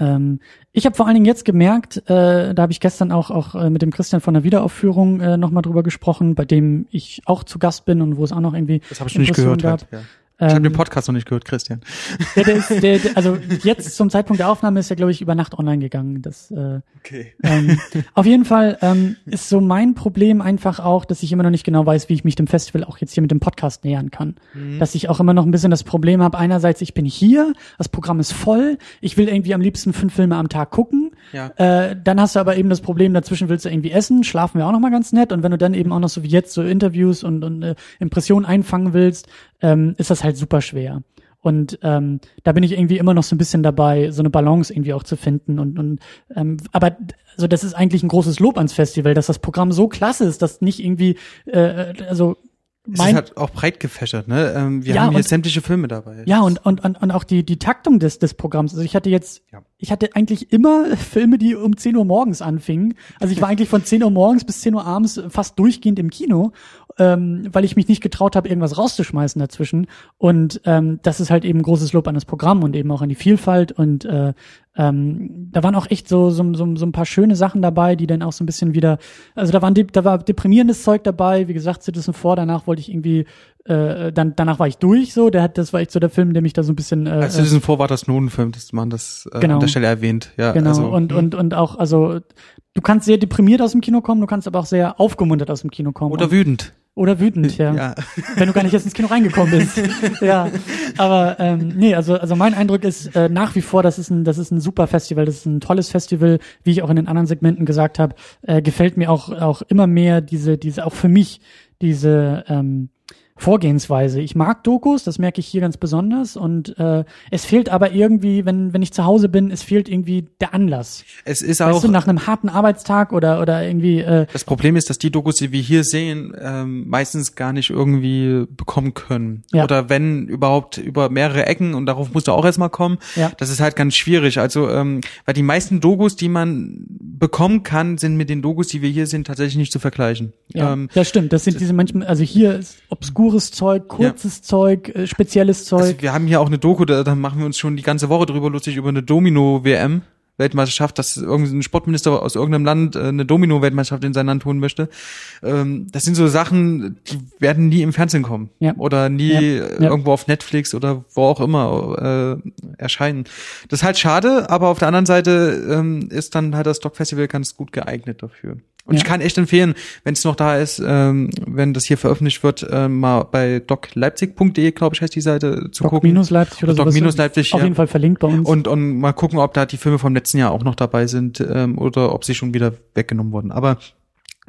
ähm, ich habe vor allen Dingen jetzt gemerkt, äh, da habe ich gestern auch, auch äh, mit dem Christian von der Wiederaufführung äh, nochmal drüber gesprochen, bei dem ich auch zu Gast bin und wo es auch noch irgendwie Das habe ich noch nicht gehört. gab. Halt, ja. Ich habe Ähm, den Podcast noch nicht gehört, Christian. [laughs] der, der ist, der, der, also jetzt zum Zeitpunkt der Aufnahme ist er, glaube ich, über Nacht online gegangen. Das, äh, Okay. ähm, auf jeden Fall ähm, ist so mein Problem einfach auch, dass ich immer noch nicht genau weiß, wie ich mich dem Festival auch jetzt hier mit dem Podcast nähern kann. Mhm. Dass ich auch immer noch ein bisschen das Problem habe, einerseits, ich bin hier, das Programm ist voll, ich will irgendwie am liebsten fünf Filme am Tag gucken. Ja. Äh, dann hast du aber eben das Problem, dazwischen willst du irgendwie essen, schlafen wir auch noch mal ganz nett. Und wenn du dann eben auch noch so wie jetzt so Interviews und, und äh, Impressionen einfangen willst, ähm, ist das halt super schwer. Und ähm, da bin ich irgendwie immer noch so ein bisschen dabei, so eine Balance irgendwie auch zu finden. Und, und ähm, aber also das ist eigentlich ein großes Lob ans Festival, dass das Programm so klasse ist, dass nicht irgendwie äh, also Es mein ist halt auch breit gefächert, ne? Ähm, wir Ja, haben hier und- sämtliche Filme dabei. ja, und, und, und, und auch die, die Taktung des, des Programms. Also ich hatte jetzt, Ja. ich hatte eigentlich immer [laughs] Filme, die um 10 Uhr morgens anfingen. Also ich war eigentlich von 10 Uhr morgens bis 10 Uhr abends fast durchgehend im Kino, ähm, weil ich mich nicht getraut habe, irgendwas rauszuschmeißen dazwischen. Und ähm, das ist halt eben großes Lob an das Programm und eben auch an die Vielfalt. Und äh, ähm, da waren auch echt so, so, so, so ein paar schöne Sachen dabei, die dann auch so ein bisschen wieder, also da waren, da war deprimierendes Zeug dabei. Wie gesagt, Citizen 4, danach wollte ich irgendwie äh, dann danach war ich durch so. Der hat, das war echt so der Film, der mich da so ein bisschen. Äh, Also diesen Vorwart des Nodenfilm, dass man das äh, Genau. an der Stelle erwähnt. Ja, Genau, also, und, und, und auch, also, du kannst sehr deprimiert aus dem Kino kommen, du kannst aber auch sehr aufgemuntert aus dem Kino kommen. Oder wütend. Oder wütend, ja. Ja. Wenn du gar nicht erst ins Kino reingekommen bist. [laughs] ja. Aber ähm, nee, also, also mein Eindruck ist äh, nach wie vor, das ist ein, das ist ein super Festival, das ist ein tolles Festival, wie ich auch in den anderen Segmenten gesagt habe, äh, gefällt mir auch, auch immer mehr diese, diese, auch für mich, diese ähm, Vorgehensweise. Ich mag Dokus, das merke ich hier ganz besonders. Und äh, es fehlt aber irgendwie, wenn, wenn ich zu Hause bin, es fehlt irgendwie der Anlass. Es ist auch, Weißt du, nach einem harten Arbeitstag oder, oder irgendwie, äh, das Problem ist, dass die Dokus, die wir hier sehen, ähm, meistens gar nicht irgendwie bekommen können. Ja. Oder wenn überhaupt über mehrere Ecken und darauf musst du auch erstmal kommen. Ja. Das ist halt ganz schwierig. Also, ähm, weil die meisten Dokus, die man bekommen kann, sind mit den Dokus, die wir hier sehen, tatsächlich nicht zu vergleichen. ja, Ähm, ja stimmt. Das sind diese manchmal, also hier ist obskures Zeug, kurzes Zeug, äh, spezielles Zeug. Also wir haben hier auch eine Doku, da, da machen wir uns schon die ganze Woche drüber lustig über eine Domino-WM. Weltmeisterschaft, dass irgendein Sportminister aus irgendeinem Land äh, eine Domino-Weltmeisterschaft in sein Land tun möchte. Ähm, das sind so Sachen, die werden nie im Fernsehen kommen. Ja. Oder nie Ja. äh, Ja. irgendwo auf Netflix oder wo auch immer äh, erscheinen. Das ist halt schade, aber auf der anderen Seite ähm, ist dann halt das Doc Festival ganz gut geeignet dafür. Und Ja. ich kann echt empfehlen, wenn es noch da ist, ähm, wenn das hier veröffentlicht wird, äh, mal bei docleipzig.de, glaube ich, heißt die Seite zu gucken. Doc-Leipzig oder Doc sowas. minus Leipzig, Auf ja. jeden Fall verlinkt bei uns. Und, und mal gucken, ob da die Filme vom letzten Jahr auch noch dabei sind ähm, oder ob sie schon wieder weggenommen wurden. Aber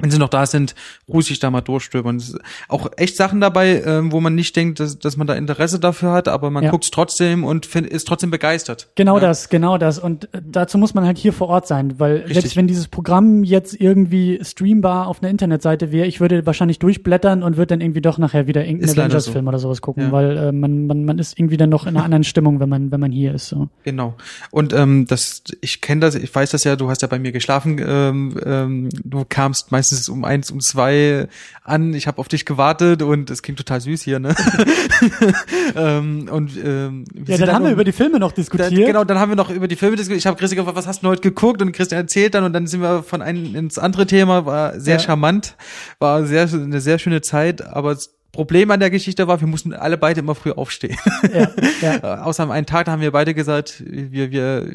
wenn sie noch da sind, ruhig da mal durchstöbern. Auch echt Sachen dabei, ähm, wo man nicht denkt, dass, dass man da Interesse dafür hat, aber man Ja. guckt's trotzdem und find, ist trotzdem begeistert. Genau ja. das, genau das. Und äh, dazu muss man halt hier vor Ort sein, weil Richtig. selbst wenn dieses Programm jetzt irgendwie streambar auf einer Internetseite wäre, ich würde wahrscheinlich durchblättern und würde dann irgendwie doch nachher wieder irgendeinen Avengers-Film so. oder sowas gucken, Ja. weil äh, man, man, man ist irgendwie dann noch in einer [laughs] anderen Stimmung, wenn man, wenn man hier ist. So. Genau. Und ähm, das, ich kenne das, ich weiß das ja, du hast ja bei mir geschlafen, ähm, ähm, du kamst meistens um eins, um zwei an, ich habe auf dich gewartet und es klingt total süß hier, ne? [laughs] ähm, und ähm, wir Ja, sind dann haben wir um- über die Filme noch diskutiert. Dann, genau, dann haben wir noch über die Filme diskutiert. Ich habe Christian gefragt, was hast du heute geguckt? Und Christian erzählt dann und dann sind wir von einem ins andere Thema. War sehr Ja. charmant, war sehr eine sehr schöne Zeit. Aber Problem an der Geschichte war, wir mussten alle beide immer früh aufstehen. Ja, ja. [laughs] Äh, Außer am einen Tag, da haben wir beide gesagt, wir, wir,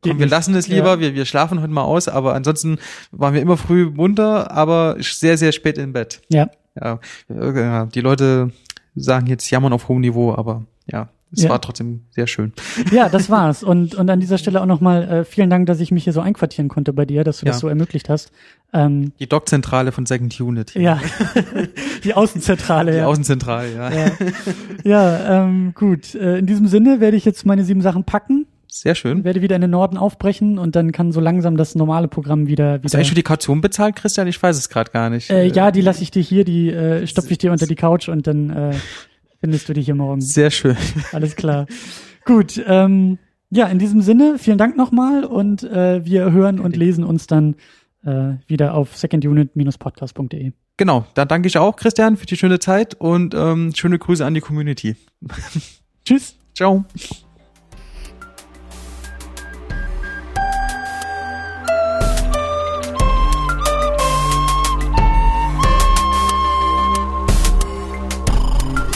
komm, wir lassen es lieber, Ja. wir, wir schlafen heute mal aus. Aber ansonsten waren wir immer früh munter, aber sehr, sehr spät im Bett. ja. Ja, äh, ja, die Leute sagen jetzt jammern auf hohem Niveau, aber ja, es Ja. war trotzdem sehr schön. Ja, das war's. Und, und an dieser Stelle auch nochmal äh, vielen Dank, dass ich mich hier so einquartieren konnte bei dir, dass du Ja. das so ermöglicht hast. Ähm, Die Doc-Zentrale von Second Unit. ja, [laughs] die Außenzentrale. Die ja. Außenzentrale, ja. ja, ja ähm, gut. Äh, in diesem Sinne werde ich jetzt meine sieben Sachen packen, Sehr schön. werde wieder in den Norden aufbrechen und dann kann so langsam das normale Programm wieder Hast du wieder. eigentlich schon die Kaution bezahlt, Christian? Ich weiß es gerade gar nicht. Äh, ja, die lasse ich dir hier, die äh, stopfe ich dir unter die Couch und dann äh, findest du die hier morgen. Sehr schön. Alles klar. Gut, ähm, ja, in diesem Sinne, vielen Dank nochmal und äh, wir hören und lesen uns dann äh, wieder auf secondunit-podcast.de. Genau, dann danke ich auch, Christian, für die schöne Zeit und ähm, schöne Grüße an die Community. [laughs] Tschüss. Ciao.